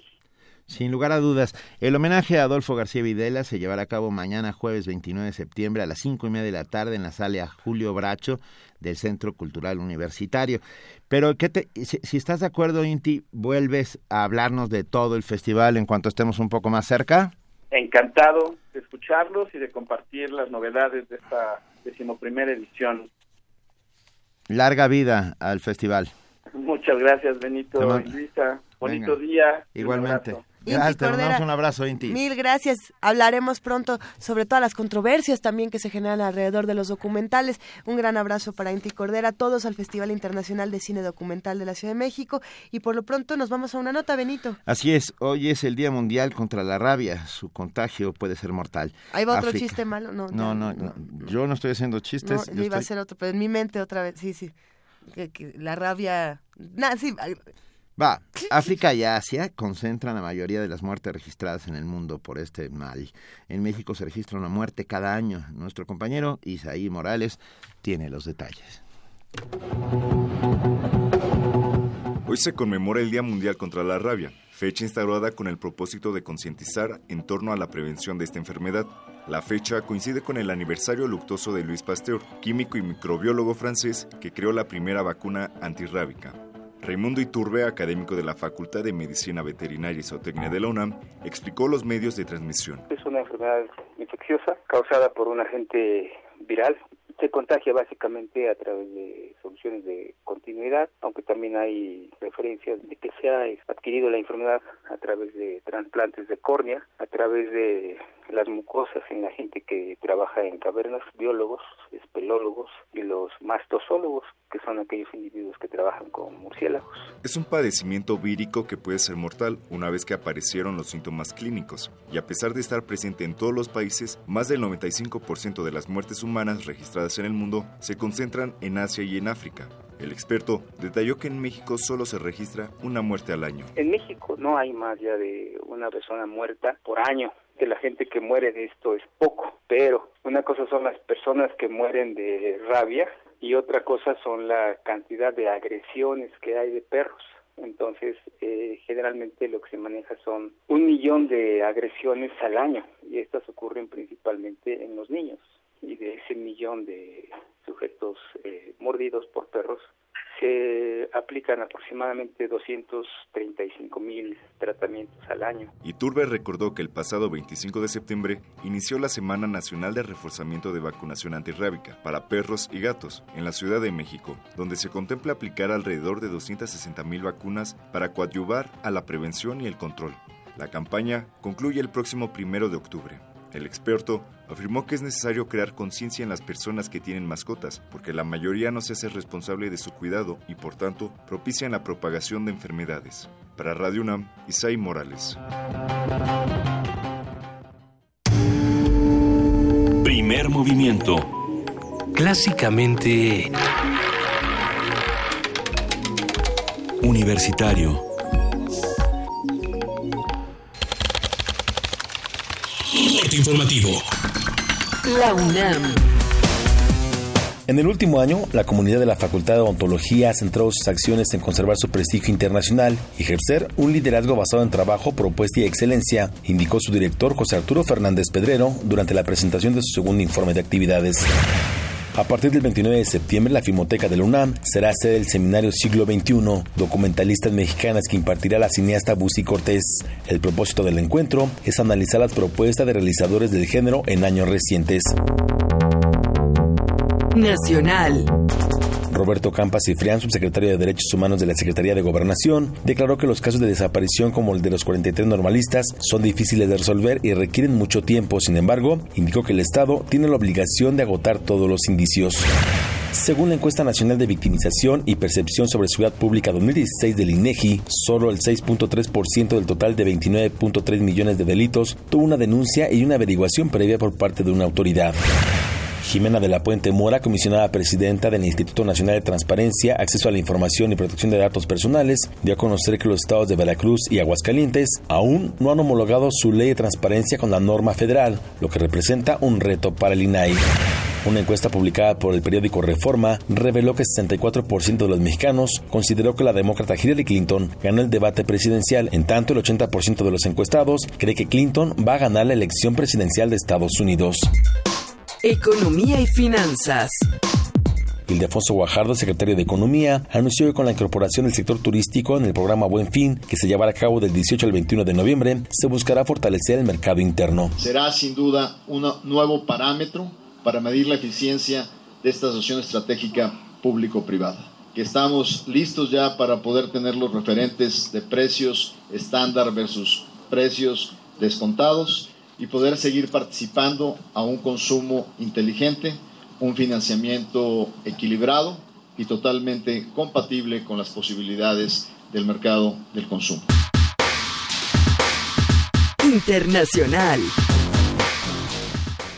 Sin lugar a dudas, el homenaje a Adolfo García Videla se llevará a cabo mañana jueves 29 de septiembre a las cinco y media de la tarde en la sala Julio Bracho del Centro Cultural Universitario. Pero ¿qué te, si, si estás de acuerdo, Inti, vuelves a hablarnos de todo el festival en cuanto estemos un poco más cerca. Encantado de escucharlos y de compartir las novedades de esta decimoprimera edición. Larga vida al festival. Muchas gracias, Benito y Luisa. Bonito Venga. día. Igualmente. Gracias, te mandamos un abrazo, Inti. Mil gracias. Hablaremos pronto sobre todas las controversias también que se generan alrededor de los documentales. Un gran abrazo para Inti Cordera, todos al Festival Internacional de Cine Documental de la Ciudad de México. Y por lo pronto nos vamos a una nota, Benito. Así es, hoy es el Día Mundial contra la Rabia. Su contagio puede ser mortal. Ahí va otro África. chiste malo. No, No, no, no, yo no estoy haciendo No, chistes. yo iba a hacer otro, pero en mi mente otra vez, sí, sí. La rabia... Nah, sí, Va, África y Asia concentran la mayoría de las muertes registradas en el mundo por este mal. En México se registra una muerte cada año. Nuestro compañero Isaí Morales tiene los detalles. Hoy se conmemora el Día Mundial contra la Rabia, fecha instaurada con el propósito de concientizar en torno a la prevención de esta enfermedad. La fecha coincide con el aniversario luctuoso de Louis Pasteur, químico y microbiólogo francés que creó la primera vacuna antirrábica. Raimundo Iturbe, académico de la Facultad de Medicina Veterinaria y Zootecnia de la UNAM, explicó los medios de transmisión. Es una enfermedad infecciosa causada por un agente viral. Se contagia básicamente a través de soluciones de continuidad, aunque también hay referencias de que se ha adquirido la enfermedad a través de trasplantes de córnea, a través de las mucosas en la gente que trabaja en cavernas, biólogos, espelólogos y los mastozólogos, que son aquellos individuos que trabajan con murciélagos. Es un padecimiento vírico que puede ser mortal una vez que aparecieron los síntomas clínicos, y a pesar de estar presente en todos los países, más del 95% de las muertes humanas registradas en el mundo se concentran en Asia y en África. El experto detalló que en México solo se registra una muerte al año. En México no hay más ya de una persona muerta por año. De la gente que muere de esto es poco, pero una cosa son las personas que mueren de rabia y otra cosa son la cantidad de agresiones que hay de perros. Entonces, eh, generalmente lo que se maneja son un millón de agresiones al año y estas ocurren principalmente en los niños. Y de ese millón de sujetos eh, mordidos por perros, se aplican aproximadamente 235 mil tratamientos al año. Iturbe recordó que el pasado 25 de septiembre inició la Semana Nacional de Reforzamiento de Vacunación Antirrábica para perros y gatos en la Ciudad de México, donde se contempla aplicar alrededor de 260 mil vacunas para coadyuvar a la prevención y el control. La campaña concluye el próximo primero de octubre. El experto afirmó que es necesario crear conciencia en las personas que tienen mascotas, porque la mayoría no se hace responsable de su cuidado y por tanto propician la propagación de enfermedades. Para Radio UNAM, Isai Morales. Primer movimiento. Clásicamente... Universitario. Informativo. La UNAM. En el último año, la comunidad de la Facultad de Odontología ha centrado sus acciones en conservar su prestigio internacional y ejercer un liderazgo basado en trabajo, propuesta y excelencia, indicó su director José Arturo Fernández Pedrero durante la presentación de su segundo informe de actividades. A partir del 29 de septiembre, la Filmoteca de la UNAM será sede del seminario Siglo XXI, documentalistas mexicanas que impartirá la cineasta Busi Cortés. El propósito del encuentro es analizar las propuestas de realizadores del género en años recientes. Nacional. Roberto Campas Cifrián, subsecretario de Derechos Humanos de la Secretaría de Gobernación, declaró que los casos de desaparición como el de los 43 normalistas son difíciles de resolver y requieren mucho tiempo. Sin embargo, indicó que el Estado tiene la obligación de agotar todos los indicios. Según la encuesta nacional de victimización y percepción sobre seguridad pública 2016 del INEGI, solo el 6.3% del total de 29.3 millones de delitos tuvo una denuncia y una averiguación previa por parte de una autoridad. Jimena de la Puente Mora, comisionada presidenta del Instituto Nacional de Transparencia, Acceso a la Información y Protección de Datos Personales, dio a conocer que los estados de Veracruz y Aguascalientes aún no han homologado su ley de transparencia con la norma federal, lo que representa un reto para el INAI. Una encuesta publicada por el periódico Reforma reveló que 64% de los mexicanos consideró que la demócrata Hillary Clinton ganó el debate presidencial, en tanto el 80% de los encuestados cree que Clinton va a ganar la elección presidencial de Estados Unidos. Economía y finanzas. Ildefonso Guajardo, secretario de Economía, anunció que con la incorporación del sector turístico en el programa Buen Fin, que se llevará a cabo del 18 al 21 de noviembre, se buscará fortalecer el mercado interno. Será sin duda un nuevo parámetro para medir la eficiencia de esta asociación estratégica público-privada. Que estamos listos ya para poder tener los referentes de precios estándar versus precios descontados y poder seguir participando a un consumo inteligente un financiamiento equilibrado y totalmente compatible con las posibilidades del mercado del consumo. Internacional.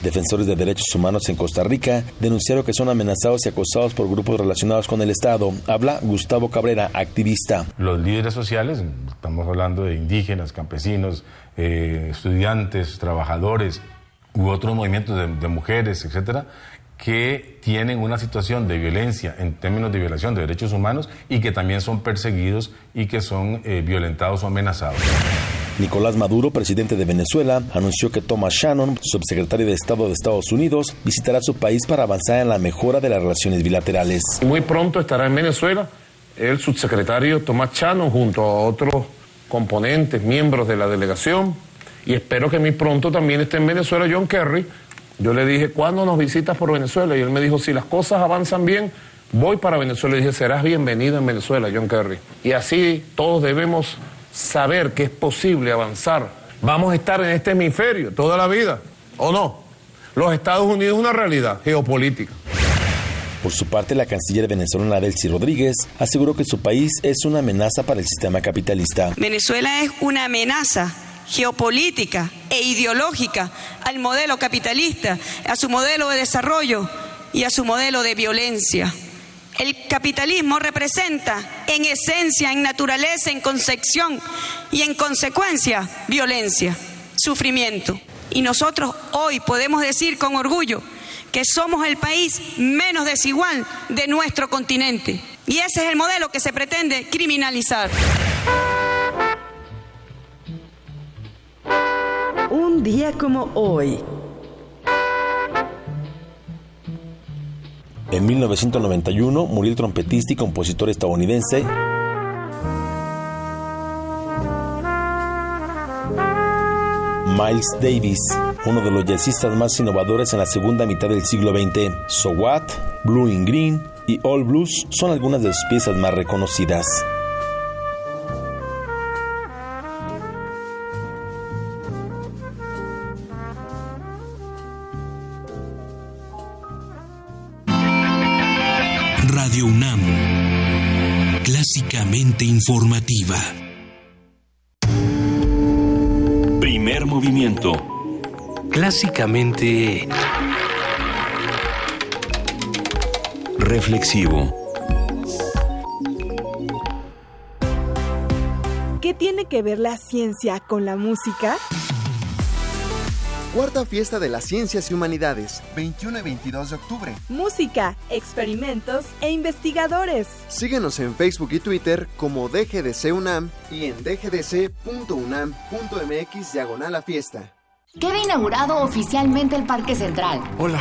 Defensores de derechos humanos en Costa Rica denunciaron que son amenazados y acosados por grupos relacionados con el Estado. Habla Gustavo Cabrera, activista. Los líderes sociales, estamos hablando de indígenas, campesinos, eh, estudiantes, trabajadores u otros movimientos de, mujeres, etcétera, que tienen una situación de violencia en términos de violación de derechos humanos y que también son perseguidos y que son eh, violentados o amenazados. Nicolás Maduro, presidente de Venezuela, anunció que Thomas Shannon, subsecretario de Estado de Estados Unidos, visitará su país para avanzar en la mejora de las relaciones bilaterales. Muy pronto estará en Venezuela el subsecretario Thomas Shannon junto a otros componentes, miembros de la delegación, y espero que muy pronto también esté en Venezuela John Kerry, yo le dije, ¿cuándo nos visitas por Venezuela? Y él me dijo, si las cosas avanzan bien, voy para Venezuela. Y dije, serás bienvenido en Venezuela, John Kerry. Y así todos debemos saber que es posible avanzar. Vamos a estar en este hemisferio toda la vida, ¿o no? Los Estados Unidos es una realidad geopolítica. Por su parte, la canciller venezolana Delcy Rodríguez aseguró que su país es una amenaza para el sistema capitalista. Venezuela es una amenaza geopolítica e ideológica al modelo capitalista, a su modelo de desarrollo y a su modelo de violencia. El capitalismo representa en esencia, en naturaleza, en concepción y en consecuencia violencia, sufrimiento. Y nosotros hoy podemos decir con orgullo que somos el país menos desigual de nuestro continente. Y ese es el modelo que se pretende criminalizar. Un día como hoy. En 1991 murió el trompetista y compositor estadounidense Miles Davis, uno de los jazzistas más innovadores en la segunda mitad del siglo XX. So What, Blue in Green y All Blues son algunas de sus piezas más reconocidas. Informativa. Primer movimiento. Clásicamente Reflexivo. ¿Qué tiene que ver la ciencia con la música? Cuarta Fiesta de las Ciencias y Humanidades, 21 y 22 de octubre. Música, experimentos e investigadores. Síguenos en Facebook y Twitter como DGDC UNAM y en dgdc.unam.mx diagonal a fiesta. Queda inaugurado oficialmente el Parque Central. Hola,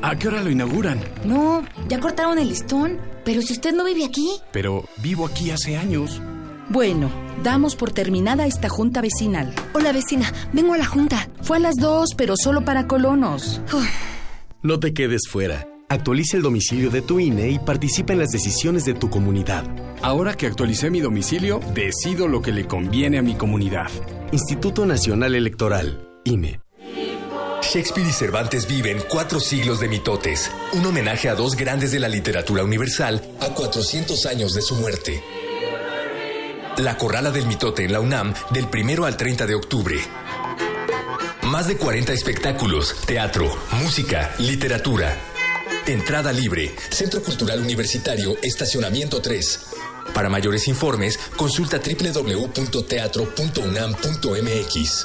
¿a qué hora lo inauguran? No, ya cortaron el listón, pero si usted no vive aquí. Pero vivo aquí hace años. Bueno, damos por terminada esta junta vecinal. Hola vecina, vengo a la junta. Fue a las dos, pero solo para colonos. No te quedes fuera. Actualiza el domicilio de tu INE y participa en las decisiones de tu comunidad. Ahora que actualicé mi domicilio, decido lo que le conviene a mi comunidad. Instituto Nacional Electoral, INE. Shakespeare y Cervantes viven cuatro siglos de mitotes, un homenaje a dos grandes de la literatura universal a 400 años de su muerte. La Corrala del Mitote en la UNAM del 1 al 30 de octubre. Más de 40 espectáculos, teatro, música, literatura. Entrada libre, Centro Cultural Universitario, Estacionamiento 3. Para mayores informes, consulta www.teatro.unam.mx.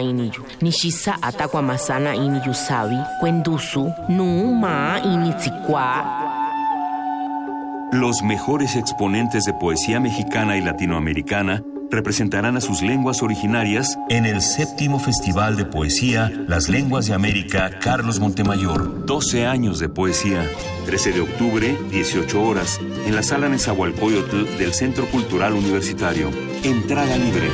iniyu iniyu sabi nu ma Los mejores exponentes de poesía mexicana y latinoamericana representarán a sus lenguas originarias en el séptimo Festival de Poesía Las Lenguas de América Carlos Montemayor. 12 años de poesía. 13 de octubre, 18 horas, en la sala Nezahualcóyotl del Centro Cultural Universitario. Entrada libre.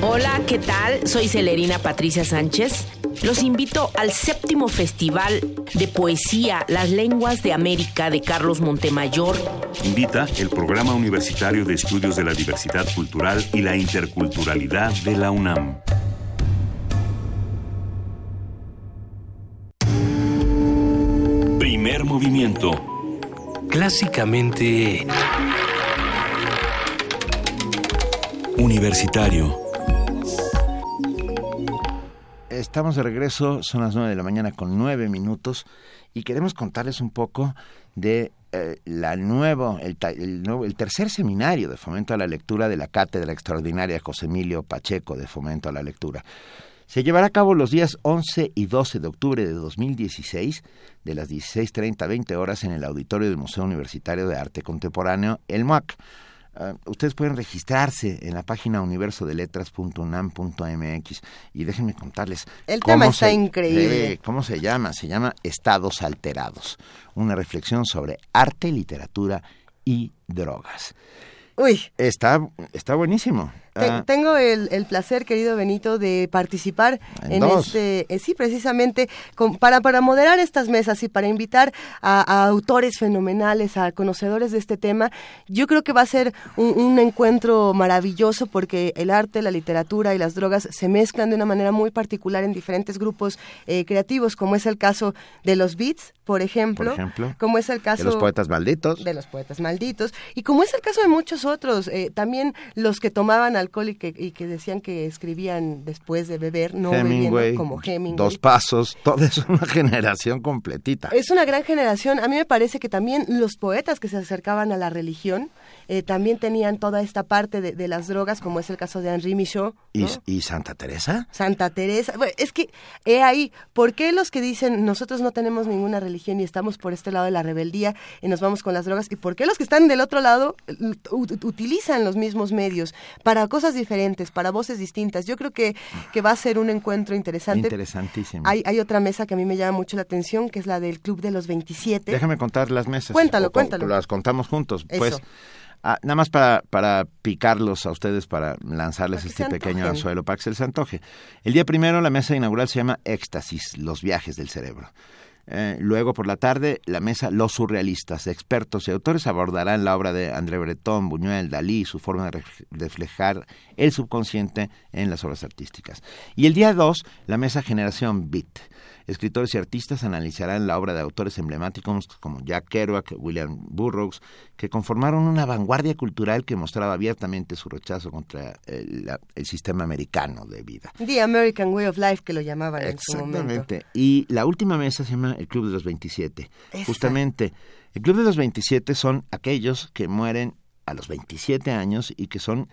Hola, ¿qué tal? Soy Celerina Patricia Sánchez. Los invito al séptimo Festival de Poesía Las Lenguas de América de Carlos Montemayor. Invita el Programa Universitario de Estudios de la Diversidad Cultural y la Interculturalidad de la UNAM. Primer movimiento. Clásicamente... Universitario. Estamos de regreso, son las nueve de la mañana con nueve minutos y queremos contarles un poco de eh, la nuevo, el, el nuevo, el tercer seminario de fomento a la lectura de la Cátedra Extraordinaria José Emilio Pacheco de Fomento a la Lectura. Se llevará a cabo los días 11 y 12 de octubre de 2016, de las 16.30 a 20 horas en el auditorio del Museo Universitario de Arte Contemporáneo, el MUAC. Ah, ustedes pueden registrarse en la página universodeletras.unam.mx y déjenme contarles. El tema está se- increíble. Eh, ¿Cómo se llama? Se llama Estados Alterados, una reflexión sobre arte, literatura y drogas. Uy. Está, está buenísimo. Te- Ah, Tengo el, el placer, querido Benito, de participar En este, eh, sí, precisamente, con- para, para moderar estas mesas y para invitar a, a autores fenomenales, a conocedores de este tema. Yo creo que va a ser un, un encuentro maravilloso porque el arte, la literatura y las drogas se mezclan de una manera muy particular en diferentes grupos eh, creativos, como es el caso de los beats, por ejemplo, por ejemplo, como es el caso de los poetas malditos. de los poetas malditos y como es el caso de muchos otros eh, también los que tomaban alcohol y que, y que decían que escribían después de beber no Hemingway, bebiendo como Hemingway Dos pasos, toda es una <laughs> generación completita. es una gran generación. A mí me parece que también los poetas que se acercaban a la religión eh, también tenían toda esta parte de, de las drogas, como es el caso de Henri Michaud, ¿Y, ¿no? y Santa Teresa? Santa Teresa. Bueno, es que, he ahí, ¿por qué los que dicen nosotros no tenemos ninguna religión y estamos por este lado de la rebeldía y nos vamos con las drogas? ¿Y por qué los que están del otro lado ut- utilizan los mismos medios para cosas diferentes, para voces distintas? Yo creo que, que va a ser un encuentro interesante. Interesantísimo. Hay, hay otra mesa que a mí me llama mucho la atención, que es la del Club de los 27. Déjame contar las mesas. Cuéntalo, O cuéntalo. Las contamos juntos. Eso. Pues, ah, nada más para, para picarlos a ustedes, para lanzarles Para este pequeño antojen. anzuelo, para que se les antoje. El día primero, la mesa inaugural se llama Éxtasis, los viajes del cerebro. Eh, luego, por la tarde, la mesa Los Surrealistas, expertos y autores abordarán la obra de André Breton, Buñuel, Dalí, su forma de ref- reflejar el subconsciente en las obras artísticas. Y el día 2, la mesa Generación Beat. Escritores y artistas analizarán la obra de autores emblemáticos como Jack Kerouac, William Burroughs, que conformaron una vanguardia cultural que mostraba abiertamente su rechazo contra el, la- el sistema americano de vida. The American Way of Life, que lo llamaban en su momento. Exactamente. Y la última mesa se llama el Club de los 27. Esa. Justamente, el Club de los 27 son aquellos que mueren a los 27 años y que son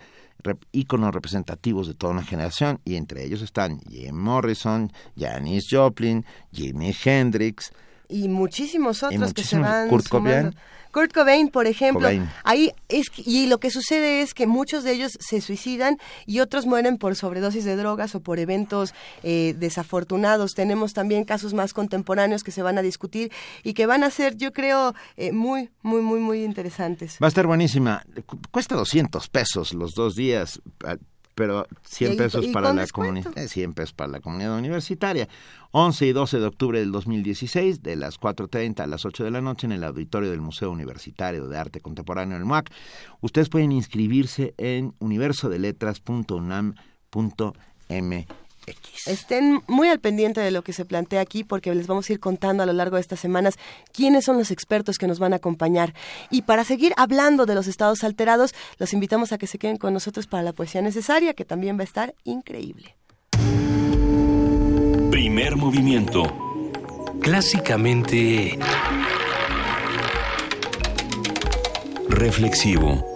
íconos representativos de toda una generación. Y entre ellos están Jim Morrison, Janis Joplin, Jimi Hendrix, y muchísimos otros que se van Kurt sumando. Cobain. Kurt Cobain, por ejemplo, Cobain. ahí es y lo que sucede es que muchos de ellos se suicidan y otros mueren por sobredosis de drogas o por eventos eh, desafortunados. Tenemos también casos más contemporáneos que se van a discutir y que van a ser, yo creo, eh, muy, muy, muy, muy interesantes. Va a estar buenísima. Cu- Cuesta 200 pesos los dos días, ah, pero 100 Y- pesos y para la comunidad. 100 pesos para la comunidad universitaria. 11 y 12 de octubre del 2016, de las 4.30 a las 8 de la noche en el auditorio del Museo Universitario de Arte Contemporáneo, el MUAC. Ustedes pueden inscribirse en universodeletras.unam.mx. Estén muy al pendiente de lo que se plantea aquí porque les vamos a ir contando a lo largo de estas semanas quiénes son los expertos que nos van a acompañar. Y para seguir hablando de los estados alterados, los invitamos a que se queden con nosotros para la poesía necesaria, que también va a estar increíble. Primer movimiento. Clásicamente... Reflexivo.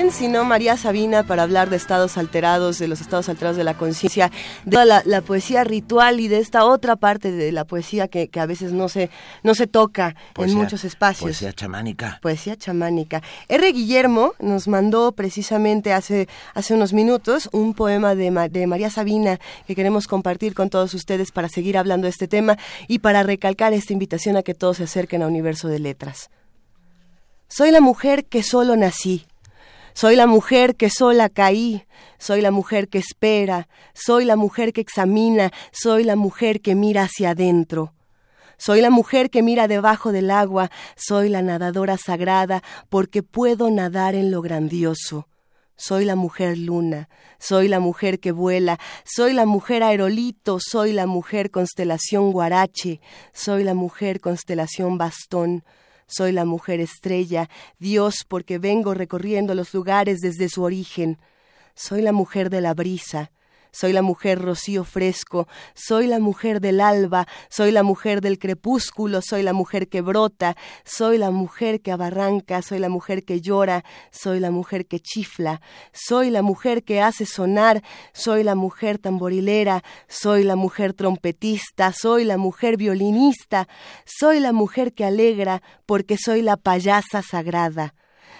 ¿Quién sino María Sabina para hablar de estados alterados, de los estados alterados de la conciencia, de toda la, la poesía ritual y de esta otra parte de la poesía que, que a veces no se, no se toca en muchos espacios? Poesía chamánica. Poesía chamánica. R. Guillermo nos mandó precisamente hace, hace unos minutos un poema de, de María Sabina que queremos compartir con todos ustedes para seguir hablando de este tema y para recalcar esta invitación a que todos se acerquen a Universo de Letras. Soy la mujer que solo nací. Soy la mujer que sola caí, soy la mujer que espera, soy la mujer que examina, soy la mujer que mira hacia adentro. Soy la mujer que mira debajo del agua, soy la nadadora sagrada porque puedo nadar en lo grandioso. Soy la mujer luna, soy la mujer que vuela, soy la mujer aerolito, soy la mujer constelación guarache, soy la mujer constelación bastón. Soy la mujer estrella, Dios, porque vengo recorriendo los lugares desde su origen. Soy la mujer de la brisa, soy la mujer rocío fresco, soy la mujer del alba, soy la mujer del crepúsculo, soy la mujer que brota, soy la mujer que abarranca, soy la mujer que llora, soy la mujer que chifla, soy la mujer que hace sonar, soy la mujer tamborilera, soy la mujer trompetista, soy la mujer violinista, soy la mujer que alegra, porque soy la payasa sagrada,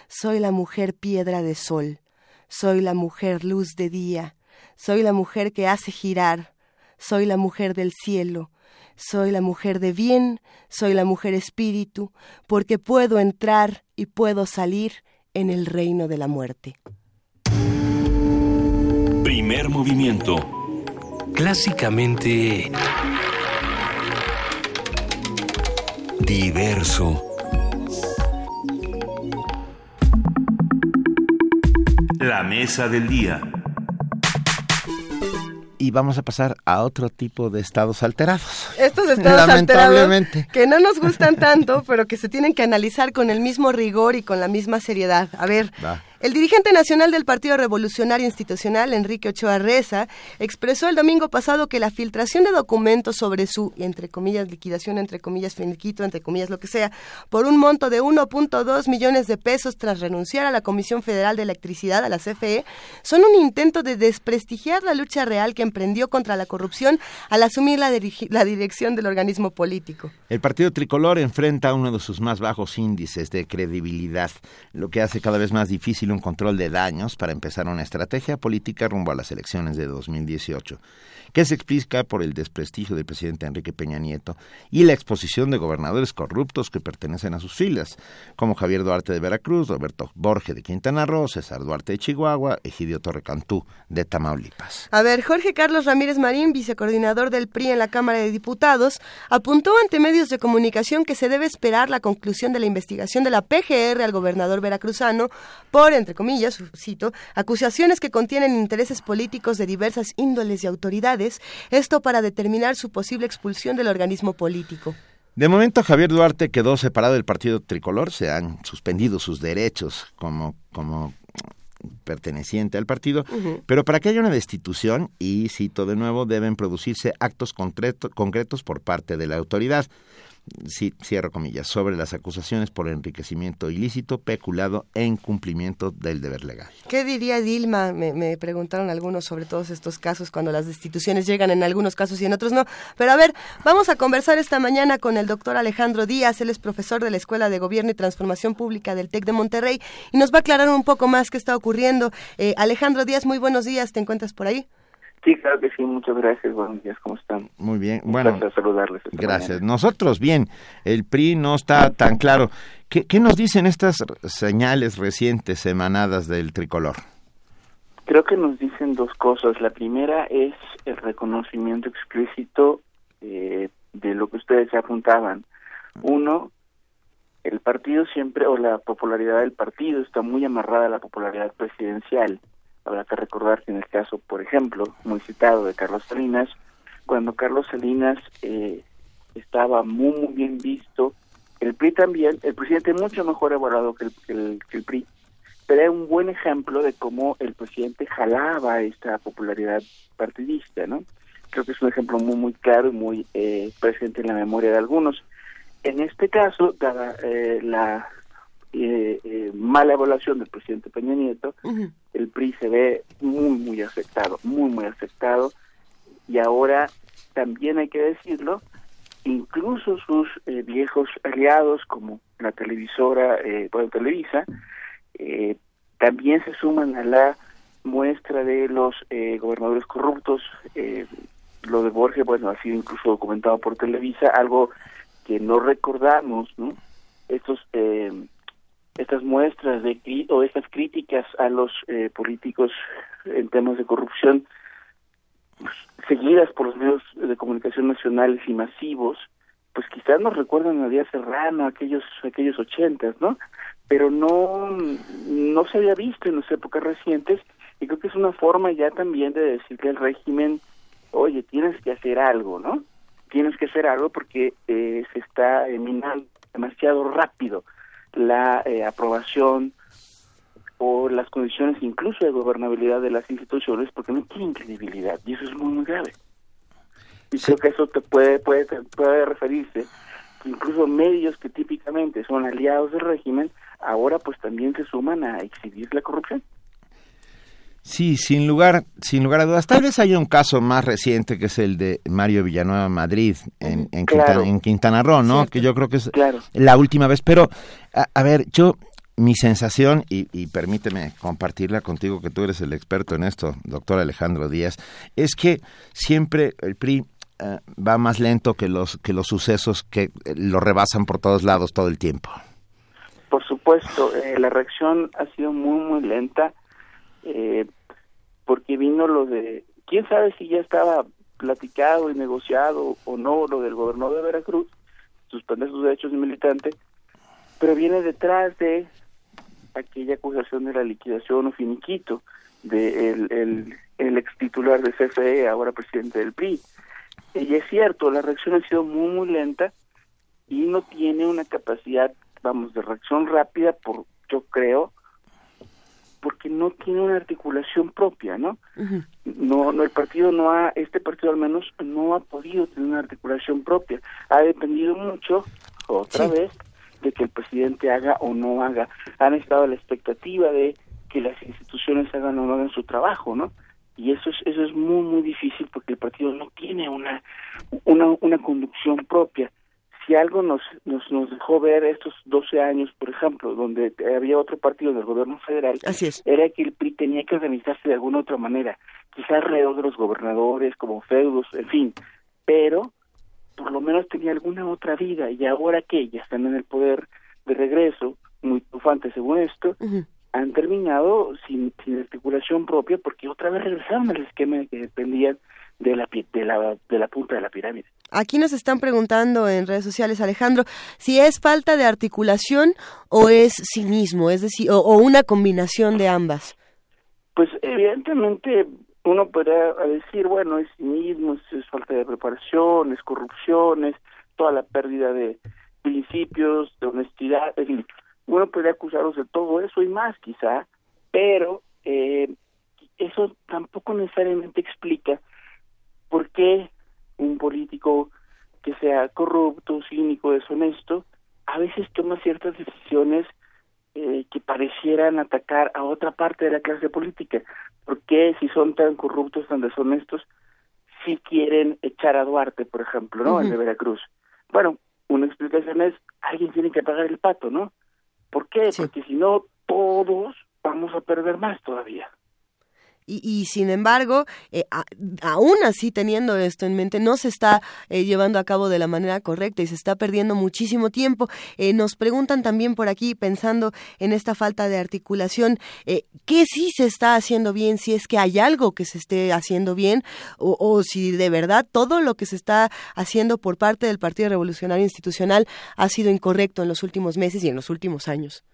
soy la mujer piedra de sol, soy la mujer luz de día, soy la mujer que hace girar, soy la mujer del cielo, soy la mujer de bien, soy la mujer espíritu, porque puedo entrar y puedo salir en el reino de la muerte. Primer movimiento. Clásicamente... Diverso. La mesa del día. Y vamos a pasar a otro tipo de estados alterados. Estos estados alterados Lamentablemente. que no nos gustan tanto, pero que se tienen que analizar con el mismo rigor y con la misma seriedad. A ver, Va. El dirigente nacional del Partido Revolucionario Institucional, Enrique Ochoa Reza, expresó el domingo pasado que la filtración de documentos sobre su, entre comillas, liquidación, entre comillas, finiquito, entre comillas, lo que sea, por un monto de 1.2 millones de pesos tras renunciar a la Comisión Federal de Electricidad, a la CFE, son un intento de desprestigiar la lucha real que emprendió contra la corrupción al asumir la, la dirección del organismo político. El partido tricolor enfrenta uno de sus más bajos índices de credibilidad, lo que hace cada vez más difícil un control de daños para empezar una estrategia política rumbo a las elecciones de 2018, que se explica por el desprestigio del presidente Enrique Peña Nieto y la exposición de gobernadores corruptos que pertenecen a sus filas, como Javier Duarte de Veracruz, Roberto Borge de Quintana Roo, César Duarte de Chihuahua, Egidio Torrecantú de Tamaulipas. A ver, Jorge Carlos Ramírez Marín, vicecoordinador del PRI en la Cámara de Diputados, apuntó ante medios de comunicación que se debe esperar la conclusión de la investigación de la PGR al gobernador veracruzano por, entre comillas, cito, acusaciones que contienen intereses políticos de diversas índoles y autoridades, esto para determinar su posible expulsión del organismo político. De momento, Javier Duarte quedó separado del partido tricolor, se han suspendido sus derechos como, como perteneciente al partido, pero para que haya una destitución, y cito de nuevo, deben producirse actos concreto- concretos por parte de la autoridad. Sí, cierro comillas, sobre las acusaciones por enriquecimiento ilícito, peculado e incumplimiento del deber legal. ¿Qué diría Dilma? Me, me preguntaron algunos sobre todos estos casos cuando las destituciones llegan en algunos casos y en otros no. Pero a ver, vamos a conversar esta mañana con el doctor Alejandro Díaz. Él es profesor de la Escuela de Gobierno y Transformación Pública del TEC de Monterrey y nos va a aclarar un poco más qué está ocurriendo. Eh, Alejandro Díaz, muy buenos días. ¿Te encuentras por ahí? Sí, claro que sí, muchas gracias, buenos días, ¿cómo están? Muy bien, Un bueno, placer saludarles. esta gracias. mañana. Nosotros bien, el PRI no está tan claro. ¿Qué, qué nos dicen estas señales recientes emanadas del tricolor? Creo que nos dicen dos cosas. La primera es el reconocimiento explícito eh, de lo que ustedes apuntaban. Uno, el partido siempre, o la popularidad del partido está muy amarrada a la popularidad presidencial. Habrá que recordar que en el caso, por ejemplo, muy citado de Carlos Salinas, cuando Carlos Salinas eh, estaba muy, muy bien visto, el PRI también, el presidente mucho mejor evaluado que el, que el, PRI, pero era un buen ejemplo de cómo el presidente jalaba esta popularidad partidista, ¿no? Creo que es un ejemplo muy, muy claro y muy eh, presente en la memoria de algunos. En este caso, dada eh, la eh, eh, mala evaluación del presidente Peña Nieto, el PRI se ve muy, muy afectado, muy, muy afectado, y ahora también hay que decirlo, incluso sus eh, viejos aliados como la televisora, eh, bueno, Televisa, eh, también se suman a la muestra de los eh, gobernadores corruptos. Lo de Borges, bueno, ha sido incluso documentado por Televisa, algo que no recordamos, ¿no? Estos, eh, estas muestras de o estas críticas a los eh, políticos en temas de corrupción pues, seguidas por los medios de comunicación nacionales y masivos, pues quizás nos recuerdan a Díaz Serrano, aquellos aquellos ochentas, ¿no? Pero no no se había visto en las épocas recientes y creo que es una forma ya también de decirle al régimen, oye, tienes que hacer algo, ¿no? Tienes que hacer algo porque eh, se está minando demasiado rápido la eh, aprobación o las condiciones incluso de gobernabilidad de las instituciones porque no tienen credibilidad y eso es muy muy grave. Y creo que eso te puede puede puede referirse que incluso medios que típicamente son aliados del régimen ahora pues también se suman a exhibir la corrupción Sí, sin lugar, sin lugar a dudas. Tal vez haya un caso más reciente que es el de Mario Villanueva Madrid en, en, Claro. Quintana, en Quintana Roo, ¿no? Cierto. Que yo creo que es Claro. la última vez. Pero, a, a ver, yo, mi sensación, y, y permíteme compartirla contigo, que tú eres el experto en esto, doctor Alejandro Díaz, es que siempre el PRI eh, va más lento que los, que los sucesos que eh, lo rebasan por todos lados todo el tiempo. Por supuesto, eh, la reacción ha sido muy, muy lenta, eh, porque vino lo de, quién sabe si ya estaba platicado y negociado o no lo del gobernador de Veracruz, suspender sus derechos de militante, pero viene detrás de aquella acusación de la liquidación o finiquito de el, el, ex titular de CFE, ahora presidente del PRI. Y es cierto, la reacción ha sido muy, muy lenta y no tiene una capacidad, vamos, de reacción rápida, por yo creo, porque no tiene una articulación propia, ¿no? No, no el partido no ha, este partido al menos no ha podido tener una articulación propia. Ha dependido mucho, otra vez, de que el presidente haga o no haga. Han estado a la expectativa de que las instituciones hagan o no hagan su trabajo, ¿no? Y eso es eso es muy muy difícil porque el partido no tiene una una una conducción propia. Si algo nos nos nos dejó ver estos 12 años, por ejemplo, donde había otro partido del gobierno federal, era que el PRI tenía que organizarse de alguna otra manera, quizás alrededor de los gobernadores, como feudos, en fin, pero por lo menos tenía alguna otra vida y ahora que ya están en el poder de regreso, muy triunfantes según esto, han terminado sin, sin articulación propia porque otra vez regresaron al esquema de que dependían de la, de la, de la punta de la pirámide. Aquí nos están preguntando en redes sociales, Alejandro, si es falta de articulación o es cinismo, es decir, o, o una combinación de ambas. Pues evidentemente uno podría decir, bueno, es cinismo, es, es falta de preparación, es corrupción, es toda la pérdida de principios, de honestidad, en fin, uno podría acusarlos de todo eso y más quizá, pero eh, eso tampoco necesariamente explica por qué un político que sea corrupto, cínico, deshonesto, a veces toma ciertas decisiones eh, que parecieran atacar a otra parte de la clase política. ¿Por qué si son tan corruptos, tan deshonestos, si quieren echar a Duarte, por ejemplo, ¿no? El de. Veracruz. Bueno, una explicación es, alguien tiene que pagar el pato, ¿no? ¿Por qué? Porque si no, todos vamos a perder más todavía. Y, sin embargo, eh, aún así teniendo esto en mente, no se está eh, llevando a cabo de la manera correcta y se está perdiendo muchísimo tiempo. Eh, nos preguntan también por aquí, pensando en esta falta de articulación, ¿qué sí se está haciendo bien? Si es que hay algo que se esté haciendo bien o, o si de verdad todo lo que se está haciendo por parte del Partido Revolucionario Institucional ha sido incorrecto en los últimos meses y en los últimos años.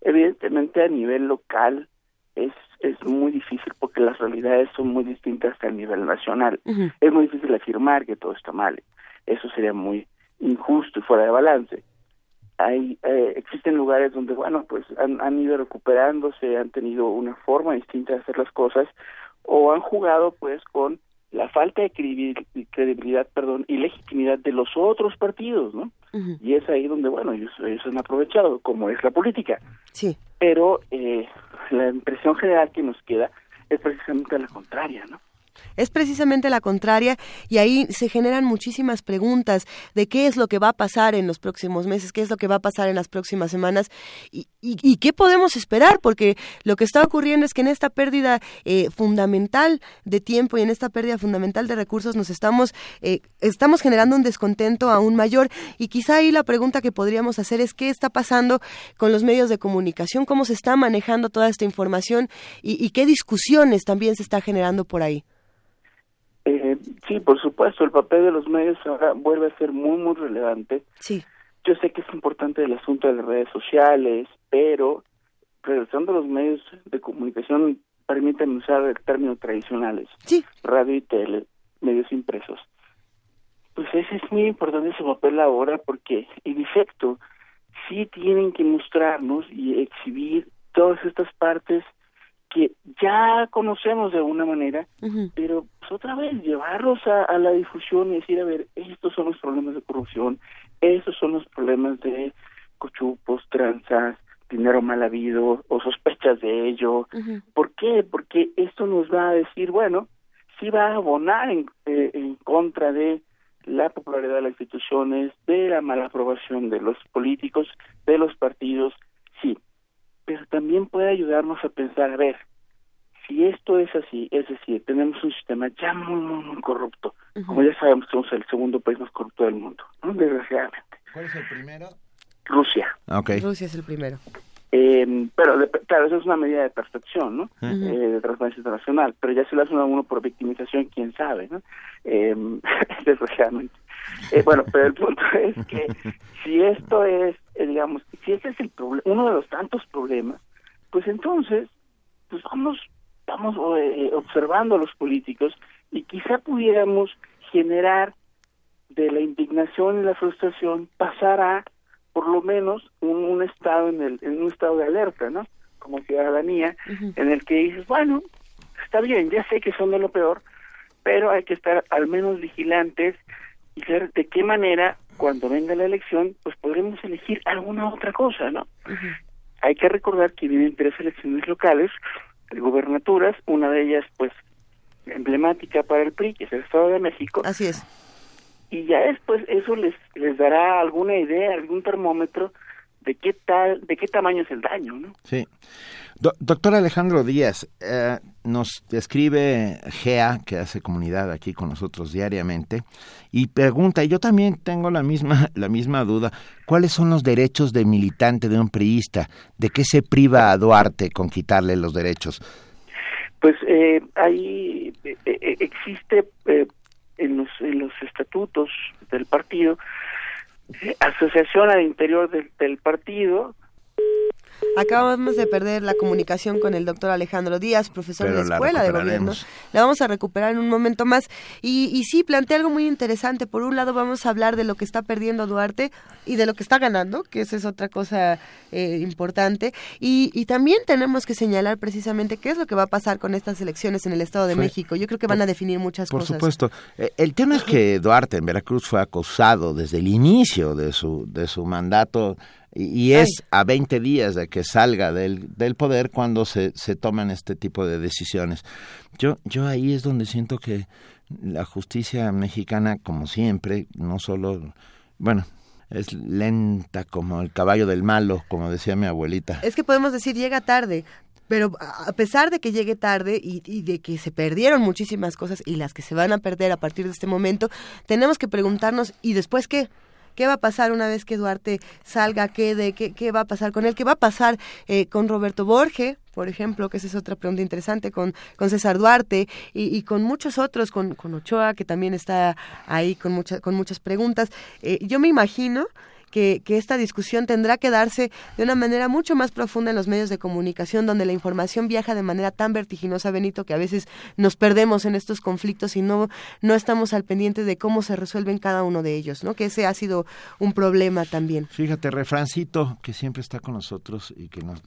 Evidentemente a nivel local es es muy difícil porque las realidades son muy distintas a nivel nacional. Es muy difícil afirmar que todo está mal. Eso sería muy injusto y fuera de balance. Hay, eh, existen lugares donde, bueno, pues han, han ido recuperándose, han tenido una forma distinta de hacer las cosas o han jugado pues con la falta de credibilidad, perdón, y legitimidad de los otros partidos, ¿no? Y es ahí donde, bueno, ellos, ellos han aprovechado, como es la política. Sí. Pero eh, la impresión general que nos queda es precisamente la contraria, ¿no? Es precisamente la contraria y ahí se generan muchísimas preguntas de qué es lo que va a pasar en los próximos meses, qué es lo que va a pasar en las próximas semanas y, qué podemos esperar, porque lo que está ocurriendo es que en esta pérdida eh, fundamental de tiempo y en esta pérdida fundamental de recursos nos estamos, eh, estamos generando un descontento aún mayor. Y quizá ahí la pregunta que podríamos hacer es qué está pasando con los medios de comunicación, cómo se está manejando toda esta información y qué discusiones también se está generando por ahí. Sí, por supuesto, el papel de los medios ahora vuelve a ser muy, muy relevante. Sí. Yo sé que es importante el asunto de las redes sociales, pero regresando a los medios de comunicación, permiten usar el término tradicionales. Sí. Radio y tele, medios impresos. Pues ese es muy importante su papel ahora porque, en efecto, sí tienen que mostrarnos y exhibir todas estas partes que ya conocemos de alguna manera, pero pues, otra vez llevarlos a, la difusión y decir, a ver, estos son los problemas de corrupción, estos son los problemas de cochupos, tranzas, dinero mal habido o sospechas de ello. ¿Por qué? Porque esto nos va a decir, bueno, si va a abonar en, eh, en contra de la popularidad de las instituciones, de la mala aprobación de los políticos, de los partidos, sí, pero también puede ayudarnos a pensar, a ver, si esto es así, es decir, tenemos un sistema ya muy, muy, muy corrupto, como ya sabemos, somos el segundo país más corrupto del mundo, ¿no? desgraciadamente. ¿Cuál es el primero? Rusia. Okay. Rusia es el primero. Eh, pero, claro, eso es una medida de perfección, ¿no? eh, de transparencia internacional, pero ya se lo hace a uno por victimización, quién sabe, ¿no? Eh, <laughs> desgraciadamente. Eh, bueno, pero el punto <laughs> es que si esto es, eh, digamos, si este es el uno de los tantos problemas, pues entonces, pues vamos, vamos eh, observando a los políticos y quizá pudiéramos generar de la indignación y la frustración pasar a por lo menos un, estado en el en un estado de alerta, ¿no? Como ciudadanía, en el que dices, bueno, está bien, ya sé que son de lo peor, pero hay que estar al menos vigilantes y ver de qué manera cuando venga la elección pues podremos elegir alguna otra cosa, ¿no? Hay que recordar que vienen tres elecciones locales, gubernaturas, una de ellas pues emblemática para el PRI, que es el Estado de México. Así es. Y ya después eso les les dará alguna idea, algún termómetro de qué tal, de qué tamaño es el daño, ¿no? Sí. Doctor Alejandro Díaz, eh, nos escribe Gea, que hace comunidad aquí con nosotros diariamente, y pregunta, y yo también tengo la misma, <laughs> la misma duda, ¿cuáles son los derechos de militante de un priista? ¿De qué se priva a Duarte con quitarle los derechos? Pues eh, ahí eh, eh, existe en, los, en los estatutos del partido asociación al interior del partido Acabamos de perder la comunicación con el doctor Alejandro Díaz, profesor de la Escuela de Gobierno. La vamos a recuperar en un momento más. Y, y sí, plantea algo muy interesante. Por un lado, vamos a hablar de lo que está perdiendo Duarte y de lo que está ganando, que esa es otra cosa eh, importante. Y, y, también tenemos que señalar precisamente qué es lo que va a pasar con estas elecciones en el Estado de México. Yo creo que van a definir muchas por cosas. Por supuesto. Eh, el tema es que Duarte en Veracruz fue acosado desde el inicio de su, de su mandato y, es a 20 días de que salga del, del poder cuando se, se toman este tipo de decisiones. Yo, yo ahí es donde siento que la justicia mexicana, como siempre, no solo, bueno, es lenta como el caballo del malo, como decía mi abuelita. Es que podemos decir llega tarde, pero a pesar de que llegue tarde y, y, de que se perdieron muchísimas cosas y las que se van a perder a partir de este momento, tenemos que preguntarnos, ¿y después qué? ¿Qué va a pasar una vez que Duarte salga, quede? ¿Qué, qué va a pasar con él? ¿Qué va a pasar eh, con Roberto Borge? por ejemplo, que esa es otra pregunta interesante, con, con César Duarte y, y con muchos otros, con, con, Ochoa, que también está ahí con, mucha, con muchas preguntas. Eh, yo me imagino que, que, esta discusión tendrá que darse de una manera mucho más profunda en los medios de comunicación, donde la información viaja de manera tan vertiginosa, Benito, que a veces nos perdemos en estos conflictos y no, no estamos al pendiente de cómo se resuelven cada uno de ellos, ¿no? Que ese ha sido un problema también. Fíjate, refrancito, que siempre está con nosotros y que nos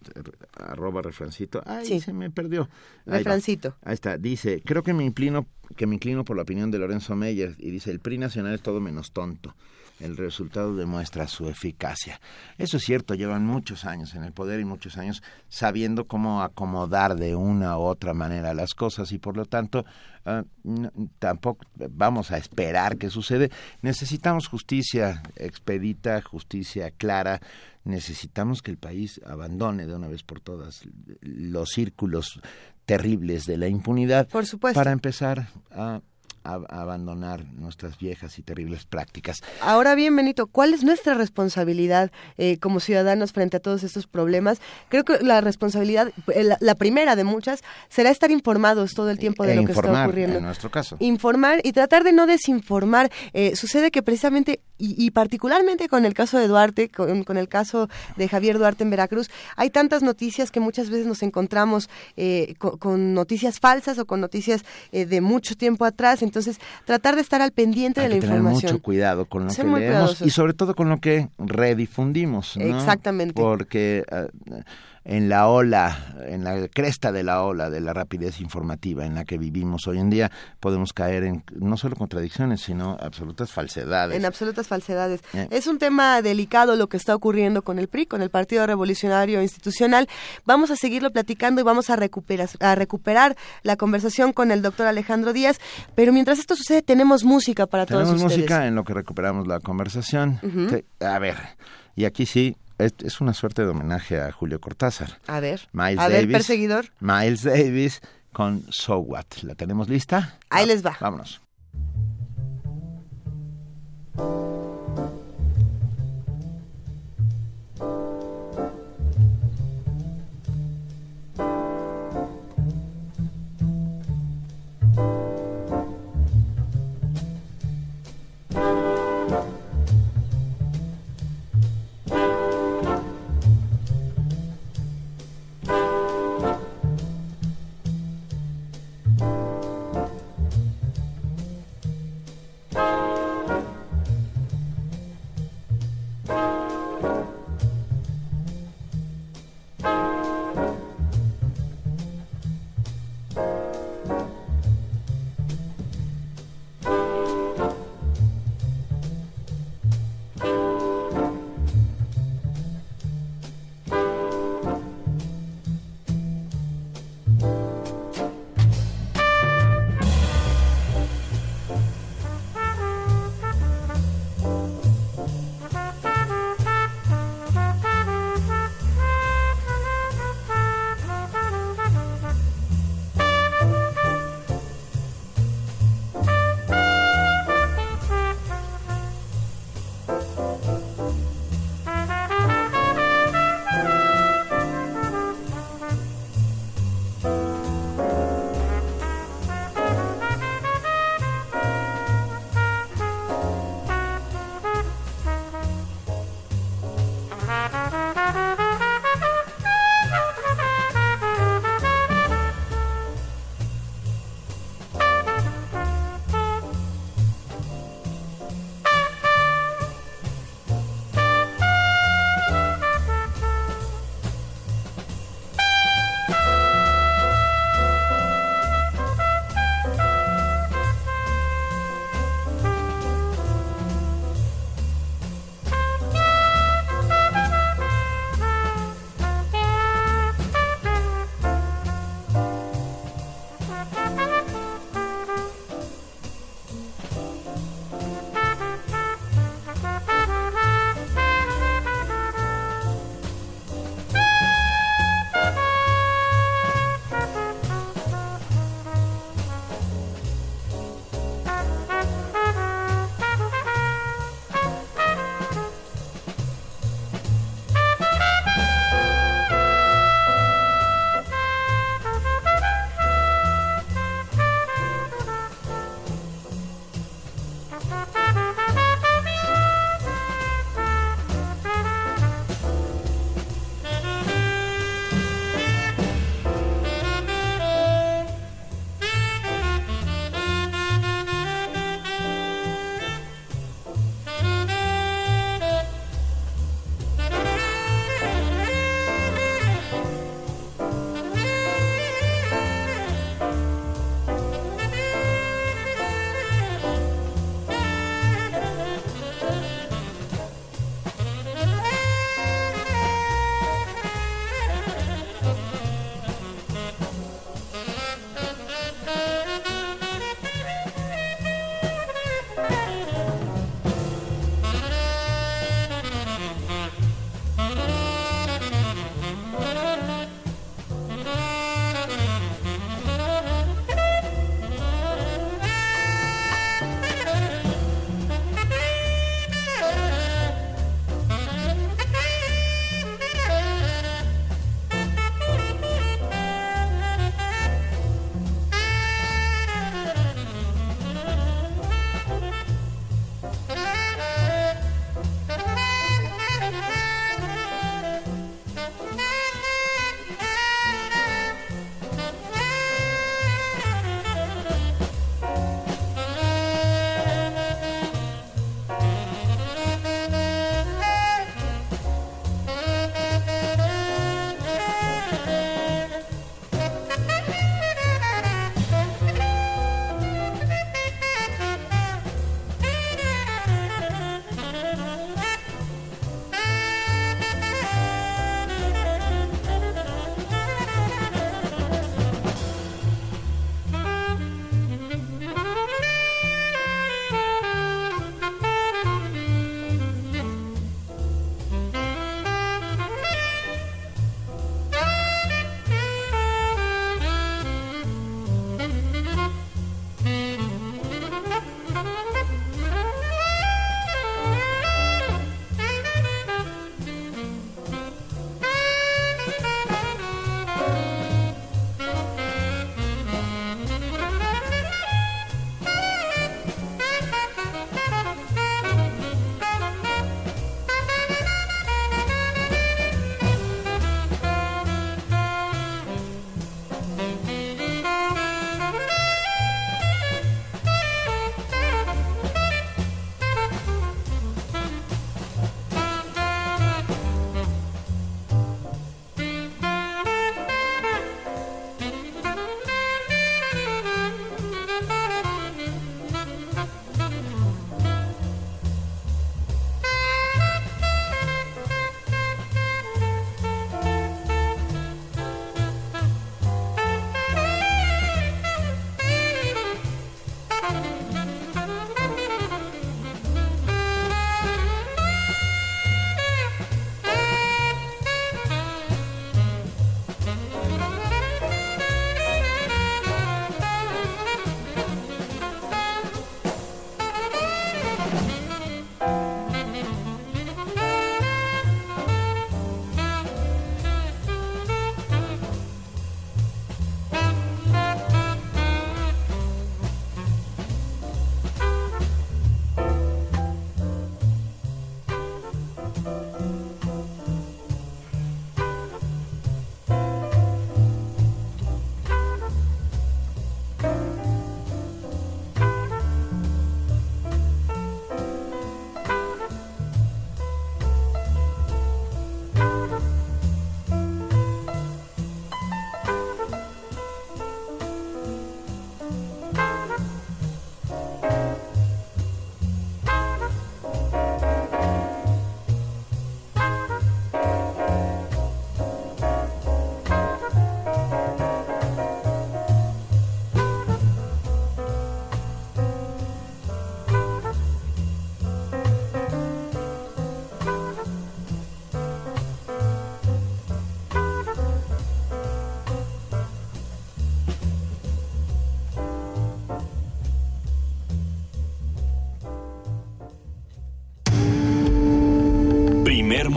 arroba refrancito. Ay, sí. se me perdió. Ahí refrancito. Va. Ahí está. Dice, creo que me inclino, que me inclino por la opinión de Lorenzo Meyer y dice, el PRI nacional es todo menos tonto el resultado demuestra su eficacia. Eso es cierto, llevan muchos años en el poder y muchos años sabiendo cómo acomodar de una u otra manera las cosas y por lo tanto uh, no, tampoco vamos a esperar que sucede. Necesitamos justicia expedita, justicia clara, necesitamos que el país abandone de una vez por todas los círculos terribles de la impunidad por supuesto. para empezar a a, a abandonar nuestras viejas y terribles prácticas. Ahora bien, Benito, ¿cuál es nuestra responsabilidad eh, como ciudadanos frente a todos estos problemas? Creo que la responsabilidad, la, la, primera de muchas, será estar informados todo el tiempo de e lo informar, que está ocurriendo. En nuestro caso. Informar y tratar de no desinformar. Eh, sucede que precisamente, y, y, particularmente con el caso de Duarte, con, con, el caso de Javier Duarte en Veracruz, hay tantas noticias que muchas veces nos encontramos eh, con, con, noticias falsas o con noticias eh, de mucho tiempo atrás. Entonces, tratar de estar al pendiente Hay de la que tener información. mucho cuidado con lo Ser que leemos cuidadosos. y sobre todo con lo que redifundimos. ¿no? Exactamente. Porque uh, en la ola, en la cresta de la ola de la rapidez informativa en la que vivimos hoy en día, podemos caer en no solo contradicciones, sino absolutas falsedades. En absolutas falsedades. Eh. Es un tema delicado lo que está ocurriendo con el PRI, con el Partido Revolucionario Institucional. Vamos a seguirlo platicando y vamos a recuperar, a recuperar la conversación con el doctor Alejandro Díaz. Pero mientras esto sucede, tenemos música para tenemos todos ustedes. Tenemos música en lo que recuperamos la conversación. Uh -huh. A ver, y aquí sí, es una suerte de homenaje a Julio Cortázar. A ver, Miles a Davis, ver, perseguidor. Miles Davis con So What. ¿La tenemos lista? Ahí les va. Vámonos.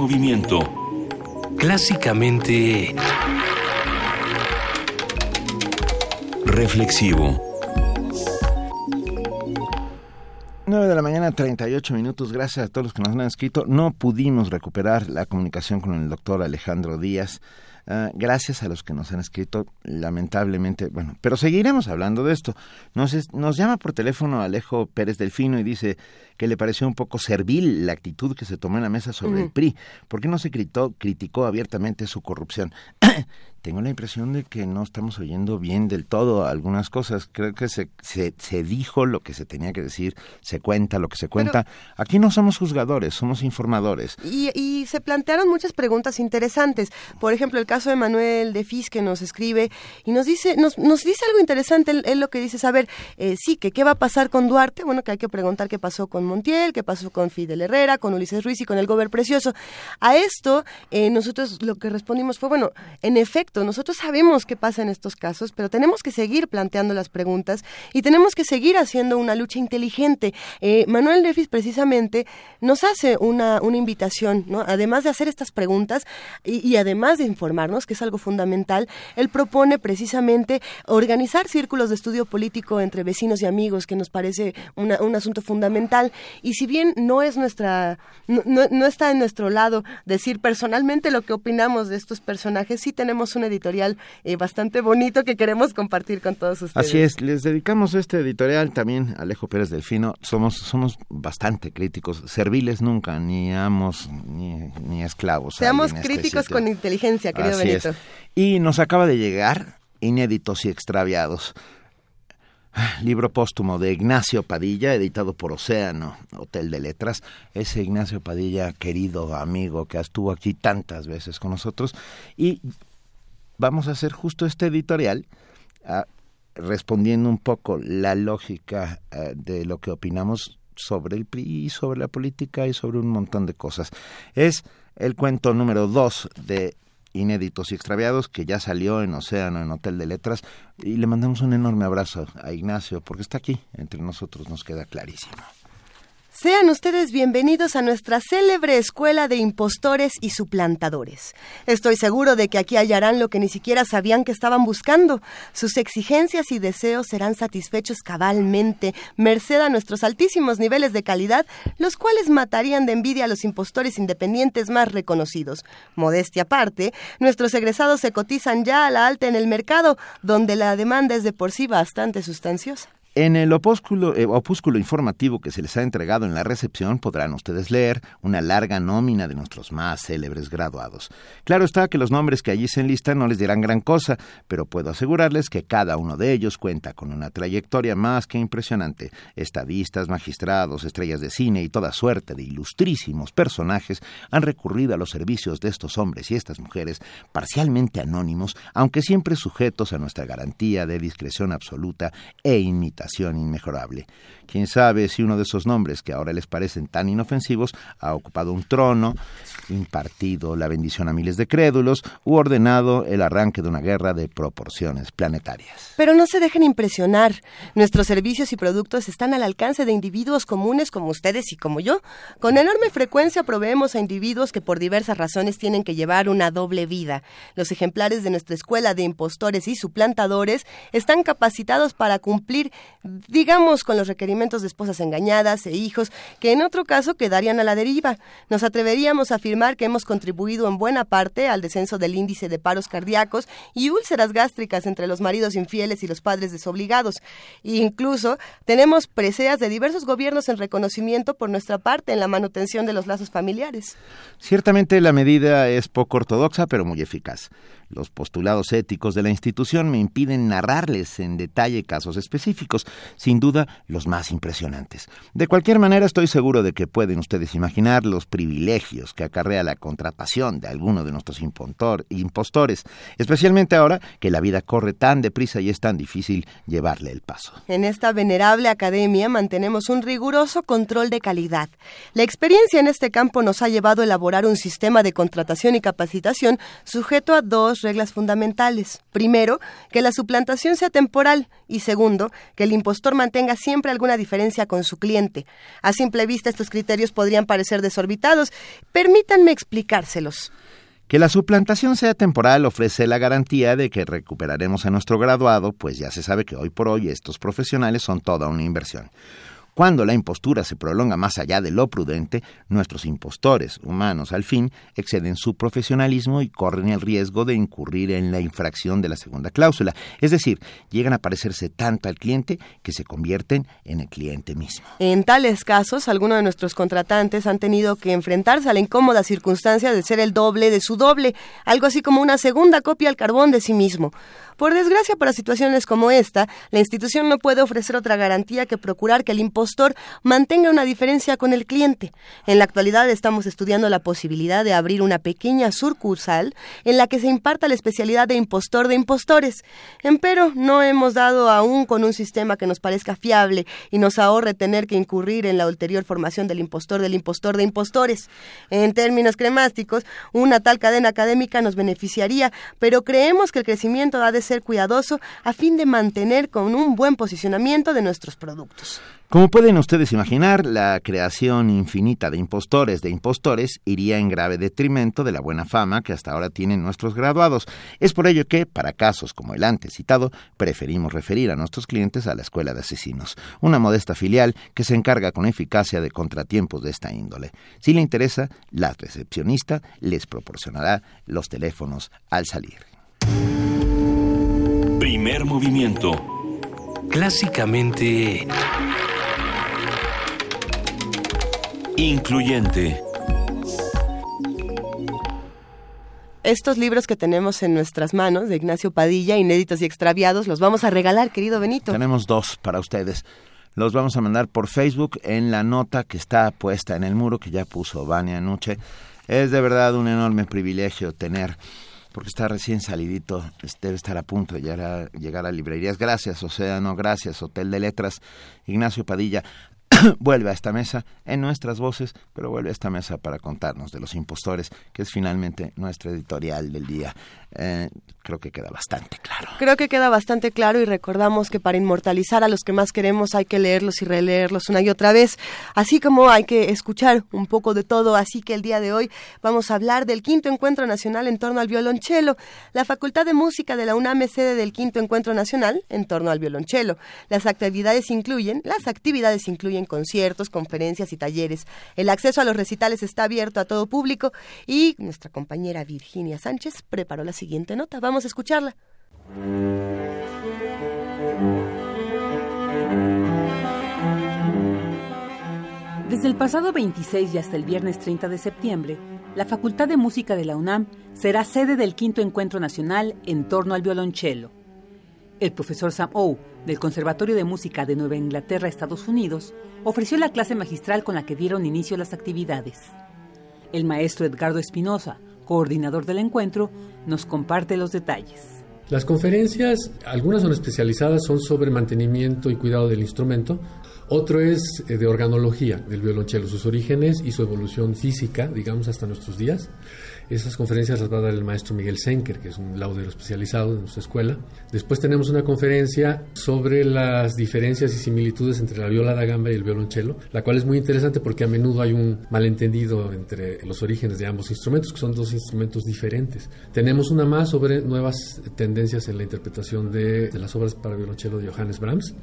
Movimiento. Clásicamente... Reflexivo. 9 de la mañana, 38 minutos. Gracias a todos los que nos han escrito. No pudimos recuperar la comunicación con el doctor Alejandro Díaz. Ah, gracias a los que nos han escrito, lamentablemente, bueno, pero seguiremos hablando de esto. Nos, es- nos llama por teléfono Alejo Pérez Delfino y dice que le pareció un poco servil la actitud que se tomó en la mesa sobre el. PRI. ¿Por qué no se gritó, criticó abiertamente su corrupción? Tengo la impresión de que no estamos oyendo bien del todo algunas cosas. Creo que se, se, se dijo lo que se tenía que decir, se cuenta lo que se cuenta. Aquí no somos juzgadores, somos informadores. Y, y se plantearon muchas preguntas interesantes. Por ejemplo, el caso de Manuel de Fis que nos escribe y nos dice, nos, nos dice algo interesante. Él, él lo que dice es, a ver, eh, sí, que qué va a pasar con Duarte. Bueno, que hay que preguntar qué pasó con Montiel, qué pasó con Fidel Herrera, con Ulises Ruiz y con el Gober Precioso. A esto, eh, nosotros lo que respondimos fue, bueno, en efecto, nosotros sabemos qué pasa en estos casos, pero tenemos que seguir planteando las preguntas y tenemos que seguir haciendo una lucha inteligente. Eh, Manuel Defis precisamente nos hace una, una invitación, ¿no? además de hacer estas preguntas y, además de informarnos, que es algo fundamental, él propone precisamente organizar círculos de estudio político entre vecinos y amigos, que nos parece una- un asunto fundamental. Y si bien no es nuestra, no, no- está en nuestro lado decir personalmente lo que opinamos de estos personajes, sí tenemos un editorial eh, bastante bonito que queremos compartir con todos ustedes. Así es, les dedicamos este editorial también a Alejo Pérez Delfino. Somos, somos bastante críticos, serviles nunca, ni amos ni, ni esclavos. Seamos este críticos con inteligencia, querido Así Benito. es. Y nos acaba de llegar Inéditos y Extraviados. Libro póstumo de Ignacio Padilla, editado por Océano, Hotel de Letras. Ese Ignacio Padilla, querido amigo, que estuvo aquí tantas veces con nosotros. Y vamos a hacer justo este editorial, ah, respondiendo un poco la lógica ah, de lo que opinamos sobre el PRI, sobre la política y sobre un montón de cosas. Es el cuento número dos de Inéditos y Extraviados, que ya salió en Océano, en Hotel de Letras, y le mandamos un enorme abrazo a Ignacio, porque está aquí, entre nosotros, nos queda clarísimo. Sean ustedes bienvenidos a nuestra célebre escuela de impostores y suplantadores. Estoy seguro de que aquí hallarán lo que ni siquiera sabían que estaban buscando. Sus exigencias y deseos serán satisfechos cabalmente, merced a nuestros altísimos niveles de calidad, los cuales matarían de envidia a los impostores independientes más reconocidos. Modestia aparte, nuestros egresados se cotizan ya a la alta en el mercado, donde la demanda es de por sí bastante sustanciosa. En el opúsculo, eh, opúsculo informativo que se les ha entregado en la recepción podrán ustedes leer una larga nómina de nuestros más célebres graduados. Claro está que los nombres que allí se enlistan no les dirán gran cosa, pero puedo asegurarles que cada uno de ellos cuenta con una trayectoria más que impresionante. Estadistas, magistrados, estrellas de cine y toda suerte de ilustrísimos personajes han recurrido a los servicios de estos hombres y estas mujeres, parcialmente anónimos, aunque siempre sujetos a nuestra garantía de discreción absoluta e imitación inmejorable. Quién sabe si uno de esos nombres que ahora les parecen tan inofensivos ha ocupado un trono, impartido la bendición a miles de crédulos u ordenado el arranque de una guerra de proporciones planetarias. Pero no se dejen impresionar. Nuestros servicios y productos están al alcance de individuos comunes como ustedes y como yo. Con enorme frecuencia proveemos a individuos que por diversas razones tienen que llevar una doble vida. Los ejemplares de nuestra escuela de impostores y suplantadores están capacitados para cumplir, digamos, con los requerimientos de esposas engañadas e hijos que en otro caso quedarían a la deriva. Nos atreveríamos a afirmar que hemos contribuido en buena parte al descenso del índice de paros cardíacos y úlceras gástricas entre los maridos infieles y los padres desobligados. E incluso tenemos preseas de diversos gobiernos en reconocimiento por nuestra parte en la manutención de los lazos familiares. Ciertamente la medida es poco ortodoxa, pero muy eficaz. Los postulados éticos de la institución me impiden narrarles en detalle casos específicos, sin duda los más impresionantes. De cualquier manera, estoy seguro de que pueden ustedes imaginar los privilegios que acarrea la contratación de alguno de nuestros impostores, especialmente ahora que la vida corre tan deprisa y es tan difícil llevarle el paso. En esta venerable academia mantenemos un riguroso control de calidad. La experiencia en este campo nos ha llevado a elaborar un sistema de contratación y capacitación sujeto a dos reglas fundamentales. Primero, que la suplantación sea temporal y segundo, que el impostor mantenga siempre alguna diferencia con su cliente. A simple vista estos criterios podrían parecer desorbitados. Permítanme explicárselos. Que la suplantación sea temporal ofrece la garantía de que recuperaremos a nuestro graduado, pues ya se sabe que hoy por hoy estos profesionales son toda una inversión. Cuando la impostura se prolonga más allá de lo prudente, nuestros impostores humanos al fin exceden su profesionalismo y corren el riesgo de incurrir en la infracción de la segunda cláusula, es decir, llegan a parecerse tanto al cliente que se convierten en el cliente mismo. En tales casos, algunos de nuestros contratantes han tenido que enfrentarse a la incómoda circunstancia de ser el doble de su doble, algo así como una segunda copia al carbón de sí mismo. Por desgracia, para situaciones como esta, la institución no puede ofrecer otra garantía que procurar que el impostor mantenga una diferencia con el cliente. En la actualidad estamos estudiando la posibilidad de abrir una pequeña sucursal en la que se imparta la especialidad de impostor de impostores. Empero, no hemos dado aún con un sistema que nos parezca fiable y nos ahorre tener que incurrir en la ulterior formación del impostor del impostor de impostores. En términos cremásticos, una tal cadena académica nos beneficiaría, pero creemos que el crecimiento ha de ser cuidadoso a fin de mantener con un buen posicionamiento de nuestros productos. Como pueden ustedes imaginar, la creación infinita de impostores de impostores iría en grave detrimento de la buena fama que hasta ahora tienen nuestros graduados. Es por ello que, para casos como el antes citado, preferimos referir a nuestros clientes a la Escuela de Asesinos, una modesta filial que se encarga con eficacia de contratiempos de esta índole. Si le interesa, la recepcionista les proporcionará los teléfonos al salir. Primer movimiento. Clásicamente... Incluyente. Estos libros que tenemos en nuestras manos de Ignacio Padilla, inéditos y extraviados, los vamos a regalar, querido Benito. Tenemos dos para ustedes. Los vamos a mandar por Facebook en la nota que está puesta en el muro que ya puso Vania Nuche. Es de verdad un enorme privilegio tener, porque está recién salidito, debe estar a punto de llegar a, llegar a librerías. Gracias, Océano, gracias, Hotel de Letras, Ignacio Padilla. <coughs> vuelve a esta mesa en nuestras voces, pero vuelve a esta mesa para contarnos de los impostores, que es finalmente nuestra editorial del día. Eh, creo que queda bastante claro. Creo que queda bastante claro y recordamos que para inmortalizar a los que más queremos hay que leerlos y releerlos una y otra vez, así como hay que escuchar un poco de todo. Así que el día de hoy vamos a hablar del quinto encuentro nacional en torno al violonchelo. La Facultad de Música de la UNAM es sede del quinto encuentro nacional en torno al violonchelo. Las actividades incluyen, las actividades incluyen conciertos, conferencias y talleres. El acceso a los recitales está abierto a todo público y nuestra compañera Virginia Sánchez preparó la siguiente nota. Vamos a escucharla. Desde el pasado 26 y hasta el viernes 30 de septiembre, la Facultad de Música de la UNAM será sede del quinto encuentro nacional en torno al violonchelo. El profesor Sam O, del Conservatorio de Música de Nueva Inglaterra, Estados Unidos, ofreció la clase magistral con la que dieron inicio las actividades. El maestro Edgardo Espinosa, coordinador del encuentro, nos comparte los detalles. Las conferencias, algunas son especializadas, son sobre mantenimiento y cuidado del instrumento. Otro es eh, de organología del violonchelo, sus orígenes y su evolución física, digamos, hasta nuestros días. Esas conferencias las va a dar el maestro Miguel Senker, que es un laudero especializado en nuestra escuela. Después tenemos una conferencia sobre las diferencias y similitudes entre la viola da gamba y el violonchelo, la cual es muy interesante porque a menudo hay un malentendido entre los orígenes de ambos instrumentos, que son dos instrumentos diferentes. Tenemos una más sobre nuevas tendencias en la interpretación de, de las obras para violonchelo de Johannes Brahms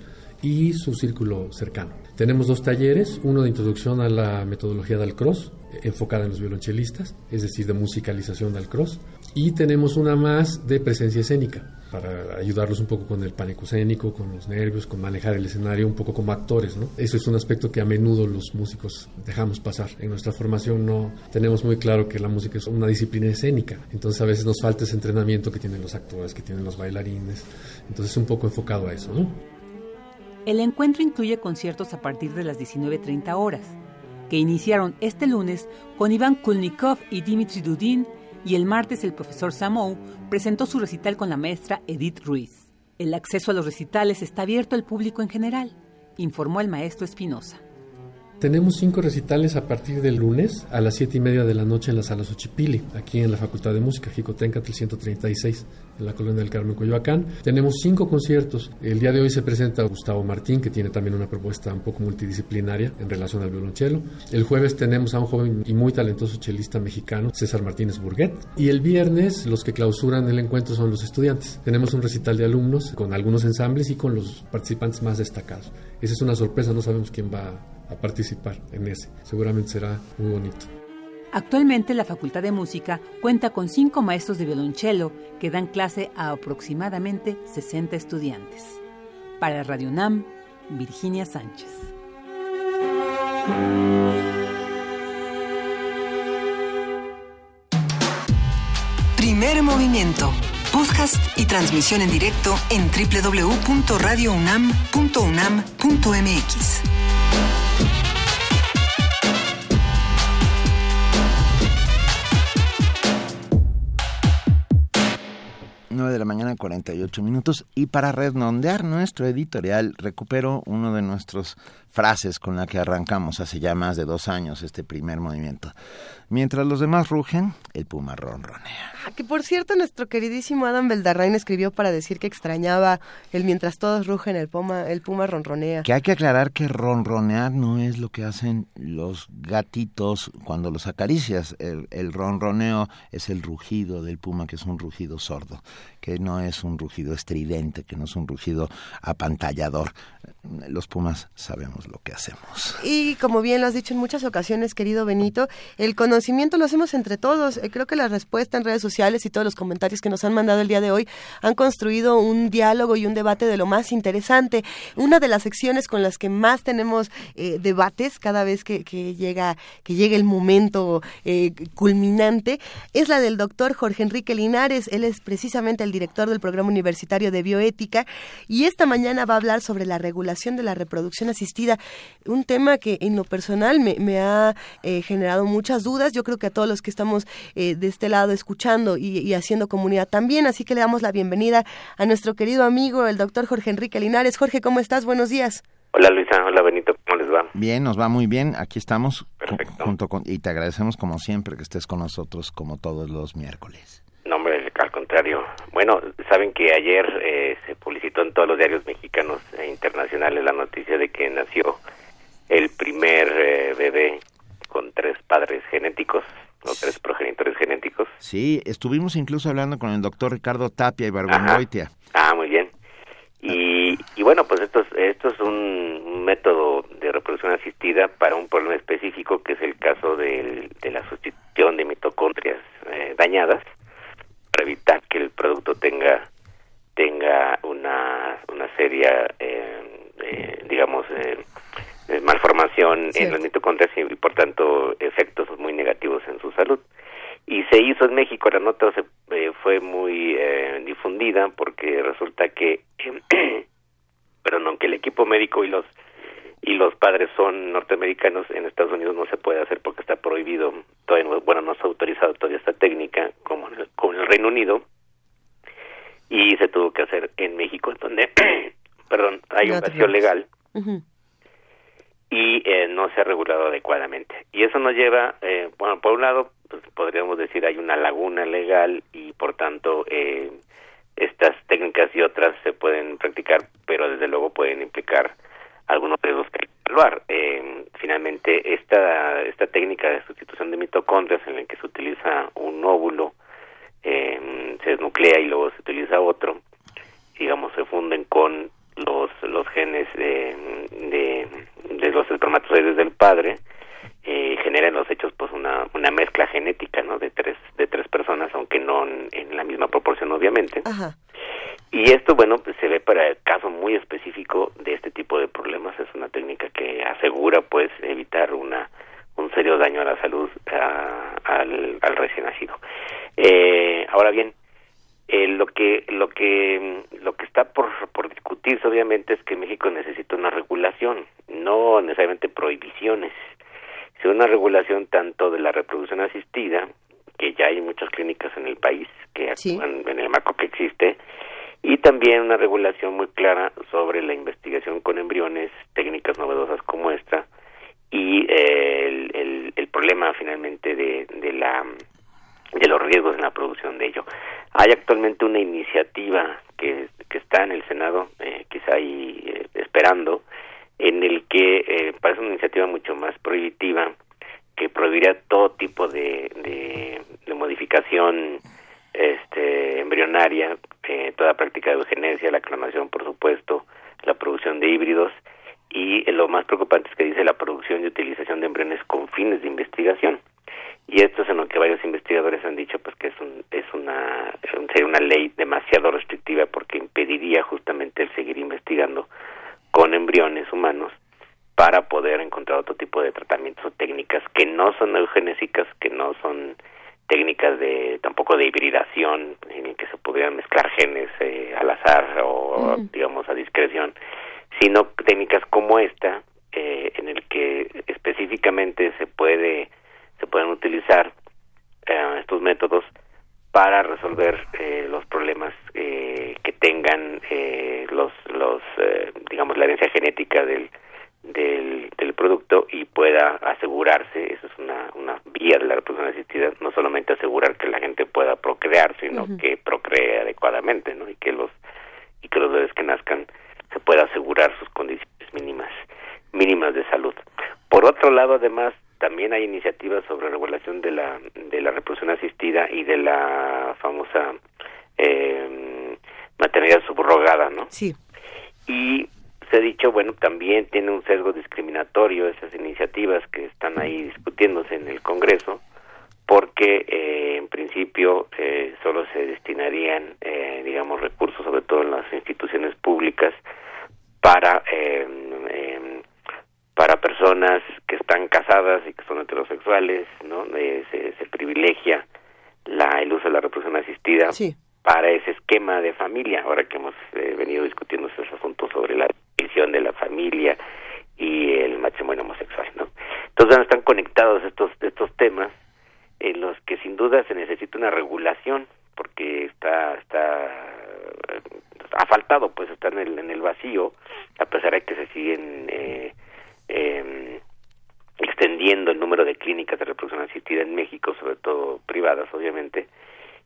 y su círculo cercano. Tenemos dos talleres, uno de introducción a la metodología del cross, enfocada en los violonchelistas, es decir, de musicalización del cross, y tenemos una más de presencia escénica, para ayudarlos un poco con el pánico escénico, con los nervios, con manejar el escenario un poco como actores. Eso es un aspecto que a menudo los músicos dejamos pasar. En nuestra formación no tenemos muy claro que la música es una disciplina escénica, entonces a veces nos falta ese entrenamiento que tienen los actores, que tienen los bailarines, entonces un poco enfocado a eso. El encuentro incluye conciertos a partir de las 19.30 horas, que iniciaron este lunes con Iván Kulnikov y Dimitri Dudin, y el martes el profesor Samou presentó su recital con la maestra Edith Ruiz. El acceso a los recitales está abierto al público en general, informó el maestro Espinosa. Tenemos cinco recitales a partir del lunes a las siete y media de la noche en la sala Xochipili, aquí en la Facultad de Música, Jicotencatl 136, en la Colonia del Carmen, Coyoacán. Tenemos cinco conciertos. El día de hoy se presenta Gustavo Martín, que tiene también una propuesta un poco multidisciplinaria en relación al violonchelo. El jueves tenemos a un joven y muy talentoso chelista mexicano, César Martínez Burguet. Y el viernes los que clausuran el encuentro son los estudiantes. Tenemos un recital de alumnos con algunos ensambles y con los participantes más destacados. Esa es una sorpresa, no sabemos quién va a participar en ese. Seguramente será muy bonito. Actualmente la Facultad de Música cuenta con cinco maestros de violonchelo que dan clase a aproximadamente 60 estudiantes. Para Radio UNAM, Virginia Sánchez. Primer movimiento. Podcast y transmisión en directo en www.radiounam.unam.mx. 9 de la mañana, 48 minutos. Y para redondear nuestro editorial, recupero uno de nuestros frases con la que arrancamos hace ya más de dos años este primer movimiento. Mientras los demás rugen, el puma ronronea. Ah, que por cierto, nuestro queridísimo Adam Beldarrain escribió para decir que extrañaba el mientras todos rugen, el puma, el puma ronronea. Que hay que aclarar que ronronear no es lo que hacen los gatitos cuando los acaricias. El, el ronroneo es el rugido del puma, que es un rugido sordo, que no es un rugido estridente, que no es un rugido apantallador. Los pumas sabemos lo que hacemos. Y como bien lo has dicho en muchas ocasiones, querido Benito, el conocimiento lo hacemos entre todos. Eh, Creo que la respuesta en redes sociales y todos los comentarios que nos han mandado el día de hoy han construido un diálogo y un debate de lo más interesante. Una de las secciones con las que más tenemos eh, debates cada vez que, llega que llegue el momento eh, culminante es la del doctor Jorge Enrique Linares. Él es precisamente el director del programa universitario de bioética y esta mañana va a hablar sobre la regulación de la reproducción asistida, un tema que en lo personal me, me ha eh, generado muchas dudas. Yo creo que a todos los que estamos eh, de este lado escuchando y, y haciendo comunidad también, así que le damos la bienvenida a nuestro querido amigo, el doctor Jorge Enrique Linares. Jorge, ¿cómo estás? Buenos días. Hola Luisa, hola Benito, ¿cómo les va? Bien, nos va muy bien. Aquí estamos ju- junto con y te agradecemos como siempre que estés con nosotros como todos los miércoles. No, hombre, al contrario. Bueno, saben que ayer eh, se publicitó en todos los diarios mexicanos e internacionales la noticia de que nació el primer eh, bebé con tres padres genéticos, o tres progenitores genéticos. Sí, estuvimos incluso hablando con el doctor Ricardo Tapia y Barbengoitia. Ah, muy bien. Y, y bueno, pues esto es, esto es un, un método de reproducción asistida para un problema específico que es el caso del- de la sustitución de mitocondrias eh, dañadas para evitar que el producto tenga tenga una, una seria, eh, eh, digamos, eh, eh, malformación en las mitocondrias y, por tanto efectos muy negativos en su salud. Y se hizo en México, la nota se, eh, fue muy eh, difundida porque resulta que, <clears throat> perdón, aunque el equipo médico y los y los padres son norteamericanos, en Estados Unidos no se puede hacer porque está prohibido, todavía no, bueno, no está autorizado todavía esta técnica como en el, como en el Reino Unido. Y se tuvo que hacer en México, donde, <clears throat> perdón, hay un vacío legal y eh, no se ha regulado adecuadamente. Y eso nos lleva, eh, bueno, por un lado, pues, podríamos decir hay una laguna legal y por tanto eh, estas técnicas y otras se pueden practicar, pero desde luego pueden implicar algunos riesgos que hay que evaluar. Eh, finalmente, esta, esta técnica de sustitución de mitocondrias en la que se utiliza un óvulo, eh, se desnuclea y luego se utiliza otro, digamos, se funden con los, los genes de, de, de los espermatozoides del padre, eh, generan los hechos pues una, una mezcla genética no de tres de tres personas aunque no en, en la misma proporción obviamente Ajá. y esto, bueno, pues se ve para el caso muy específico de este tipo de problemas. Es una técnica que asegura, pues, evitar una un serio daño a la salud a- al, al recién nacido. Eh, ahora bien, eh, lo que lo que lo que está por, por discutirse obviamente es que México necesita una regulación, no necesariamente prohibiciones, sino una regulación tanto de la reproducción asistida, que ya hay muchas clínicas en el país que actúan en el marco que existe, y también una regulación muy clara sobre la investigación con embriones, técnicas novedosas como esta, y eh, el, el, el, problema finalmente de, de la de los riesgos en la producción de ello. Hay actualmente una iniciativa que, que está en el Senado, eh, quizá ahí eh, esperando, en el que eh, parece una iniciativa mucho más prohibitiva, que prohibiría todo tipo de modificación este, embrionaria, eh, toda práctica de eugenesia, la clonación, por supuesto, la producción de híbridos, y lo más preocupante es que dice la producción y utilización de embriones con fines de investigación. Y esto es en lo que varios investigadores han dicho pues que es un, es una sería una ley demasiado restrictiva porque impediría justamente el seguir investigando con embriones humanos para poder encontrar otro tipo de tratamientos o técnicas que no son eugenésicas, que no son técnicas de tampoco de hibridación en el que se pudieran mezclar genes eh, al azar o digamos a discreción, sino técnicas como esta eh, en el que específicamente se puede se pueden utilizar eh, estos métodos para resolver eh, los problemas eh, que tengan eh, los los eh, digamos la herencia genética del, del del producto y pueda asegurarse eso es una una vía de la reproducción asistida no solamente asegurar que la gente pueda procrear sino que procree adecuadamente no y que los y que los bebés que nazcan se pueda asegurar sus condiciones mínimas mínimas de salud. Por otro lado además también hay iniciativas sobre regulación de la de la reproducción asistida y de la famosa eh, maternidad subrogada, ¿no? Sí. Y se ha dicho, bueno, también tiene un sesgo discriminatorio esas iniciativas que están ahí discutiéndose en el Congreso, porque eh, en principio eh, solo se destinarían, eh, digamos, recursos, sobre todo en las instituciones públicas, para eh, eh, para personas que están casadas y que son heterosexuales, ¿no? Eh, se, se privilegia la, el uso de la reproducción asistida para ese esquema de familia. Ahora que hemos eh, venido discutiendo esos asuntos sobre la división de la familia y el matrimonio homosexual, ¿no? Entonces bueno, están conectados estos estos temas en los que sin duda se necesita una regulación porque está está eh, ha faltado pues está en el en el vacío a pesar de que se siguen eh, eh, extendiendo el número de clínicas de reproducción asistida en México, sobre todo privadas, obviamente,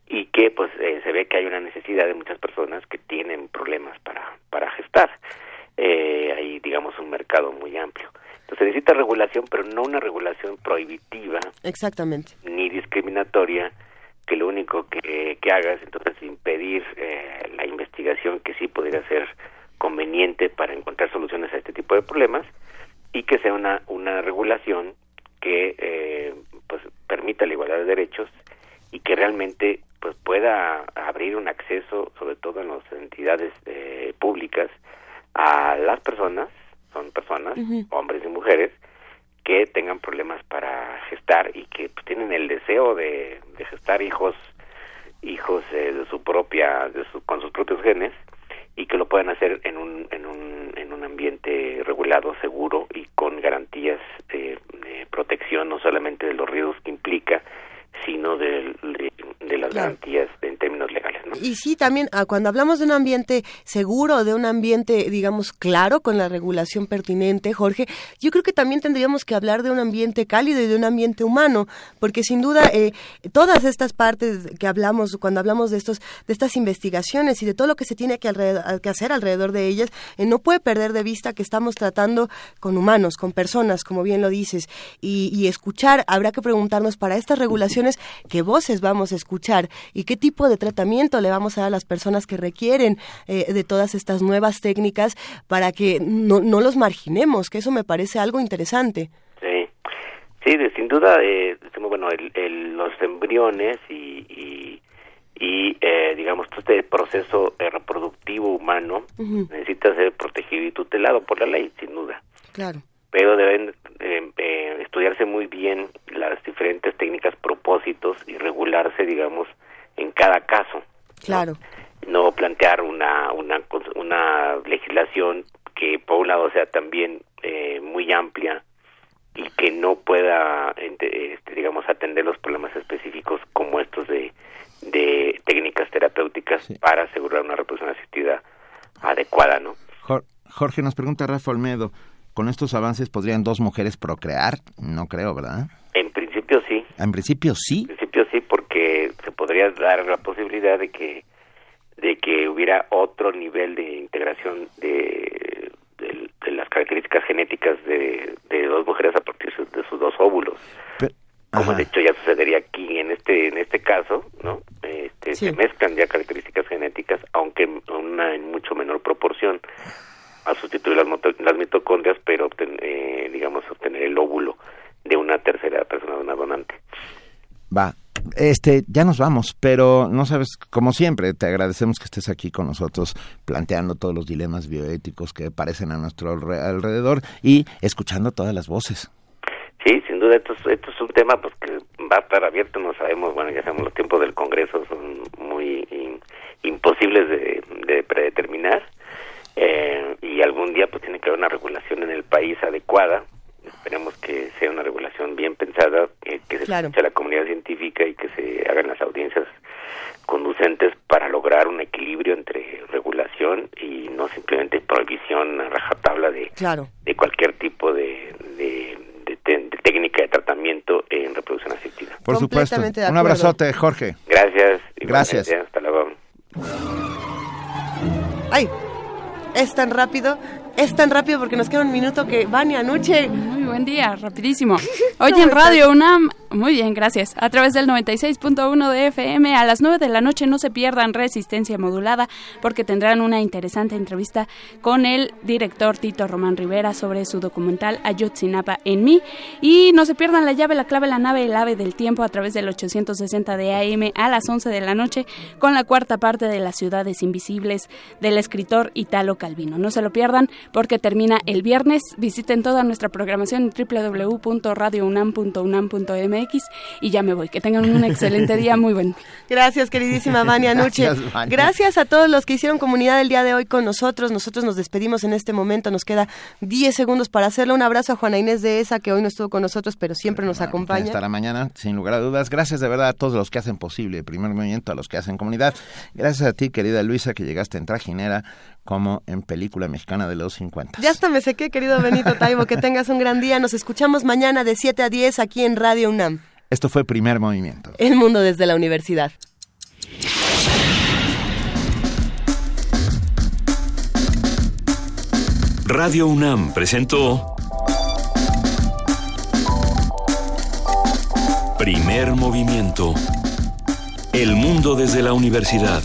y que pues eh, se ve que hay una necesidad de muchas personas que tienen problemas para para gestar. Eh, hay, digamos, un mercado muy amplio. Entonces se necesita regulación, pero no una regulación prohibitiva Exactamente. ni discriminatoria, que lo único que, que haga es entonces impedir eh, la investigación que sí podría ser conveniente para encontrar soluciones a este tipo de problemas y que sea una, una regulación que eh, pues permita la igualdad de derechos y que realmente pues pueda abrir un acceso sobre todo en las entidades eh, públicas a las personas son personas y mujeres que tengan problemas para gestar y que pues, tienen el deseo de, de gestar hijos hijos eh, de su propia de su- con sus propios genes y que lo puedan hacer en un en un en un ambiente regulado seguro y con garantías de, de protección no solamente de los riesgos que implica sino del- de, de las Claro. garantías en términos legales ¿no? Y sí, también ah, cuando hablamos de un ambiente seguro, de un ambiente, digamos, claro, con la regulación pertinente, Jorge, yo creo que también tendríamos que hablar de un ambiente cálido y de un ambiente humano, porque sin duda eh, todas estas partes que hablamos, cuando hablamos de estos, de estas investigaciones y de todo lo que se tiene que, alrededor- que hacer alrededor de ellas, eh, no puede perder de vista que estamos tratando con humanos, con personas, como bien lo dices, y, escuchar, habrá que preguntarnos para estas regulaciones qué voces vamos a escuchar y qué tipo de tratamiento le vamos a dar a las personas que requieren eh, de todas estas nuevas técnicas para que no, no los marginemos, que eso me parece algo interesante. Sí, de- sin duda, eh, decimos, bueno, el, el- los embriones y, y, y, eh, digamos, todo este proceso eh, reproductivo humano necesita ser protegido y tutelado por la ley, sin duda. Claro. Pero deben eh, eh, estudiarse muy bien las diferentes técnicas, propósitos y regularse, digamos, en cada caso. Claro. No plantear una, una, una legislación que, por un lado, sea también eh, muy amplia y que no pueda, este, digamos, atender los problemas específicos como estos de, de técnicas terapéuticas para asegurar una reproducción asistida adecuada, ¿no? Jor- Jorge nos pregunta Rafa Olmedo, con estos avances podrían dos mujeres procrear, no creo, ¿verdad? En principio sí. En principio sí. En principio sí, porque se podría dar la posibilidad de que de que hubiera otro nivel de integración de, de, las características genéticas de, de, dos mujeres a partir de sus dos óvulos. como de hecho ya sucedería aquí en este en este caso, ¿no? Este, Se mezclan ya características genéticas, aunque en una en mucho menor proporción a sustituir las, las mitocondrias, pero eh, digamos obtener el óvulo de una tercera persona, de una donante. Va, este, ya nos vamos, pero no sabes, como siempre, te agradecemos que estés aquí con nosotros planteando todos los dilemas bioéticos que aparecen a nuestro alrededor y escuchando todas las voces. Sí, sin duda, esto es, esto es un tema pues que va a estar abierto, no sabemos, bueno, ya sabemos, los tiempos del Congreso son muy imposibles de, predeterminar eh, y algún día pues tiene que haber una regulación en el país adecuada Esperemos que sea una regulación bien pensada, que se escuche a la comunidad científica y que se hagan las audiencias conducentes para lograr un equilibrio entre regulación y no simplemente prohibición a rajatabla de, de cualquier tipo de, de, técnica de tratamiento en reproducción asistida. Por supuesto. Un abrazote, Jorge. Gracias. Gracias. Hasta luego. Ay, es tan rápido es tan rápido porque nos queda un minuto que Vania Anuche. Muy buen día, rapidísimo. <laughs> Hoy en Radio UNAM, muy bien, gracias. A través del 96.1 de FM a las 9 de la noche no se pierdan Resistencia Modulada porque tendrán una interesante entrevista con el director Tito Román Rivera sobre su documental Ayotzinapa en mí y no se pierdan la llave, la clave, la nave, el ave del tiempo a través del 860 de AM a las 11 de la noche con la cuarta parte de las ciudades invisibles del escritor Italo Calvino. No se lo pierdan porque termina el viernes. Visiten toda nuestra programación en www.radiounam.unam.mx y ya me voy. Que tengan un excelente día, muy bueno. Gracias, queridísima <laughs> Vania Nuche. Gracias, a todos los que hicieron comunidad el día de hoy con nosotros. Nosotros nos despedimos en este momento. Nos queda 10 segundos para hacerle un abrazo a Juana Inés de esa que hoy no estuvo con nosotros, pero siempre nos acompaña. Hasta la mañana, sin lugar a dudas. Gracias de verdad a todos los que hacen posible el primer movimiento, a los que hacen comunidad. Gracias a ti, querida Luisa, que llegaste en trajinera como en película mexicana de los 50. Ya hasta me sequé, querido Benito Taibo. Que tengas un gran día. Nos escuchamos mañana de 7 a 10 aquí en Radio UNAM. Esto fue Primer Movimiento. El mundo desde la universidad. Radio UNAM presentó Primer Movimiento. El mundo desde la universidad.